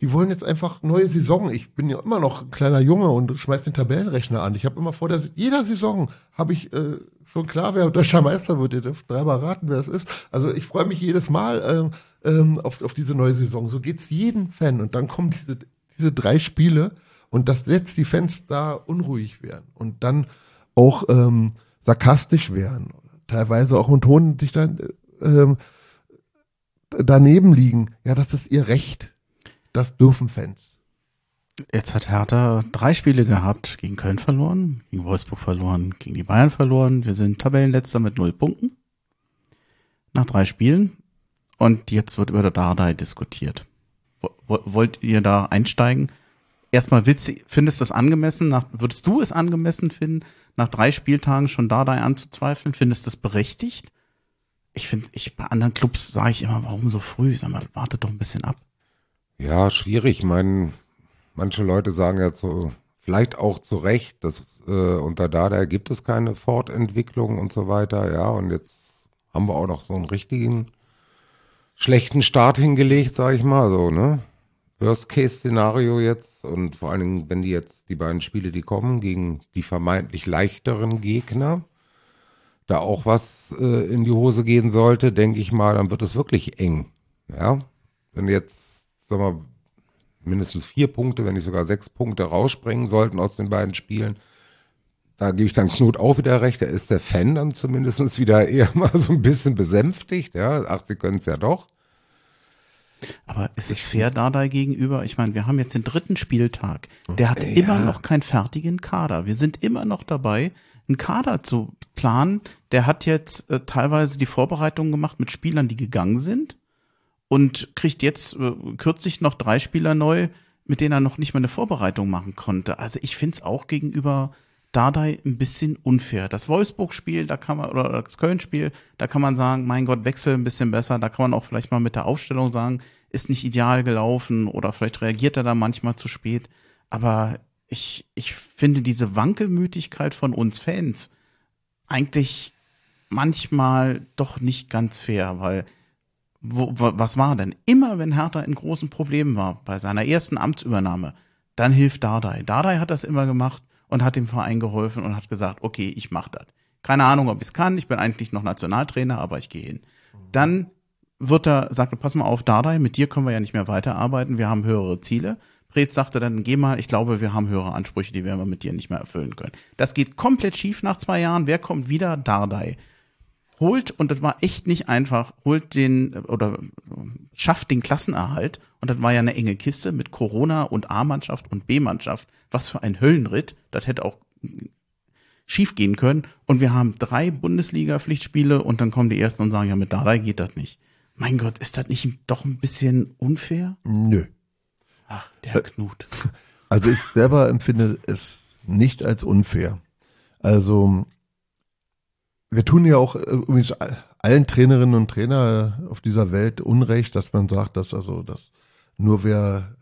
Die wollen jetzt einfach neue Saison. Ich bin ja immer noch ein kleiner Junge und schmeiß den Tabellenrechner an. Ich habe immer vor der jeder Saison habe ich äh, schon klar, wer deutscher Meister wird. Ihr dürft dreimal raten, wer es ist. Also ich freue mich jedes Mal äh, ähm, auf, auf diese neue Saison. So geht's jedem Fan. Und dann kommen diese, diese drei Spiele und das setzt die Fans da unruhig werden und dann auch ähm, sarkastisch werden. Teilweise auch im Ton sich dann ähm, daneben liegen. Ja, das ist ihr Recht. Das dürfen Fans. Jetzt hat Hertha drei Spiele gehabt, gegen Köln verloren, gegen Wolfsburg verloren, gegen die Bayern verloren. Wir sind Tabellenletzter mit null Punkten. Nach drei Spielen. Und jetzt wird über der Dardai diskutiert. Wollt ihr da einsteigen? Erstmal willst, findest du das angemessen? Nach, würdest du es angemessen finden, nach drei Spieltagen schon Dardai anzuzweifeln? Findest du das berechtigt? Ich finde, ich, bei anderen Clubs sage ich immer, warum so früh? Sag mal, wartet doch ein bisschen ab. Ja, schwierig. Ich meine, manche Leute sagen ja so, vielleicht auch zu Recht, dass äh, unter Dada gibt es keine Fortentwicklung und so weiter, ja, und jetzt haben wir auch noch so einen richtigen schlechten Start hingelegt, sage ich mal, so, ne? Worst-Case-Szenario jetzt und vor allen Dingen, wenn die jetzt die beiden Spiele, die kommen, gegen die vermeintlich leichteren Gegner, da auch was äh, in die Hose gehen sollte, denke ich mal, dann wird es wirklich eng. Ja, wenn jetzt, sag mal, mindestens vier Punkte, wenn nicht sogar sechs Punkte rausspringen sollten aus den beiden Spielen. Da gebe ich dann Knut auch wieder recht. Da ist der Fan dann zumindest wieder eher mal so ein bisschen besänftigt. Ja, ach, sie können es ja doch. Aber ist es fair Dardai gegenüber? Ich meine, wir haben jetzt den dritten Spieltag. Der hat ja. immer noch keinen fertigen Kader. Wir sind immer noch dabei, einen Kader zu planen. Der hat jetzt äh, teilweise die Vorbereitungen gemacht mit Spielern, die gegangen sind und kriegt jetzt äh, kürzlich noch drei Spieler neu, mit denen er noch nicht mal eine Vorbereitung machen konnte. Also ich finde es auch gegenüber Dardai ein bisschen unfair. Das Wolfsburg-Spiel, da kann man, oder das Köln-Spiel, da kann man sagen, mein Gott, Wechsel ein bisschen besser. Da kann man auch vielleicht mal mit der Aufstellung sagen, ist nicht ideal gelaufen oder vielleicht reagiert er da manchmal zu spät. Aber ich, ich finde diese Wankelmütigkeit von uns Fans eigentlich manchmal doch nicht ganz fair, weil wo, was war denn? Immer wenn Hertha in großen Problemen war, bei seiner ersten Amtsübernahme, dann hilft Dardai. Dardai hat das immer gemacht und hat dem Verein geholfen und hat gesagt, okay, ich mach das. Keine Ahnung, ob ich es kann, ich bin eigentlich noch Nationaltrainer, aber ich gehe hin. Dann wird er, sagte, pass mal auf, Dardai, mit dir können wir ja nicht mehr weiterarbeiten, wir haben höhere Ziele. Preetz sagte dann, geh mal, ich glaube, wir haben höhere Ansprüche, die werden wir mit dir nicht mehr erfüllen können. Das geht komplett schief nach zwei Jahren. Wer kommt wieder? Dardai holt, und das war echt nicht einfach, holt den oder schafft den Klassenerhalt. Und das war ja eine enge Kiste mit Corona und A-Mannschaft und B-Mannschaft. Was für ein Höllenritt. Das hätte auch schief gehen können. Und wir haben drei Bundesliga-Pflichtspiele und dann kommen die ersten und sagen, ja, mit Dardai geht das nicht. Mein Gott, ist das nicht doch ein bisschen unfair? Nö. Ach, der Knut. Also ich selber empfinde es nicht als unfair. Also wir tun ja auch übrigens allen Trainerinnen und Trainer auf dieser Welt Unrecht, dass man sagt, dass also dass nur wer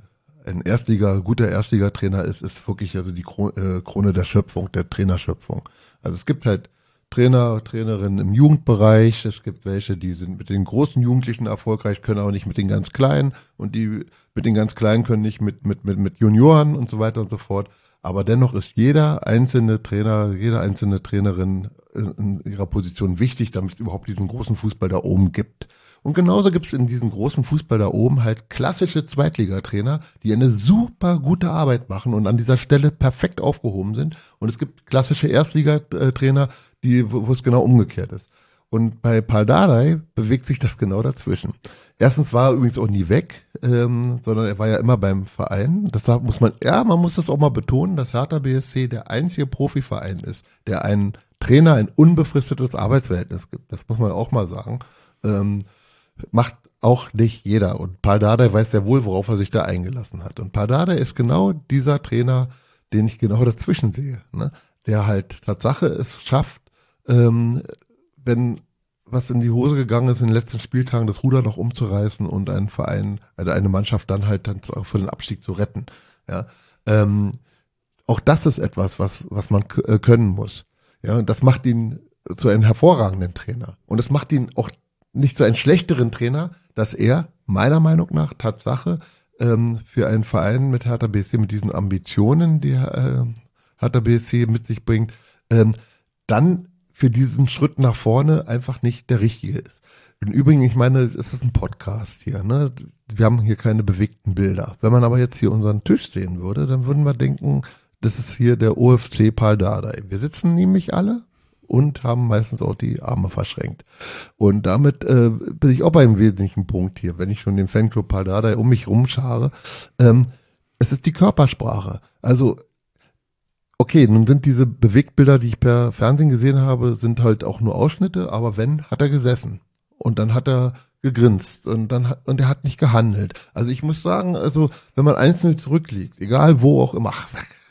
ein Erstliga, guter Erstligatrainer ist, ist wirklich also die äh, Krone der Schöpfung, der Trainerschöpfung. Also es gibt halt Trainer, Trainerinnen im Jugendbereich, es gibt welche, die sind mit den großen Jugendlichen erfolgreich, können auch nicht mit den ganz Kleinen und die mit den ganz Kleinen können nicht mit, mit, mit, mit Junioren und so weiter und so fort. Aber dennoch ist jeder einzelne Trainer, jede einzelne Trainerin in ihrer Position wichtig, damit es überhaupt diesen großen Fußball da oben gibt. Und genauso gibt es in diesem großen Fußball da oben halt klassische Zweitligatrainer, die eine super gute Arbeit machen und an dieser Stelle perfekt aufgehoben sind. Und es gibt klassische Erstligatrainer, die, wo es genau umgekehrt ist. Und bei Paldadei bewegt sich das genau dazwischen. Erstens war er übrigens auch nie weg, ähm, sondern er war ja immer beim Verein. Das muss man, ja, man muss das auch mal betonen, dass Hertha BSC der einzige Profiverein ist, der einen Trainer ein unbefristetes Arbeitsverhältnis gibt. Das muss man auch mal sagen. Ähm, macht auch nicht jeder. Und Paldadei weiß sehr wohl, worauf er sich da eingelassen hat. Und Paldadei ist genau dieser Trainer, den ich genau dazwischen sehe. Ne? Der halt Tatsache es schafft, ähm, wenn was in die Hose gegangen ist in den letzten Spieltagen, das Ruder noch umzureißen und einen Verein, also eine Mannschaft dann halt dann für den Abstieg zu retten. Ja, ähm, auch das ist etwas, was was man äh, können muss. Ja, und das macht ihn zu einem hervorragenden Trainer. Und es macht ihn auch nicht zu einem schlechteren Trainer, dass er meiner Meinung nach Tatsache ähm, für einen Verein mit Hertha BSC mit diesen Ambitionen, die äh, Hertha BSC mit sich bringt, ähm, dann für diesen Schritt nach vorne einfach nicht der richtige ist. Im Übrigen, ich meine, es ist ein Podcast hier, ne? Wir haben hier keine bewegten Bilder. Wenn man aber jetzt hier unseren Tisch sehen würde, dann würden wir denken, das ist hier der OFC Pal Dardai. Wir sitzen nämlich alle und haben meistens auch die Arme verschränkt. Und damit äh, bin ich auch bei einem wesentlichen Punkt hier, wenn ich schon den Fanclub Pal Dardai um mich rumschare. Ähm, es ist die Körpersprache. Also okay, nun sind diese Bewegtbilder, die ich per Fernsehen gesehen habe, sind halt auch nur Ausschnitte, aber wenn, hat er gesessen. Und dann hat er gegrinst und dann hat, und er hat nicht gehandelt. Also ich muss sagen, also wenn man einzeln zurückliegt, egal wo auch immer,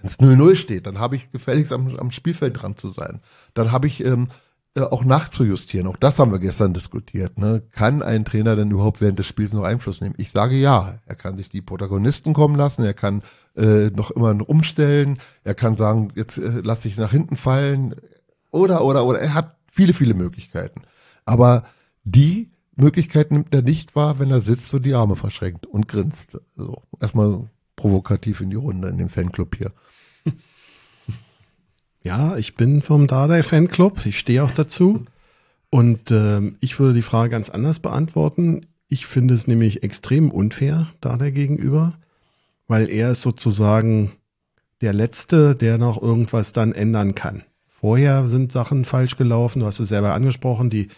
wenn es 0-0 steht, dann habe ich gefälligst am, am Spielfeld dran zu sein. Dann habe ich ähm, äh, auch nachzujustieren. Auch das haben wir gestern diskutiert. Ne? Kann ein Trainer denn überhaupt während des Spiels noch Einfluss nehmen? Ich sage ja. Er kann sich die Protagonisten kommen lassen. Er kann äh, noch immer umstellen. Er kann sagen, jetzt äh, lass dich nach hinten fallen. Oder, oder, oder. Er hat viele, viele Möglichkeiten. Aber die Möglichkeit nimmt er nicht wahr, wenn er sitzt und die Arme verschränkt und grinst. So, erstmal provokativ in die Runde in dem Fanclub hier. Ja, ich bin vom Dardai Fanclub. Ich stehe auch dazu. Und ähm, ich würde die Frage ganz anders beantworten. Ich finde es nämlich extrem unfair Dardai gegenüber, weil er ist sozusagen der Letzte, der noch irgendwas dann ändern kann. Vorher sind Sachen falsch gelaufen. Du hast es selber angesprochen, die,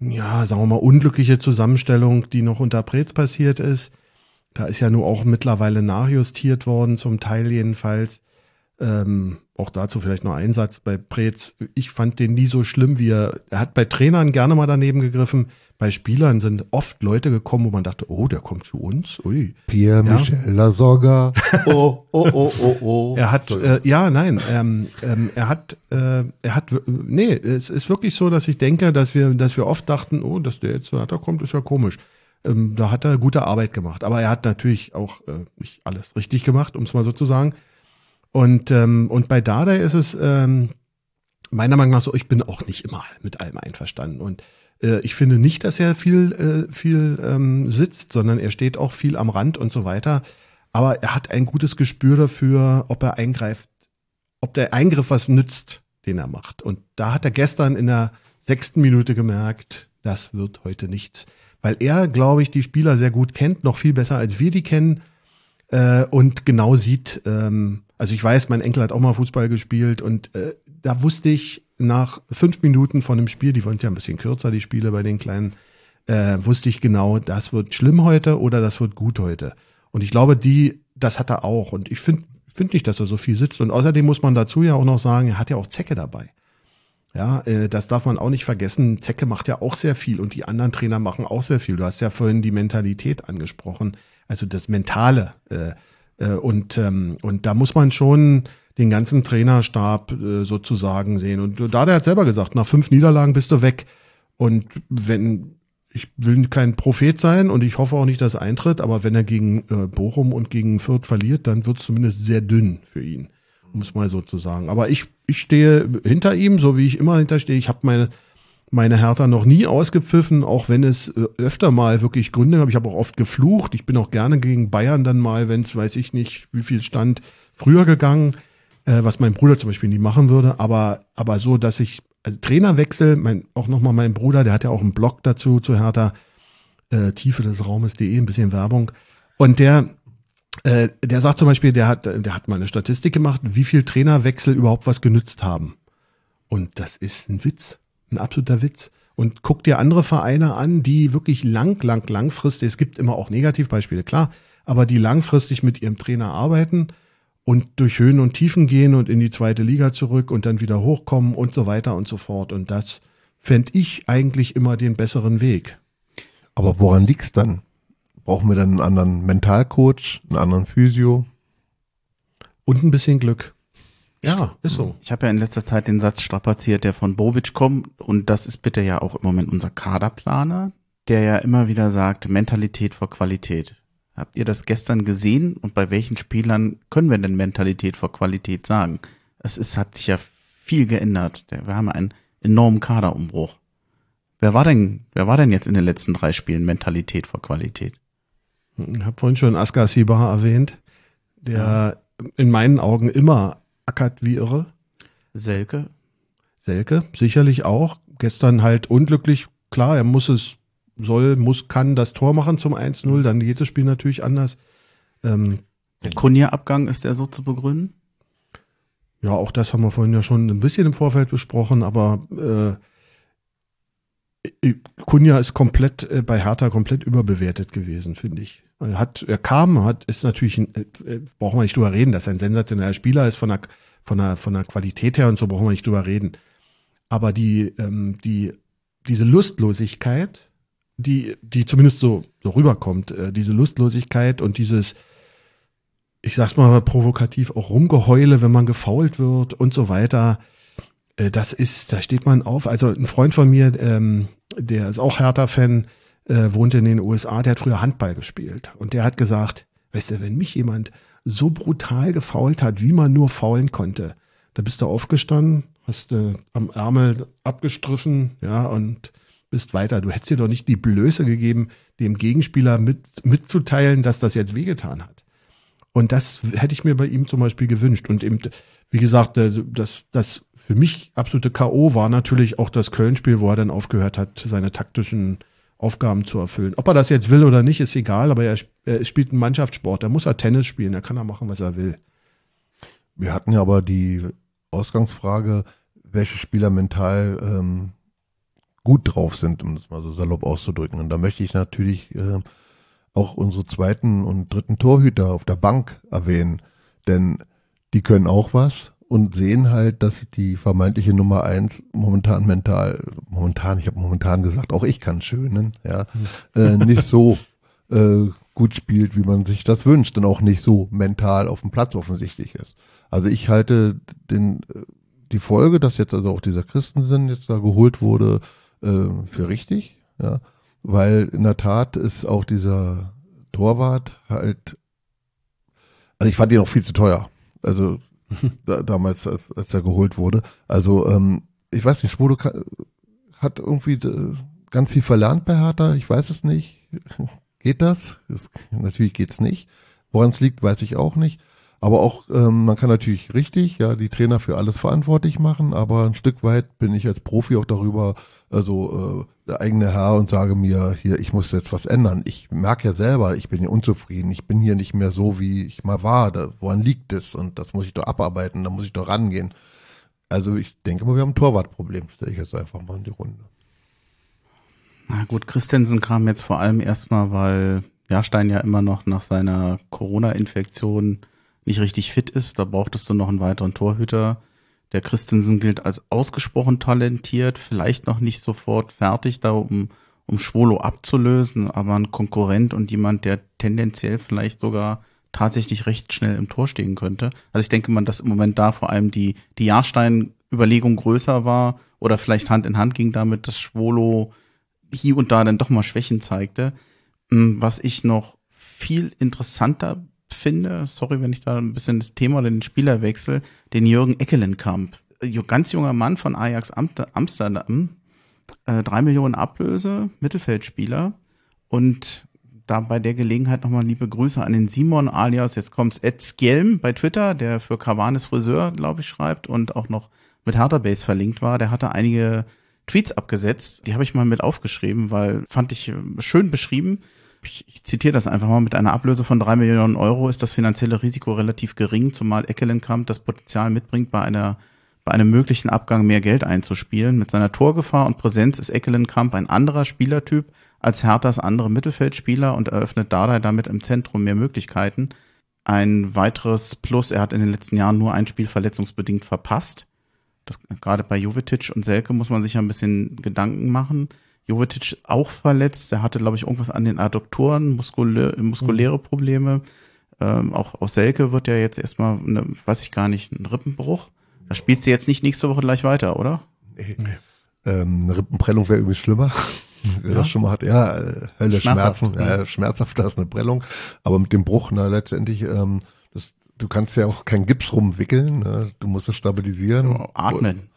ja, sagen wir mal, unglückliche Zusammenstellung, die noch unter Prez passiert ist. Da ist ja nur auch mittlerweile nachjustiert worden, zum Teil jedenfalls. Ähm, auch dazu vielleicht noch ein Satz bei Preetz. Ich fand den nie so schlimm, wie er. Er hat bei Trainern gerne mal daneben gegriffen. Bei Spielern sind oft Leute gekommen, wo man dachte, oh, der kommt zu uns. Ui. Pierre ja. Michel Lasogga. Oh, oh, oh, oh, oh. Er hat, äh, ja, nein, ähm, ähm, er hat, äh, er hat, nee, es ist wirklich so, dass ich denke, dass wir, dass wir oft dachten, oh, dass der jetzt da kommt, ist ja komisch. Ähm, da hat er gute Arbeit gemacht. Aber er hat natürlich auch äh, nicht alles richtig gemacht, um es mal so zu sagen. Und, ähm, und bei Dada ist es ähm, meiner Meinung nach so, ich bin auch nicht immer mit allem einverstanden. Und äh, ich finde nicht, dass er viel, äh, viel ähm, sitzt, sondern er steht auch viel am Rand und so weiter. Aber er hat ein gutes Gespür dafür, ob er eingreift, ob der Eingriff was nützt, den er macht. Und da hat er gestern in der sechsten Minute gemerkt, das wird heute nichts. Weil er, glaube ich, die Spieler sehr gut kennt, noch viel besser als wir die kennen äh, und genau sieht, ähm, also ich weiß, mein Enkel hat auch mal Fußball gespielt und äh, da wusste ich nach fünf Minuten von dem Spiel, die waren ja ein bisschen kürzer, die Spiele bei den Kleinen, äh, wusste ich genau, das wird schlimm heute oder das wird gut heute. Und ich glaube, die, das hat er auch. Und ich finde finde nicht, dass er so viel sitzt. Und außerdem muss man dazu ja auch noch sagen, er hat ja auch Zecke dabei. Ja, äh, das darf man auch nicht vergessen. Zecke macht ja auch sehr viel und die anderen Trainer machen auch sehr viel. Du hast ja vorhin die Mentalität angesprochen, also das Mentale. Äh, äh, und, ähm, und da muss man schon den ganzen Trainerstab äh, sozusagen sehen. Und da der hat selber gesagt, nach fünf Niederlagen bist du weg. Und wenn, ich will kein Prophet sein und ich hoffe auch nicht, dass er eintritt, aber wenn er gegen äh, Bochum und gegen Fürth verliert, dann wird es zumindest sehr dünn für ihn, es mal so zu sagen. Aber ich, ich stehe hinter ihm, so wie ich immer hinterstehe. Ich habe meine meine Hertha noch nie ausgepfiffen, auch wenn es äh, öfter mal wirklich Gründe gab. Ich habe auch oft geflucht. Ich bin auch gerne gegen Bayern dann mal, wenn es, weiß ich nicht, wie viel stand, früher gegangen, äh, was mein Bruder zum Beispiel nie machen würde. Aber, aber so, dass ich also Trainerwechsel, mein, auch nochmal mein Bruder, der hat ja auch einen Blog dazu zu Hertha, äh, Tiefe des Raumes.de, ein bisschen Werbung. Und der, äh, der sagt zum Beispiel, der hat, der hat mal eine Statistik gemacht, wie viel Trainerwechsel überhaupt was genützt haben. Und das ist ein Witz, ein absoluter Witz. Und guck dir andere Vereine an, die wirklich lang, lang, langfristig, es gibt immer auch Negativbeispiele, klar, aber die langfristig mit ihrem Trainer arbeiten und durch Höhen und Tiefen gehen und in die zweite Liga zurück und dann wieder hochkommen und so weiter und so fort. Und das fände ich eigentlich immer den besseren Weg. Aber woran liegt's dann? Brauchen wir dann einen anderen Mentalcoach, einen anderen Physio? Und ein bisschen Glück. Ja, ist so. Ich habe ja in letzter Zeit den Satz strapaziert, der von Bobic kommt. Und das ist bitte ja auch im Moment unser Kaderplaner, der ja immer wieder sagt, Mentalität vor Qualität. Habt ihr das gestern gesehen? Und bei welchen Spielern können wir denn Mentalität vor Qualität sagen? Es ist, hat sich ja viel geändert. Wir haben einen enormen Kaderumbruch. Wer war denn, wer war denn jetzt in den letzten drei Spielen Mentalität vor Qualität? Ich habe vorhin schon Askar Sibar erwähnt, der ja. in meinen Augen immer ackert wie irre. Selke? Selke, sicherlich auch. Gestern halt unglücklich. Klar, er muss es soll, muss, kann das Tor machen zum 1-0, dann geht das Spiel natürlich anders. Ähm, der Kunja-Abgang ist der so zu begründen? Ja, auch das haben wir vorhin ja schon ein bisschen im Vorfeld besprochen, aber äh, Kunja ist komplett äh, bei Hertha komplett überbewertet gewesen, finde ich. Er hat, er kam, hat, ist natürlich, ein, äh, brauchen wir nicht drüber reden, dass er ein sensationeller Spieler ist von der, von der, von der Qualität her und so brauchen wir nicht drüber reden. Aber die, ähm, die, diese Lustlosigkeit, die, die zumindest so, so rüberkommt, äh, diese Lustlosigkeit und dieses, ich sag's mal provokativ, auch Rumgeheule, wenn man gefault wird und so weiter. Äh, das ist, da steht man auf. Also ein Freund von mir, ähm, der ist auch Hertha-Fan, äh, wohnt in den USA, der hat früher Handball gespielt. Und der hat gesagt, weißt du, wenn mich jemand so brutal gefault hat, wie man nur faulen konnte, da bist du aufgestanden, hast du am Ärmel abgestriffen, ja, und bist weiter. Du hättest dir doch nicht die Blöße gegeben, dem Gegenspieler mit, mitzuteilen, dass das jetzt wehgetan hat. Und das hätte ich mir bei ihm zum Beispiel gewünscht. Und eben, wie gesagt, äh, das, das für mich absolute K.O. war natürlich auch das Köln-Spiel, wo er dann aufgehört hat, seine taktischen Aufgaben zu erfüllen. Ob er das jetzt will oder nicht, ist egal, aber er, er spielt einen Mannschaftssport. Da muss er Tennis spielen, da kann er machen, was er will. Wir hatten ja aber die Ausgangsfrage, welche Spieler mental ähm, gut drauf sind, um das mal so salopp auszudrücken. Und da möchte ich natürlich äh, auch unsere zweiten und dritten Torhüter auf der Bank erwähnen, denn die können auch was und sehen halt, dass die vermeintliche Nummer eins momentan mental, momentan, ich habe momentan gesagt, auch ich kann schönen, ja, äh, nicht so äh, gut spielt, wie man sich das wünscht und auch nicht so mental auf dem Platz offensichtlich ist. Also ich halte den, äh, die Folge, dass jetzt also auch dieser Christensen jetzt da geholt wurde, äh, für richtig, ja, weil in der Tat ist auch dieser Torwart halt, also ich fand ihn auch viel zu teuer, also da, damals, als, als er geholt wurde. Also ähm, ich weiß nicht, Schwudo hat irgendwie äh, ganz viel verlernt bei Hertha, ich weiß es nicht. Geht das? das natürlich geht's nicht. Woran es liegt, weiß ich auch nicht. Aber auch, ähm, man kann natürlich richtig, ja, die Trainer für alles verantwortlich machen, aber ein Stück weit bin ich als Profi auch darüber, also äh, der eigene Herr und sage mir, hier, ich muss jetzt was ändern. Ich merke ja selber, ich bin hier unzufrieden, ich bin hier nicht mehr so, wie ich mal war. Da, woran liegt es? Und das muss ich doch abarbeiten, da muss ich doch rangehen. Also ich denke mal, wir haben ein Torwartproblem, stelle ich jetzt einfach mal in die Runde. Na gut, Christensen kam jetzt vor allem erstmal, weil Jahrstein ja immer noch nach seiner Corona-Infektion nicht richtig fit ist. Da brauchtest du noch einen weiteren Torhüter. Der Christensen gilt als ausgesprochen talentiert, vielleicht noch nicht sofort fertig, da um, um Schwolo abzulösen, aber ein Konkurrent und jemand, der tendenziell vielleicht sogar tatsächlich recht schnell im Tor stehen könnte. Also ich denke mal, dass im Moment da vor allem die, die Jahrstein-Überlegung größer war oder vielleicht Hand in Hand ging damit, dass Schwolo hier und da dann doch mal Schwächen zeigte. Hm, was ich noch viel interessanter finde, sorry, wenn ich da ein bisschen das Thema oder den Spieler wechsle, den Jürgen Eckelenkamp. Ganz junger Mann von Ajax Amsterdam, äh, drei Millionen Ablöse, Mittelfeldspieler und da bei der Gelegenheit nochmal liebe Grüße an den Simon alias, jetzt kommt's Ed Skjelm bei Twitter, der für Cavanes Friseur, glaube ich, schreibt und auch noch mit Hertha Base verlinkt war, der hatte einige Tweets abgesetzt. Die habe ich mal mit aufgeschrieben, weil fand ich äh, schön beschrieben. Ich, zitiere das einfach mal. Mit einer Ablöse von drei Millionen Euro ist das finanzielle Risiko relativ gering, zumal Eckelenkamp das Potenzial mitbringt, bei einer bei einem möglichen Abgang mehr Geld einzuspielen. Mit seiner Torgefahr und Präsenz ist Eckelenkamp ein anderer Spielertyp als Herthas andere Mittelfeldspieler und eröffnet Dardai damit im Zentrum mehr Möglichkeiten. Ein weiteres Plus, er hat in den letzten Jahren nur ein Spiel verletzungsbedingt verpasst. Das, gerade bei Jovetic und Selke muss man sich ja ein bisschen Gedanken machen. Jovetic auch verletzt, der hatte, glaube ich, irgendwas an den Adduktoren, muskulä muskuläre Probleme. Ähm, auch aus Selke wird ja jetzt erstmal, ne, weiß ich gar nicht, ein Rippenbruch. Da spielst du jetzt nicht nächste Woche gleich weiter, oder? Nee. Ähm, eine Rippenprellung wäre irgendwie schlimmer. Wer Ja? das schon mal hat, ja, äh, Hölle, Schmerzhaft, Schmerzen, ja, schmerzhafter ist eine Prellung. Aber mit dem Bruch, na, letztendlich, ähm, das, du kannst ja auch keinen Gips rumwickeln, ne? du musst es stabilisieren. Atmen.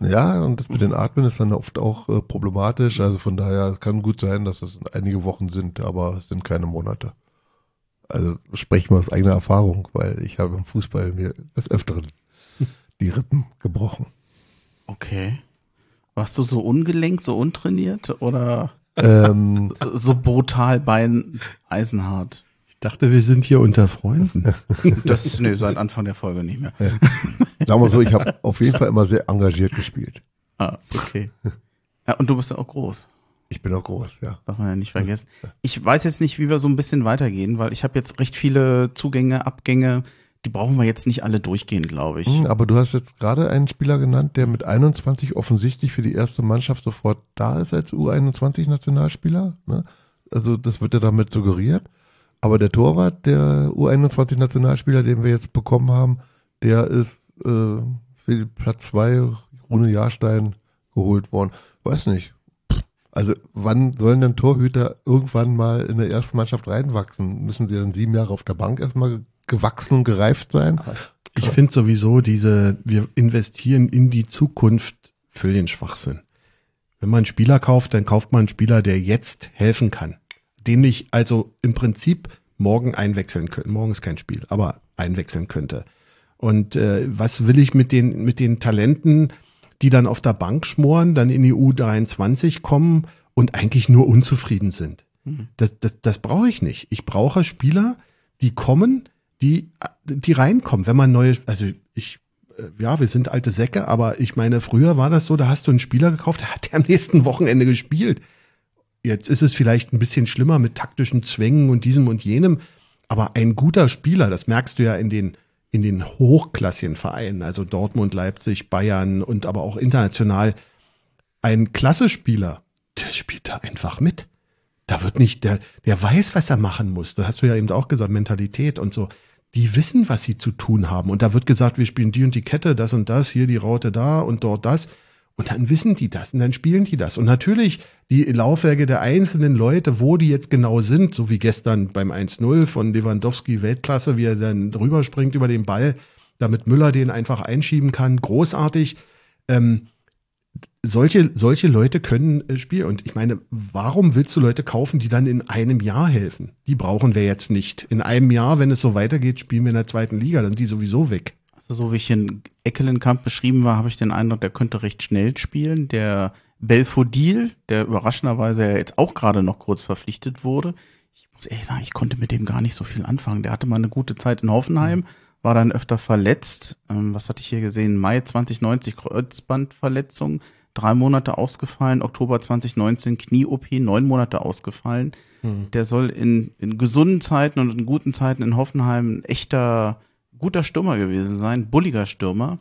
Ja, und das mit den Atmen ist dann oft auch äh, problematisch. Also von daher, es kann gut sein, dass es einige Wochen sind, aber es sind keine Monate. Also spreche mal aus eigener Erfahrung, weil ich habe im Fußball mir des Öfteren die Rippen gebrochen. Okay. Warst du so ungelenkt, so untrainiert oder ähm, so brutal bein eisenhart? Ich dachte, wir sind hier unter Freunden. Das, nee, seit Anfang der Folge nicht mehr. sagen wir so, ich habe auf jeden Fall immer sehr engagiert gespielt. Ah, okay. Ja, und du bist ja auch groß. Ich bin auch groß, ja. Darf man ja nicht vergessen. Ich weiß jetzt nicht, wie wir so ein bisschen weitergehen, weil ich habe jetzt recht viele Zugänge, Abgänge. Die brauchen wir jetzt nicht alle durchgehen, glaube ich. Hm, Aber du hast jetzt gerade einen Spieler genannt, der mit 21 offensichtlich für die erste Mannschaft sofort da ist als U21-Nationalspieler. Ne? Also das wird ja damit suggeriert. Aber der Torwart, der U21-Nationalspieler, den wir jetzt bekommen haben, der ist äh, für Platz zwei Rune Jahrstein geholt worden. Weiß nicht. Also wann sollen denn Torhüter irgendwann mal in der ersten Mannschaft reinwachsen? Müssen sie dann sieben Jahre auf der Bank erstmal gewachsen und gereift sein? Ich finde sowieso diese, wir investieren in die Zukunft für den Schwachsinn. Wenn man einen Spieler kauft, dann kauft man einen Spieler, der jetzt helfen kann. Den ich also im Prinzip morgen einwechseln könnte. Morgen ist kein Spiel, aber einwechseln könnte. Und äh, was will ich mit den, mit den Talenten, die dann auf der Bank schmoren, dann in die U23 kommen und eigentlich nur unzufrieden sind? Das, das, das brauche ich nicht. Ich brauche Spieler, die kommen, die, die reinkommen. Wenn man neue, also ich, äh, ja, wir sind alte Säcke, aber ich meine, früher war das so, da hast du einen Spieler gekauft, der hat am nächsten Wochenende gespielt. Jetzt ist es vielleicht ein bisschen schlimmer mit taktischen Zwängen und diesem und jenem, aber ein guter Spieler, das merkst du ja in den, in den hochklassigen Vereinen, also Dortmund, Leipzig, Bayern und aber auch international, ein Klasse-Spieler, der spielt da einfach mit. Da wird nicht, der, der weiß, was er machen muss. Da hast du ja eben auch gesagt, Mentalität und so. Die wissen, was sie zu tun haben. Und da wird gesagt, wir spielen die und die Kette, das und das, hier die Raute da und dort das. Und dann wissen die das und dann spielen die das. Und natürlich die Laufwerke der einzelnen Leute, wo die jetzt genau sind, so wie gestern beim 1-0 von Lewandowski Weltklasse, wie er dann drüber springt über den Ball, damit Müller den einfach einschieben kann, großartig. Ähm, solche, solche Leute können äh, spielen. Und ich meine, warum willst du Leute kaufen, die dann in einem Jahr helfen? Die brauchen wir jetzt nicht. In einem Jahr, wenn es so weitergeht, spielen wir in der zweiten Liga, dann sind die sowieso weg. So wie ich in Eckelenkamp beschrieben war, habe ich den Eindruck, der könnte recht schnell spielen. Der Belfodil, der überraschenderweise ja jetzt auch gerade noch kurz verpflichtet wurde. Ich muss ehrlich sagen, ich konnte mit dem gar nicht so viel anfangen. Der hatte mal eine gute Zeit in Hoffenheim, war dann öfter verletzt. Ähm, was hatte ich hier gesehen? Mai 2090 Kreuzbandverletzung, drei Monate ausgefallen. Oktober 2019 Knie-OP, neun Monate ausgefallen. Der soll in, in gesunden Zeiten und in guten Zeiten in Hoffenheim ein echter guter Stürmer gewesen sein, bulliger Stürmer.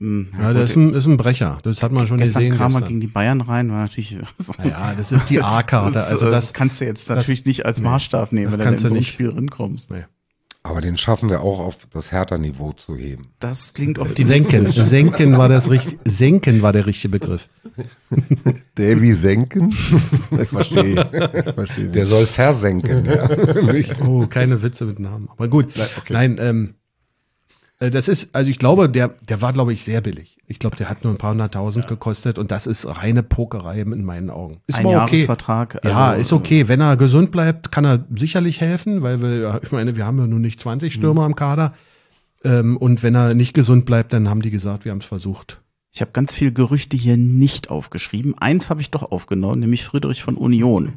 Ähm, Ja, der ist ein, ist ein Brecher. Das hat man schon gestern gesehen. kam er gestern. gegen die Bayern rein, war natürlich. ja, das ist die A-Karte. Das, Also äh, das, kannst du jetzt natürlich nicht als Maßstab nehmen, das wenn du in kannst du so ein nicht. Spiel rinkommst. nee. Aber den schaffen wir auch auf das Hertha-Niveau zu heben. Das klingt optimistisch. Senken. Senken war das richtig, Senken war der richtige Begriff. Davy Senken? Ich verstehe. Ich verstehe Der soll versenken, ja. Oh, keine Witze mit Namen. Aber gut. Nein, okay. Nein, ähm, äh, das ist, also ich glaube, der, der war, glaube ich, sehr billig. Ich glaube, der hat nur ein paar hunderttausend gekostet und das ist reine Pokerei in meinen Augen. Ist Ein aber okay. Jahresvertrag. Ja, also, ist okay. Wenn er gesund bleibt, kann er sicherlich helfen, weil wir, ja, ich meine, wir haben ja nur nicht 20 Stürmer im Kader. Ähm, und wenn er nicht gesund bleibt, dann haben die gesagt, wir haben es versucht. Ich habe ganz viel Gerüchte hier nicht aufgeschrieben. Eins habe ich doch aufgenommen, nämlich Friedrich von Union.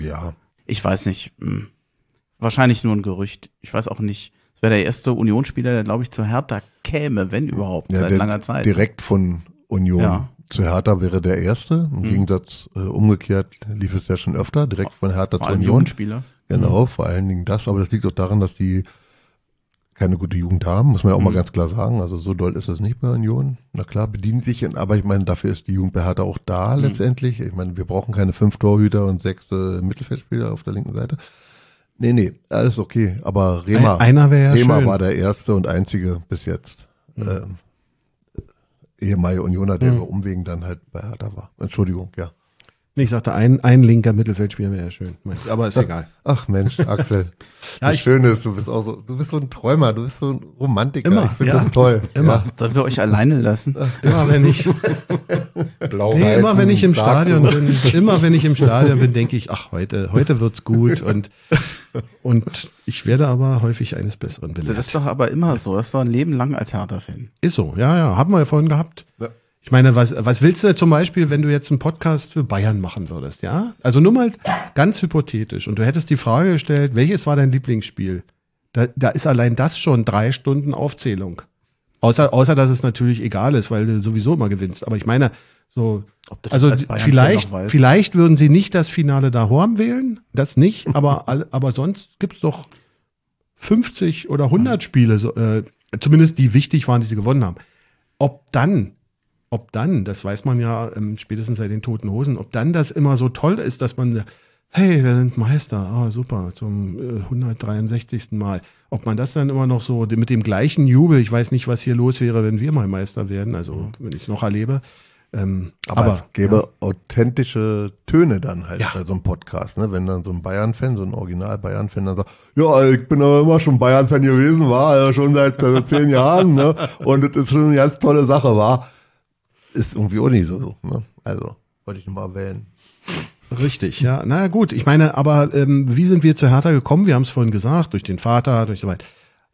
Ja. Ich weiß nicht. Hm. Wahrscheinlich nur ein Gerücht. Ich weiß auch nicht. Es wäre der erste Unionsspieler, der, glaube ich, zu Hertha käme, wenn überhaupt, ja seit langer Zeit. Direkt von Union Ja. zu Hertha wäre der erste. Im Mhm. Gegensatz äh, umgekehrt lief es ja schon öfter, direkt von Hertha Vor zu Union. Jugendspieler. Genau, vor allen Dingen das. Aber das liegt auch daran, dass die keine gute Jugend haben, muss man ja auch mal Mhm. ganz klar sagen. Also so doll ist das nicht bei Union. Na klar, bedienen sich, aber ich meine, dafür ist die Jugend bei Hertha auch da Mhm. letztendlich. Ich meine, wir brauchen keine fünf Torhüter und sechs äh, Mittelfeldspieler auf der linken Seite. Nee, nee, alles okay. Aber Rema, Ein- einer wäre ja Rema schön. war der erste und einzige bis jetzt. Ähm, ehemalige Unioner, der Mhm. über Umwegen dann halt bei Hertha war. Entschuldigung, ja. Nee, ich sagte, ein, ein linker Mittelfeldspieler wäre ja schön. Aber ist egal. Ach Mensch, Axel. Ja, das Schöne ist, du bist auch so, du bist so ein Träumer, du bist so ein Romantiker. Immer, ich finde ja. das toll. Immer. Sollen wir euch alleine lassen? Immer wenn ich, Blau, nee, immer wenn ich im Stadion bin, immer wenn ich im Stadion bin, denke ich, ach, heute, heute wird's gut und, und ich werde aber häufig eines Besseren Das belehrt. ist doch aber immer so. Das ist doch ein Leben lang als Hertha-Fan. Ist so, ja, ja, haben wir ja vorhin gehabt. Ja. Ich meine, was, was willst du zum Beispiel, wenn du jetzt einen Podcast für Bayern machen würdest, ja? Also nur mal ganz hypothetisch und du hättest die Frage gestellt, welches war dein Lieblingsspiel? Da, da ist allein das schon drei Stunden Aufzählung. Außer, außer, dass es natürlich egal ist, weil du sowieso immer gewinnst. Aber ich meine, so, also vielleicht, vielleicht würden sie nicht das Finale da Horm wählen, das nicht, aber, aber sonst gibt's doch 50 oder 100 Spiele, äh, zumindest die wichtig waren, die sie gewonnen haben. Ob dann, ob dann, das weiß man ja ähm, spätestens seit den Toten Hosen, ob dann das immer so toll ist, dass man, hey, wir sind Meister, ah, super, zum äh, 163. Mal. Ob man das dann immer noch so mit dem gleichen Jubel, ich weiß nicht, was hier los wäre, wenn wir mal Meister werden, also wenn ich es noch erlebe. Ähm, Aber, es gäbe authentische Töne dann halt Ja. bei so einem Podcast, ne? Wenn dann so ein Bayern-Fan, so ein Original-Bayern-Fan dann sagt, ja, ich bin aber immer schon Bayern-Fan gewesen, war also schon seit äh, zehn Jahren, ne? Und das ist schon eine ganz tolle Sache, war. Ist irgendwie auch nicht so, ne? Also, wollte ich nur mal wählen. Richtig, ja. Na ja, gut, ich meine, aber ähm, wie sind wir zu Hertha gekommen? Wir haben es vorhin gesagt, durch den Vater, durch so weit.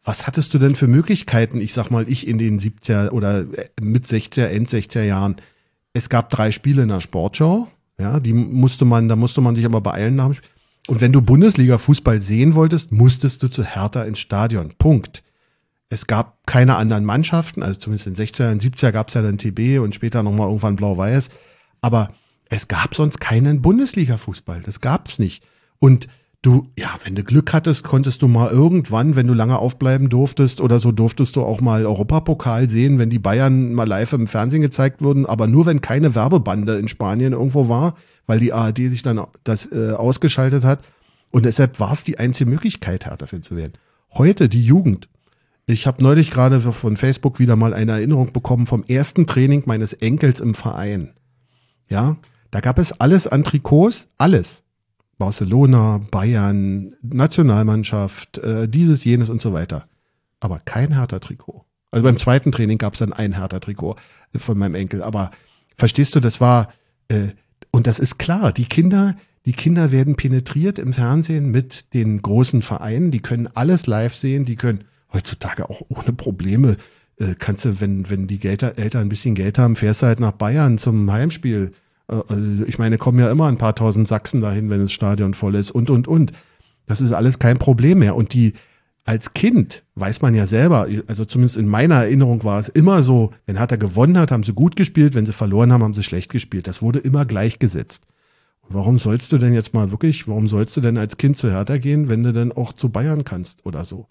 Was hattest du denn für Möglichkeiten? Ich sag mal, ich in den 70er oder äh, mit 60er, End 60er Jahren. Es gab drei Spiele in der Sportschau. Ja, die musste man, da musste man sich aber beeilen nach dem Spiel. Und wenn du Bundesliga-Fußball sehen wolltest, musstest du zu Hertha ins Stadion. Punkt. Es gab keine anderen Mannschaften, also zumindest in den 60er, in den 70er gab es ja dann TB und später nochmal irgendwann Blau-Weiß. Aber es gab sonst keinen Bundesliga-Fußball. Das gab's nicht. Und du, ja, wenn du Glück hattest, konntest du mal irgendwann, wenn du lange aufbleiben durftest oder so, durftest du auch mal Europapokal sehen, wenn die Bayern mal live im Fernsehen gezeigt wurden, aber nur wenn keine Werbebande in Spanien irgendwo war, weil die ARD sich dann das äh, ausgeschaltet hat. Und deshalb war es die einzige Möglichkeit, Hertha-Fan zu werden. Heute die Jugend. Ich habe neulich gerade von Facebook wieder mal eine Erinnerung bekommen vom ersten Training meines Enkels im Verein. Ja, da gab es alles an Trikots, alles. Barcelona, Bayern, Nationalmannschaft, äh, dieses, jenes und so weiter. Aber kein Hertha-Trikot. Also beim zweiten Training gab es dann ein Hertha-Trikot äh, von meinem Enkel. Aber verstehst du, das war, äh, und das ist klar, die Kinder, die Kinder werden penetriert im Fernsehen mit den großen Vereinen, die können alles live sehen, die können heutzutage auch ohne Probleme, äh, kannst du, wenn, wenn die Gelder, Eltern ein bisschen Geld haben, fährst du halt nach Bayern zum Heimspiel. Äh, ich meine, kommen ja immer ein paar tausend Sachsen dahin, wenn das Stadion voll ist und, und, und. Das ist alles kein Problem mehr. Und die, als Kind weiß man ja selber, also zumindest in meiner Erinnerung war es immer so, wenn Hertha gewonnen hat, haben sie gut gespielt, wenn sie verloren haben, haben sie schlecht gespielt. Das wurde immer gleichgesetzt. Und warum sollst du denn jetzt mal wirklich, warum sollst du denn als Kind zu Hertha gehen, wenn du denn auch zu Bayern kannst oder so?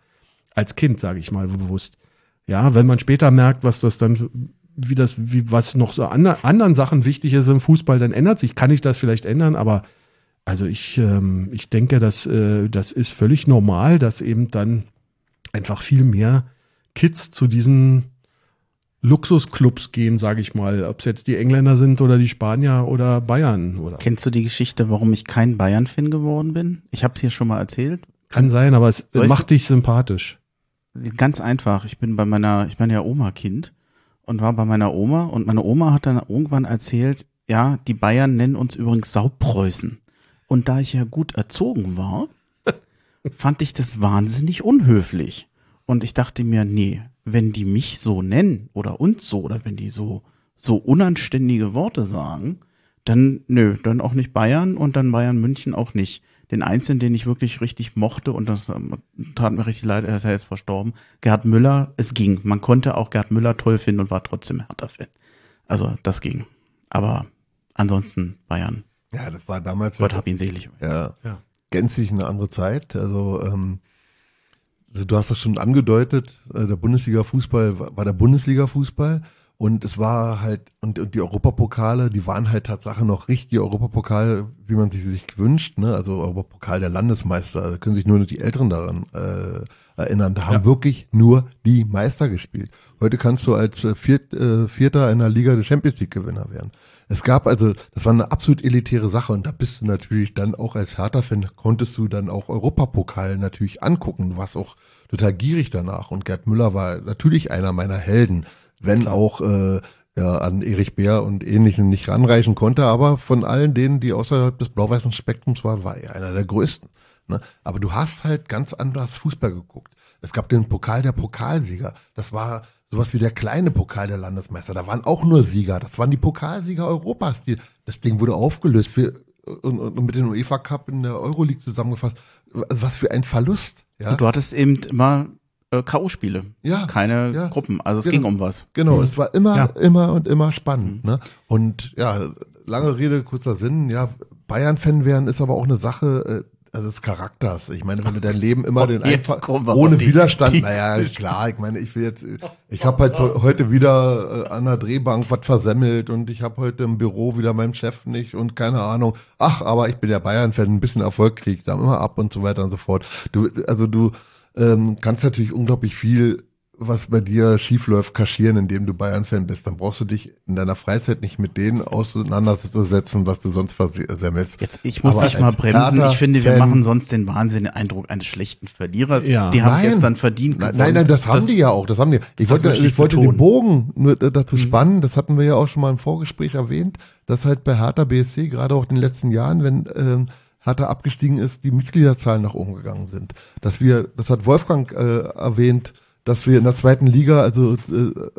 Als Kind, sage ich mal bewusst. Ja, wenn man später merkt, was das dann, wie das, wie was noch so an, anderen Sachen wichtig ist im Fußball, dann ändert sich. Kann ich das vielleicht ändern, aber also ich, ähm, ich denke, dass äh, das ist völlig normal, dass eben dann einfach viel mehr Kids zu diesen Luxusclubs gehen, sage ich mal, ob es jetzt die Engländer sind oder die Spanier oder Bayern oder Kennst du die Geschichte, warum ich kein Bayern-Fan geworden bin? Ich habe es hier schon mal erzählt. kann sein, aber es Soll ich- macht dich sympathisch. Ganz einfach. Ich bin bei meiner, ich bin ja Oma-Kind und war bei meiner Oma und meine Oma hat dann irgendwann erzählt, ja, die Bayern nennen uns übrigens Saupreußen. Und da ich ja gut erzogen war, fand ich das wahnsinnig unhöflich. Und ich dachte mir, nee, wenn die mich so nennen oder uns so oder wenn die so, so unanständige Worte sagen, dann nö, dann auch nicht Bayern und dann Bayern München auch nicht. Den einzigen, den ich wirklich richtig mochte und das ähm, tat mir richtig leid, er ist ja jetzt verstorben, Gerd Müller, es ging. Man konnte auch Gerd Müller toll finden und war trotzdem Hertha-Fan. Also das ging. Aber ansonsten Bayern. Ja, das war damals Gott hab ihn selig. ja, Ja. gänzlich eine andere Zeit. Also, ähm, also du hast das schon angedeutet, äh, der Bundesliga-Fußball war der Bundesliga-Fußball und es war halt, und, und die Europapokale, die waren halt Tatsache noch richtig Europapokal, wie man sich sich wünscht, ne? also Europapokal der Landesmeister, da können sich nur die Älteren daran äh, erinnern. Da haben Ja. wirklich nur die Meister gespielt. Heute kannst du als äh, Viert, äh, Vierter einer Liga der Champions League-Gewinner werden. Es gab also, das war eine absolut elitäre Sache und da bist du natürlich dann auch als Hertha-Fan, konntest du dann auch Europapokal natürlich angucken. Du warst auch total gierig danach und Gerd Müller war natürlich einer meiner Helden, wenn auch äh, ja, an Erich Bär und Ähnlichen nicht ranreichen konnte, aber von allen denen, die außerhalb des blau-weißen Spektrums waren, war er einer der größten. Ne? Aber du hast halt ganz anders Fußball geguckt. Es gab den Pokal der Pokalsieger. Das war sowas wie der kleine Pokal der Landesmeister. Da waren auch nur Sieger. Das waren die Pokalsieger Europas. Die, das Ding wurde aufgelöst für, und, und mit dem UEFA Cup in der Euroleague zusammengefasst. Also was für ein Verlust. Ja, Und du hattest eben immer äh, K.O.-Spiele. Ja, Keine ja. Gruppen. Also es Genau. ging um was. Genau, es war immer, Ja. immer und immer spannend. Ne? Und ja, lange Rede, kurzer Sinn. Ja, Bayern-Fan werden ist aber auch eine Sache äh, also des Charakters. Ich meine, wenn du dein Leben immer Oh, den einfach ohne die- Widerstand, die- naja, klar, ich meine, ich will jetzt, ich habe halt heute wieder äh, an der Drehbank was versemmelt und ich habe heute im Büro wieder meinem Chef nicht und keine Ahnung. Ach, aber ich bin ja Bayern-Fan, ein bisschen Erfolg krieg ich da immer ab und so weiter und so fort. Du, also du ähm, kannst natürlich unglaublich viel was bei dir schief läuft, kaschieren, indem du Bayern-Fan bist. Dann brauchst du dich in deiner Freizeit nicht mit denen auseinandersetzen, was du sonst versemmelst. Jetzt, ich muss Aber dich mal bremsen. Ich finde, wir Hertha-Fan- machen sonst den wahnsinnigen Eindruck eines schlechten Verlierers. Ja. Die haben Nein. gestern verdient Nein, gewonnen. nein, nein, das haben die ja auch. Das haben die. Ich wollte, ich wollte betonen. den Bogen nur dazu spannen. Das hatten wir ja auch schon mal im Vorgespräch erwähnt, dass halt bei Hertha BSC gerade auch in den letzten Jahren, wenn ähm, Hertha abgestiegen ist, die Mitgliederzahlen nach oben gegangen sind. Dass wir, das hat Wolfgang äh, erwähnt, dass wir in der zweiten Liga also äh, äh,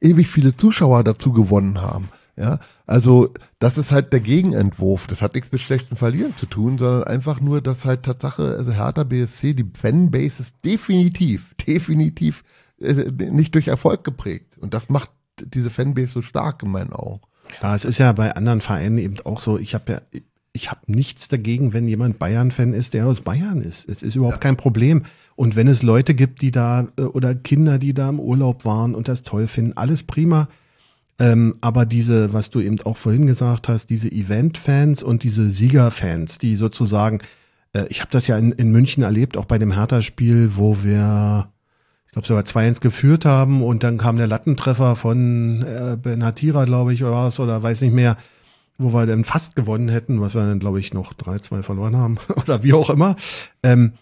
ewig viele Zuschauer dazu gewonnen haben. Ja, also das ist halt der Gegenentwurf. Das hat nichts mit schlechtem Verlieren zu tun, sondern einfach nur, dass halt Tatsache, also Hertha BSC, die Fanbase ist definitiv, definitiv äh, nicht durch Erfolg geprägt. Und das macht diese Fanbase so stark in meinen Augen. Ja, es ist ja bei anderen Vereinen eben auch so, ich habe ja, ich habe nichts dagegen, wenn jemand Bayern-Fan ist, der aus Bayern ist. Es ist überhaupt kein Problem. Und wenn es Leute gibt, die da, äh, oder Kinder, die da im Urlaub waren und das toll finden, alles prima. Ähm, aber diese, was du eben auch vorhin gesagt hast, diese Event-Fans und diese Sieger-Fans, die sozusagen, äh, ich habe das ja in, in München erlebt, auch bei dem Hertha-Spiel, wo wir, ich glaube sogar 2-1 geführt haben und dann kam der Lattentreffer von äh, Ben Hatira, glaube ich, oder was, oder weiß nicht mehr, wo wir dann fast gewonnen hätten, was wir dann, glaube ich, noch 3-2 verloren haben oder wie auch immer. Ähm,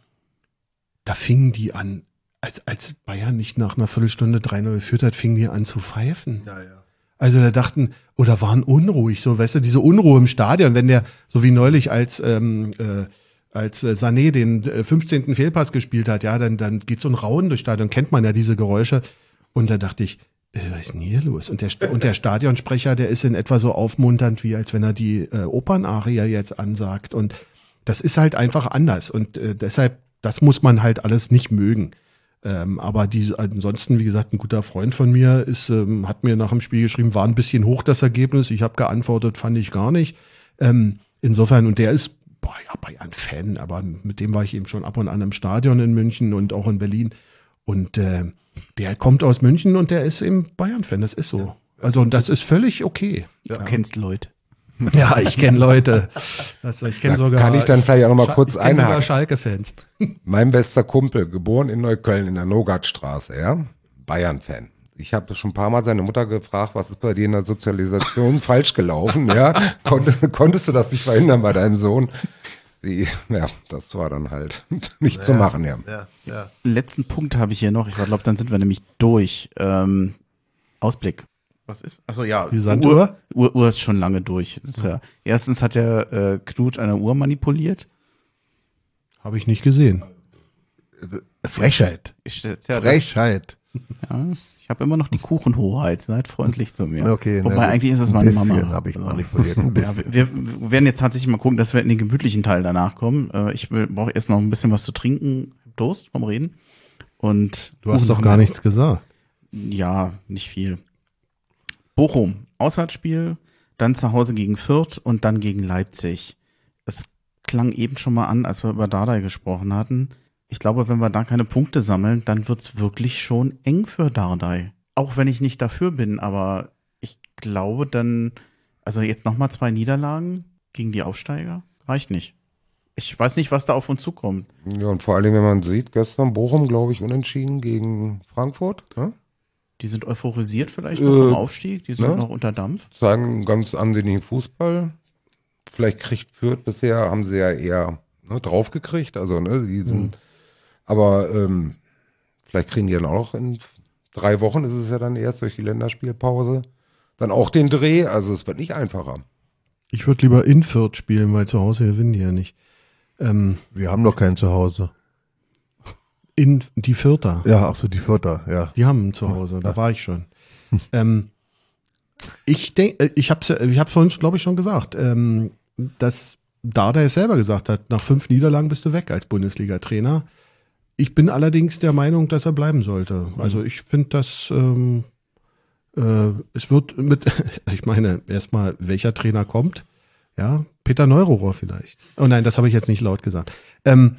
da fingen die an, als, als Bayern nicht nach einer Viertelstunde 3-0 geführt hat, fingen die an zu pfeifen. Ja, ja. Also da dachten, oder waren unruhig, so, weißt du, diese Unruhe im Stadion, wenn der, so wie neulich als, ähm, äh, als äh, Sané den äh, 15. Fehlpass gespielt hat, ja, dann, dann geht so ein Rauen durchs Stadion, kennt man ja diese Geräusche. Und da dachte ich, äh, was ist denn hier los? Und der, und der Stadionsprecher, der ist in etwa so aufmunternd, wie als wenn er die äh, Opernaria jetzt ansagt. Und das ist halt einfach anders. Und äh, deshalb, das muss man halt alles nicht mögen. Ähm, aber die, ansonsten, wie gesagt, ein guter Freund von mir ist, ähm, hat mir nach dem Spiel geschrieben, war ein bisschen hoch das Ergebnis. Ich habe geantwortet, fand ich gar nicht. Ähm, insofern, und der ist, boah, ja, Bayern-Fan, aber mit dem war ich eben schon ab und an im Stadion in München und auch in Berlin. Und äh, der kommt aus München und der ist eben Bayern-Fan, das ist so. Also und das ist völlig okay. Du kennst Leute. Ja, ich kenne Leute. Das, ich kenne Da sogar. kann ich dann vielleicht auch noch mal Scha- kurz ich kenn sogar einhaken. Schalke-Fans. Mein bester Kumpel, geboren in Neukölln in der Nogatstraße, ja, Bayern-Fan. Ich habe schon ein paar Mal seine Mutter gefragt, was ist bei dir in der Sozialisation falsch gelaufen, ja? Konnt, konntest du das nicht verhindern bei deinem Sohn? Sie, ja, das war dann halt nicht zu machen, ja. Ja, ja. Letzten Punkt habe ich hier noch. Ich glaube, dann sind wir nämlich durch. Ähm, Ausblick. Was ist? Achso, ja. Die Sanduhr? Uhr, Uhr, Uhr ist schon lange durch. Ja, erstens hat der äh, Knut eine Uhr manipuliert. Habe ich nicht gesehen. Frechheit. Ich, ja, das, Frechheit. Ja, ich habe immer noch die Kuchenhoheit. Seid freundlich zu mir. Okay, Wobei na eigentlich ist es Ein meine bisschen Mama. habe ich Also, manipuliert. Ein Ja, bisschen. wir, wir werden jetzt tatsächlich mal gucken, dass wir in den gemütlichen Teil danach kommen. Äh, Ich brauche erst noch ein bisschen was zu trinken. Durst vom Reden. Und Du hast doch gar nichts gesagt. Ja, nicht viel. Bochum, Auswärtsspiel, dann zu Hause gegen Fürth und dann gegen Leipzig. Es klang eben schon mal an, als wir über Dardai gesprochen hatten. Ich glaube, wenn wir da keine Punkte sammeln, dann wird's wirklich schon eng für Dardai. Auch wenn ich nicht dafür bin, aber ich glaube dann, also jetzt nochmal zwei Niederlagen gegen die Aufsteiger, reicht nicht. Ich weiß nicht, was da auf uns zukommt. Ja, und vor allen Dingen, wenn man sieht, gestern Bochum, glaube ich, unentschieden gegen Frankfurt. Ne? Die sind euphorisiert vielleicht Äh, noch vom Aufstieg, die sind ne? noch unter Dampf. Einen ganz ansehnlichen Fußball. Vielleicht kriegt Fürth bisher, haben sie ja eher ne, draufgekriegt. Also, ne, die sind, aber ähm, vielleicht kriegen die dann auch in drei Wochen, ist es ja dann erst durch die Länderspielpause, dann auch den Dreh. Also es wird nicht einfacher. Ich würde lieber in Fürth spielen, weil zu Hause gewinnen die ja nicht. Ähm, Wir haben doch kein Zuhause. in die Vierter. Ja, ach so, die Vierter, ja. Die haben ein Zuhause, da war ich schon. ähm, ich denke, ich habe es ich hab's vorhin, glaube ich, schon gesagt, ähm, dass Dada es selber gesagt hat, nach fünf Niederlagen bist du weg als Bundesliga-Trainer. Ich bin allerdings der Meinung, dass er bleiben sollte. Also ich finde, dass ähm, äh, es wird mit, ich meine, erstmal, welcher Trainer kommt? Ja, Peter Neururer vielleicht. Oh nein, das habe ich jetzt nicht laut gesagt. Ähm,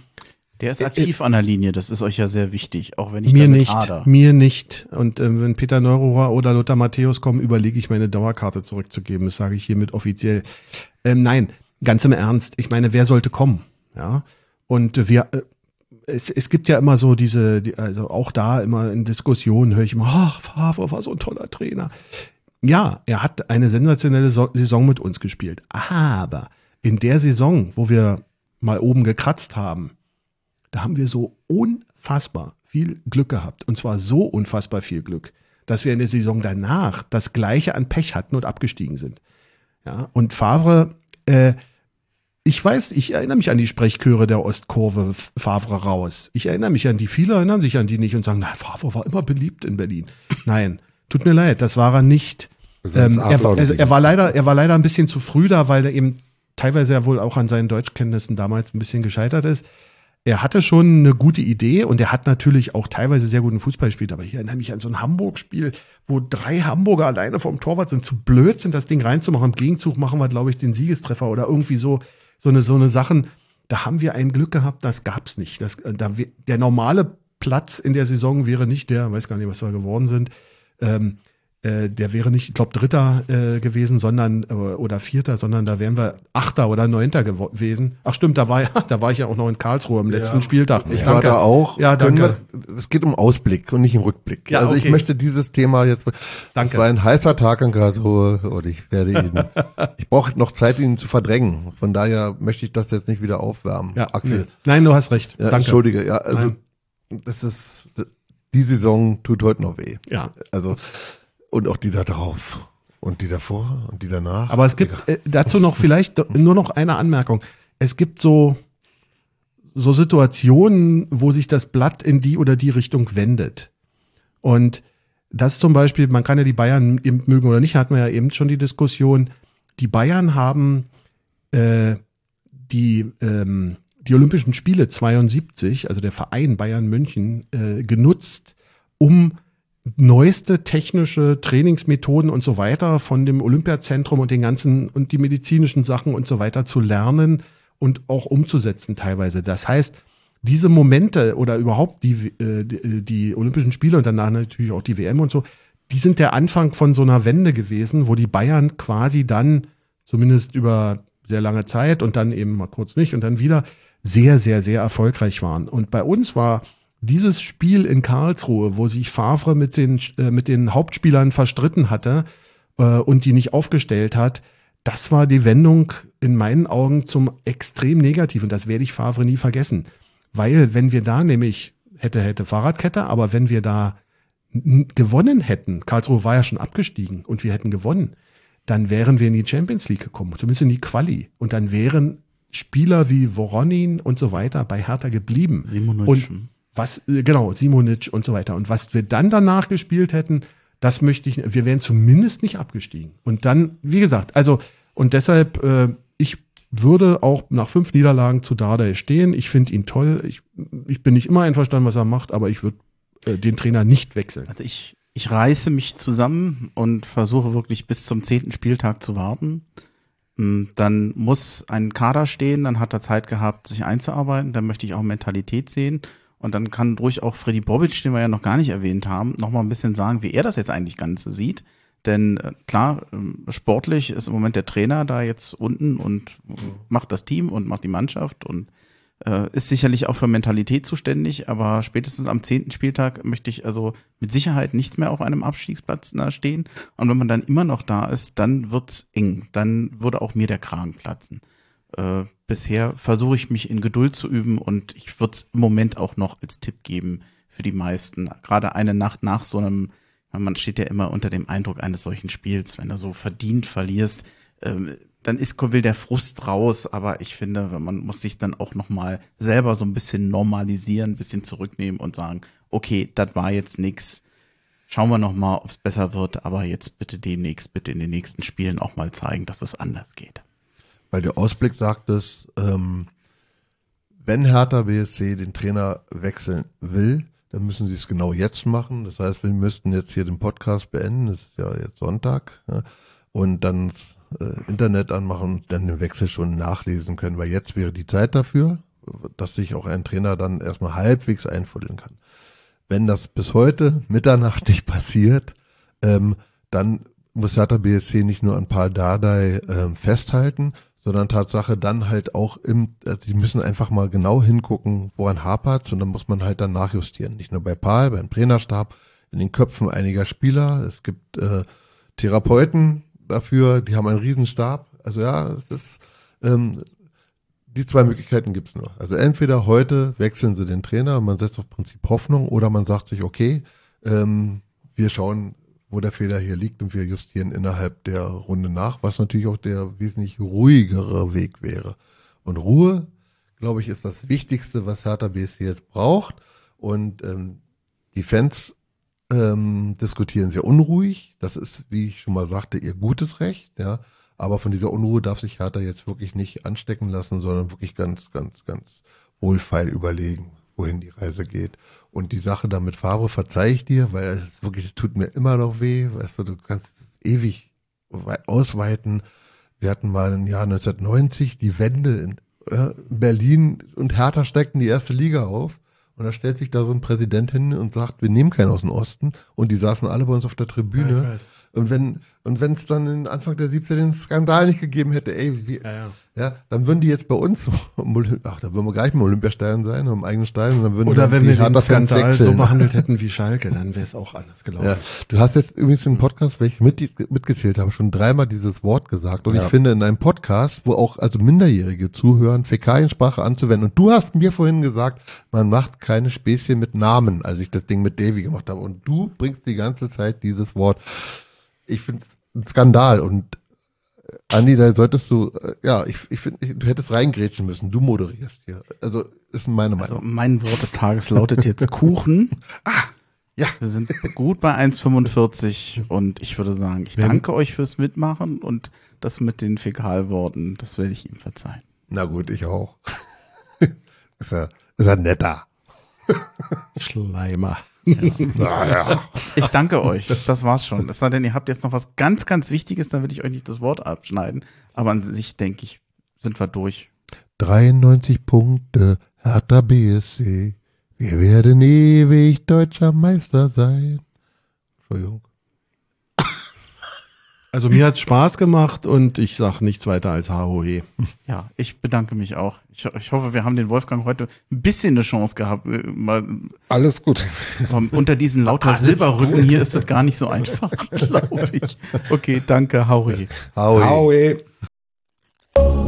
Der ist aktiv an der Linie, das ist euch ja sehr wichtig, auch wenn ich mir nicht, hader. mir nicht. Und ähm, wenn Peter Neururer oder Lothar Matthäus kommen, überlege ich meine Dauerkarte zurückzugeben. Das sage ich hiermit offiziell. Ähm, nein, ganz im Ernst. Ich meine, wer sollte kommen? Ja. Und wir, äh, es, es gibt ja immer so diese, die, also auch da immer in Diskussionen höre ich immer, ach, Favre war so ein toller Trainer. Ja, er hat eine sensationelle So- Saison mit uns gespielt. Aber in der Saison, wo wir mal oben gekratzt haben, da haben wir so unfassbar viel Glück gehabt. Und zwar so unfassbar viel Glück, dass wir in der Saison danach das gleiche an Pech hatten und abgestiegen sind. Ja, und Favre, äh, ich weiß, ich erinnere mich an die Sprechchöre der Ostkurve, Favre raus. Ich erinnere mich an die, viele erinnern sich an die nicht und sagen, na, Favre war immer beliebt in Berlin. Nein, tut mir leid, das war er nicht. Ähm, er, also, er war leider, er war leider ein bisschen zu früh da, weil er eben teilweise ja wohl auch an seinen Deutschkenntnissen damals ein bisschen gescheitert ist. Er hatte schon eine gute Idee und er hat natürlich auch teilweise sehr guten Fußball gespielt. Aber ich erinnere mich an so ein Hamburg-Spiel, wo drei Hamburger alleine vom Torwart sind, zu blöd sind, das Ding reinzumachen. Im Gegenzug machen wir, glaube ich, den Siegestreffer oder irgendwie so, so eine, so eine Sachen. Da haben wir ein Glück gehabt, das gab's nicht. Das, äh, da, der normale Platz in der Saison wäre nicht der, weiß gar nicht, was wir geworden sind. Ähm, äh, der wäre nicht, ich glaube, Dritter äh, gewesen, sondern äh, oder Vierter, sondern da wären wir Achter oder Neunter gewesen. Ach stimmt, da war ja, da war ich ja auch noch in Karlsruhe am letzten Spieltag. Ich war da auch. Ja, danke. wir- Es geht um Ausblick und nicht um Rückblick. Ja, also ich okay. möchte dieses Thema jetzt. Danke. Es war ein heißer Tag in Karlsruhe und ich werde ihn. ich brauche noch Zeit, ihn zu verdrängen. Von daher möchte ich das jetzt nicht wieder aufwärmen. Ja, Axel. nee. Nein, du hast recht. Ja, Danke. Entschuldige. Ja, also Nein. das ist die Saison tut heute noch weh. Ja. Also und auch die da drauf und die davor und die danach. Aber es gibt äh, dazu noch vielleicht nur noch eine Anmerkung. Es gibt so, so Situationen, wo sich das Blatt in die oder die Richtung wendet. Und das zum Beispiel, man kann ja die Bayern mögen oder nicht, hatten wir ja eben schon die Diskussion. Die Bayern haben äh, die, ähm, die Olympischen Spiele 72, also der Verein Bayern München, äh, genutzt, um neueste technische Trainingsmethoden und so weiter von dem Olympiazentrum und den ganzen und die medizinischen Sachen und so weiter zu lernen und auch umzusetzen teilweise. Das heißt, diese Momente oder überhaupt die, äh, die, die Olympischen Spiele und danach natürlich auch die WM und so, die sind der Anfang von so einer Wende gewesen, wo die Bayern quasi dann zumindest über sehr lange Zeit und dann eben mal kurz nicht und dann wieder sehr, sehr, sehr erfolgreich waren. Und bei uns war dieses Spiel in Karlsruhe, wo sich Favre mit den, äh, mit den Hauptspielern verstritten hatte äh, und die nicht aufgestellt hat, das war die Wendung in meinen Augen zum extrem Negativen. Das werde ich Favre nie vergessen. Weil wenn wir da nämlich, hätte, hätte Fahrradkette, aber wenn wir da gewonnen hätten, Karlsruhe war ja schon abgestiegen und wir hätten gewonnen, dann wären wir in die Champions League gekommen, zumindest in die Quali. Und dann wären Spieler wie Voronin und so weiter bei Hertha geblieben. Simonic. Und was, äh, genau, Simonic und so weiter. Und was wir dann danach gespielt hätten, das möchte ich, wir wären zumindest nicht abgestiegen. Und dann, wie gesagt, also, und deshalb, äh, ich würde auch nach fünf Niederlagen zu Dardai stehen. Ich finde ihn toll. Ich, ich bin nicht immer einverstanden, was er macht, aber ich würde äh, den Trainer nicht wechseln. Also ich, ich reiße mich zusammen und versuche wirklich bis zum zehnten Spieltag zu warten. Hm, Dann muss ein Kader stehen, dann hat er Zeit gehabt, sich einzuarbeiten. Dann möchte ich auch Mentalität sehen. Und dann kann ruhig auch Freddy Bobic, den wir ja noch gar nicht erwähnt haben, noch mal ein bisschen sagen, wie er das jetzt eigentlich Ganze sieht. Denn äh, klar, ähm, sportlich ist im Moment der Trainer da jetzt unten und äh, macht das Team und macht die Mannschaft und äh, ist sicherlich auch für Mentalität zuständig, aber spätestens am zehnten Spieltag möchte ich also mit Sicherheit nicht mehr auf einem Abstiegsplatz nah stehen. Und wenn man dann immer noch da ist, dann wird's eng. Dann würde auch mir der Kragen platzen. Äh, bisher versuche ich mich in Geduld zu üben und ich würde es im Moment auch noch als Tipp geben für die meisten. Gerade eine Nacht nach so einem, man steht ja immer unter dem Eindruck eines solchen Spiels, wenn du so verdient verlierst, ähm, dann ist will der Frust raus, aber ich finde, man muss sich dann auch noch mal selber so ein bisschen normalisieren, ein bisschen zurücknehmen und sagen, okay, das war jetzt nix. Schauen wir noch mal, ob es besser wird, aber jetzt bitte demnächst, bitte in den nächsten Spielen auch mal zeigen, dass es anders geht. Weil der Ausblick sagt es, ähm, wenn Hertha BSC den Trainer wechseln will, dann müssen sie es genau jetzt machen. Das heißt, wir müssten jetzt hier den Podcast beenden. Es ist ja jetzt Sonntag. Ja, und dann das äh, Internet anmachen und dann den Wechsel schon nachlesen können, weil jetzt wäre die Zeit dafür, dass sich auch ein Trainer dann erstmal halbwegs einfuddeln kann. Wenn das bis heute Mitternacht nicht passiert, ähm, dann muss Hertha BSC nicht nur an Paul Dardai ähm, festhalten, sondern Tatsache dann halt auch im, also die müssen einfach mal genau hingucken, woran hapert's und dann muss man halt dann nachjustieren. Nicht nur bei Paul, beim Trainerstab, in den Köpfen einiger Spieler. Es gibt äh, Therapeuten dafür, die haben einen Riesenstab. Also ja, es ist ähm, die zwei Möglichkeiten gibt's nur. Also entweder heute wechseln sie den Trainer, man setzt auf Prinzip Hoffnung, oder man sagt sich, okay, ähm, wir schauen, wo der Fehler hier liegt und wir justieren innerhalb der Runde nach, was natürlich auch der wesentlich ruhigere Weg wäre. Und Ruhe, glaube ich, ist das Wichtigste, was Hertha BSC jetzt braucht. Und ähm, die Fans ähm, diskutieren sehr unruhig. Das ist, wie ich schon mal sagte, ihr gutes Recht, ja. Aber von dieser Unruhe darf sich Hertha jetzt wirklich nicht anstecken lassen, sondern wirklich ganz, ganz, ganz wohlfeil überlegen, wohin die Reise geht. Und die Sache da mit Favre verzeih ich dir, weil es wirklich, es tut mir immer noch weh. Weißt du, du kannst es ewig wei- ausweiten. Wir hatten mal im Jahr 1990 die Wende in äh, Berlin und Hertha steckten die erste Liga auf. Und da stellt sich da so ein Präsident hin und sagt, wir nehmen keinen aus dem Osten. Und die saßen alle bei uns auf der Tribüne. Ja. Und wenn und wenn es dann in Anfang der 70er den Skandal nicht gegeben hätte, ey, wie, Ja, ja. ja, dann würden die jetzt bei uns, ach, da würden wir gleich im Olympiastadion sein, im eigenen Stadion. Und dann würden Oder die, wenn die wir den Skandal so behandelt hätten wie Schalke, dann wäre es auch anders gelaufen. Ja, du hast jetzt übrigens im Podcast, ich mit, mitgezählt habe, schon dreimal dieses Wort gesagt. Und Ja. ich finde, in einem Podcast, wo auch also Minderjährige zuhören, Fäkaliensprache anzuwenden. Und du hast mir vorhin gesagt, man macht keine Späßchen mit Namen, als ich das Ding mit Davy gemacht habe. Und du bringst die ganze Zeit dieses Wort. Ich finde es ein Skandal. Und äh, Andi, da solltest du, äh, ja, ich, ich finde, du hättest reingrätschen müssen. Du moderierst hier. Also, ist meine Meinung. Also mein Wort des Tages lautet jetzt Kuchen. ja. Wir sind gut bei 1,45 und ich würde sagen, ich danke euch fürs Mitmachen und das mit den Fäkalworten, das werde ich ihm verzeihen. Na gut, ich auch. ist er, ist er netter. Schleimer. Naja. Ich danke euch. Das war's schon. Es sei denn, ihr habt jetzt noch was ganz, ganz Wichtiges, dann will ich euch nicht das Wort abschneiden. Aber an sich, denke ich, sind wir durch. 93 Punkte, Hertha BSC. Wir werden ewig deutscher Meister sein. Entschuldigung. Also mir hat's Spaß gemacht und ich sag nichts weiter als HOE. Ja, ich bedanke mich auch. Ich, ich hoffe, wir haben den Wolfgang heute ein bisschen eine Chance gehabt. äh, Mal, Alles gut. ähm, unter diesen lauter Silberrücken hier ist das gar nicht so einfach, glaube ich. Okay, danke, Hauri. Howie. Howie.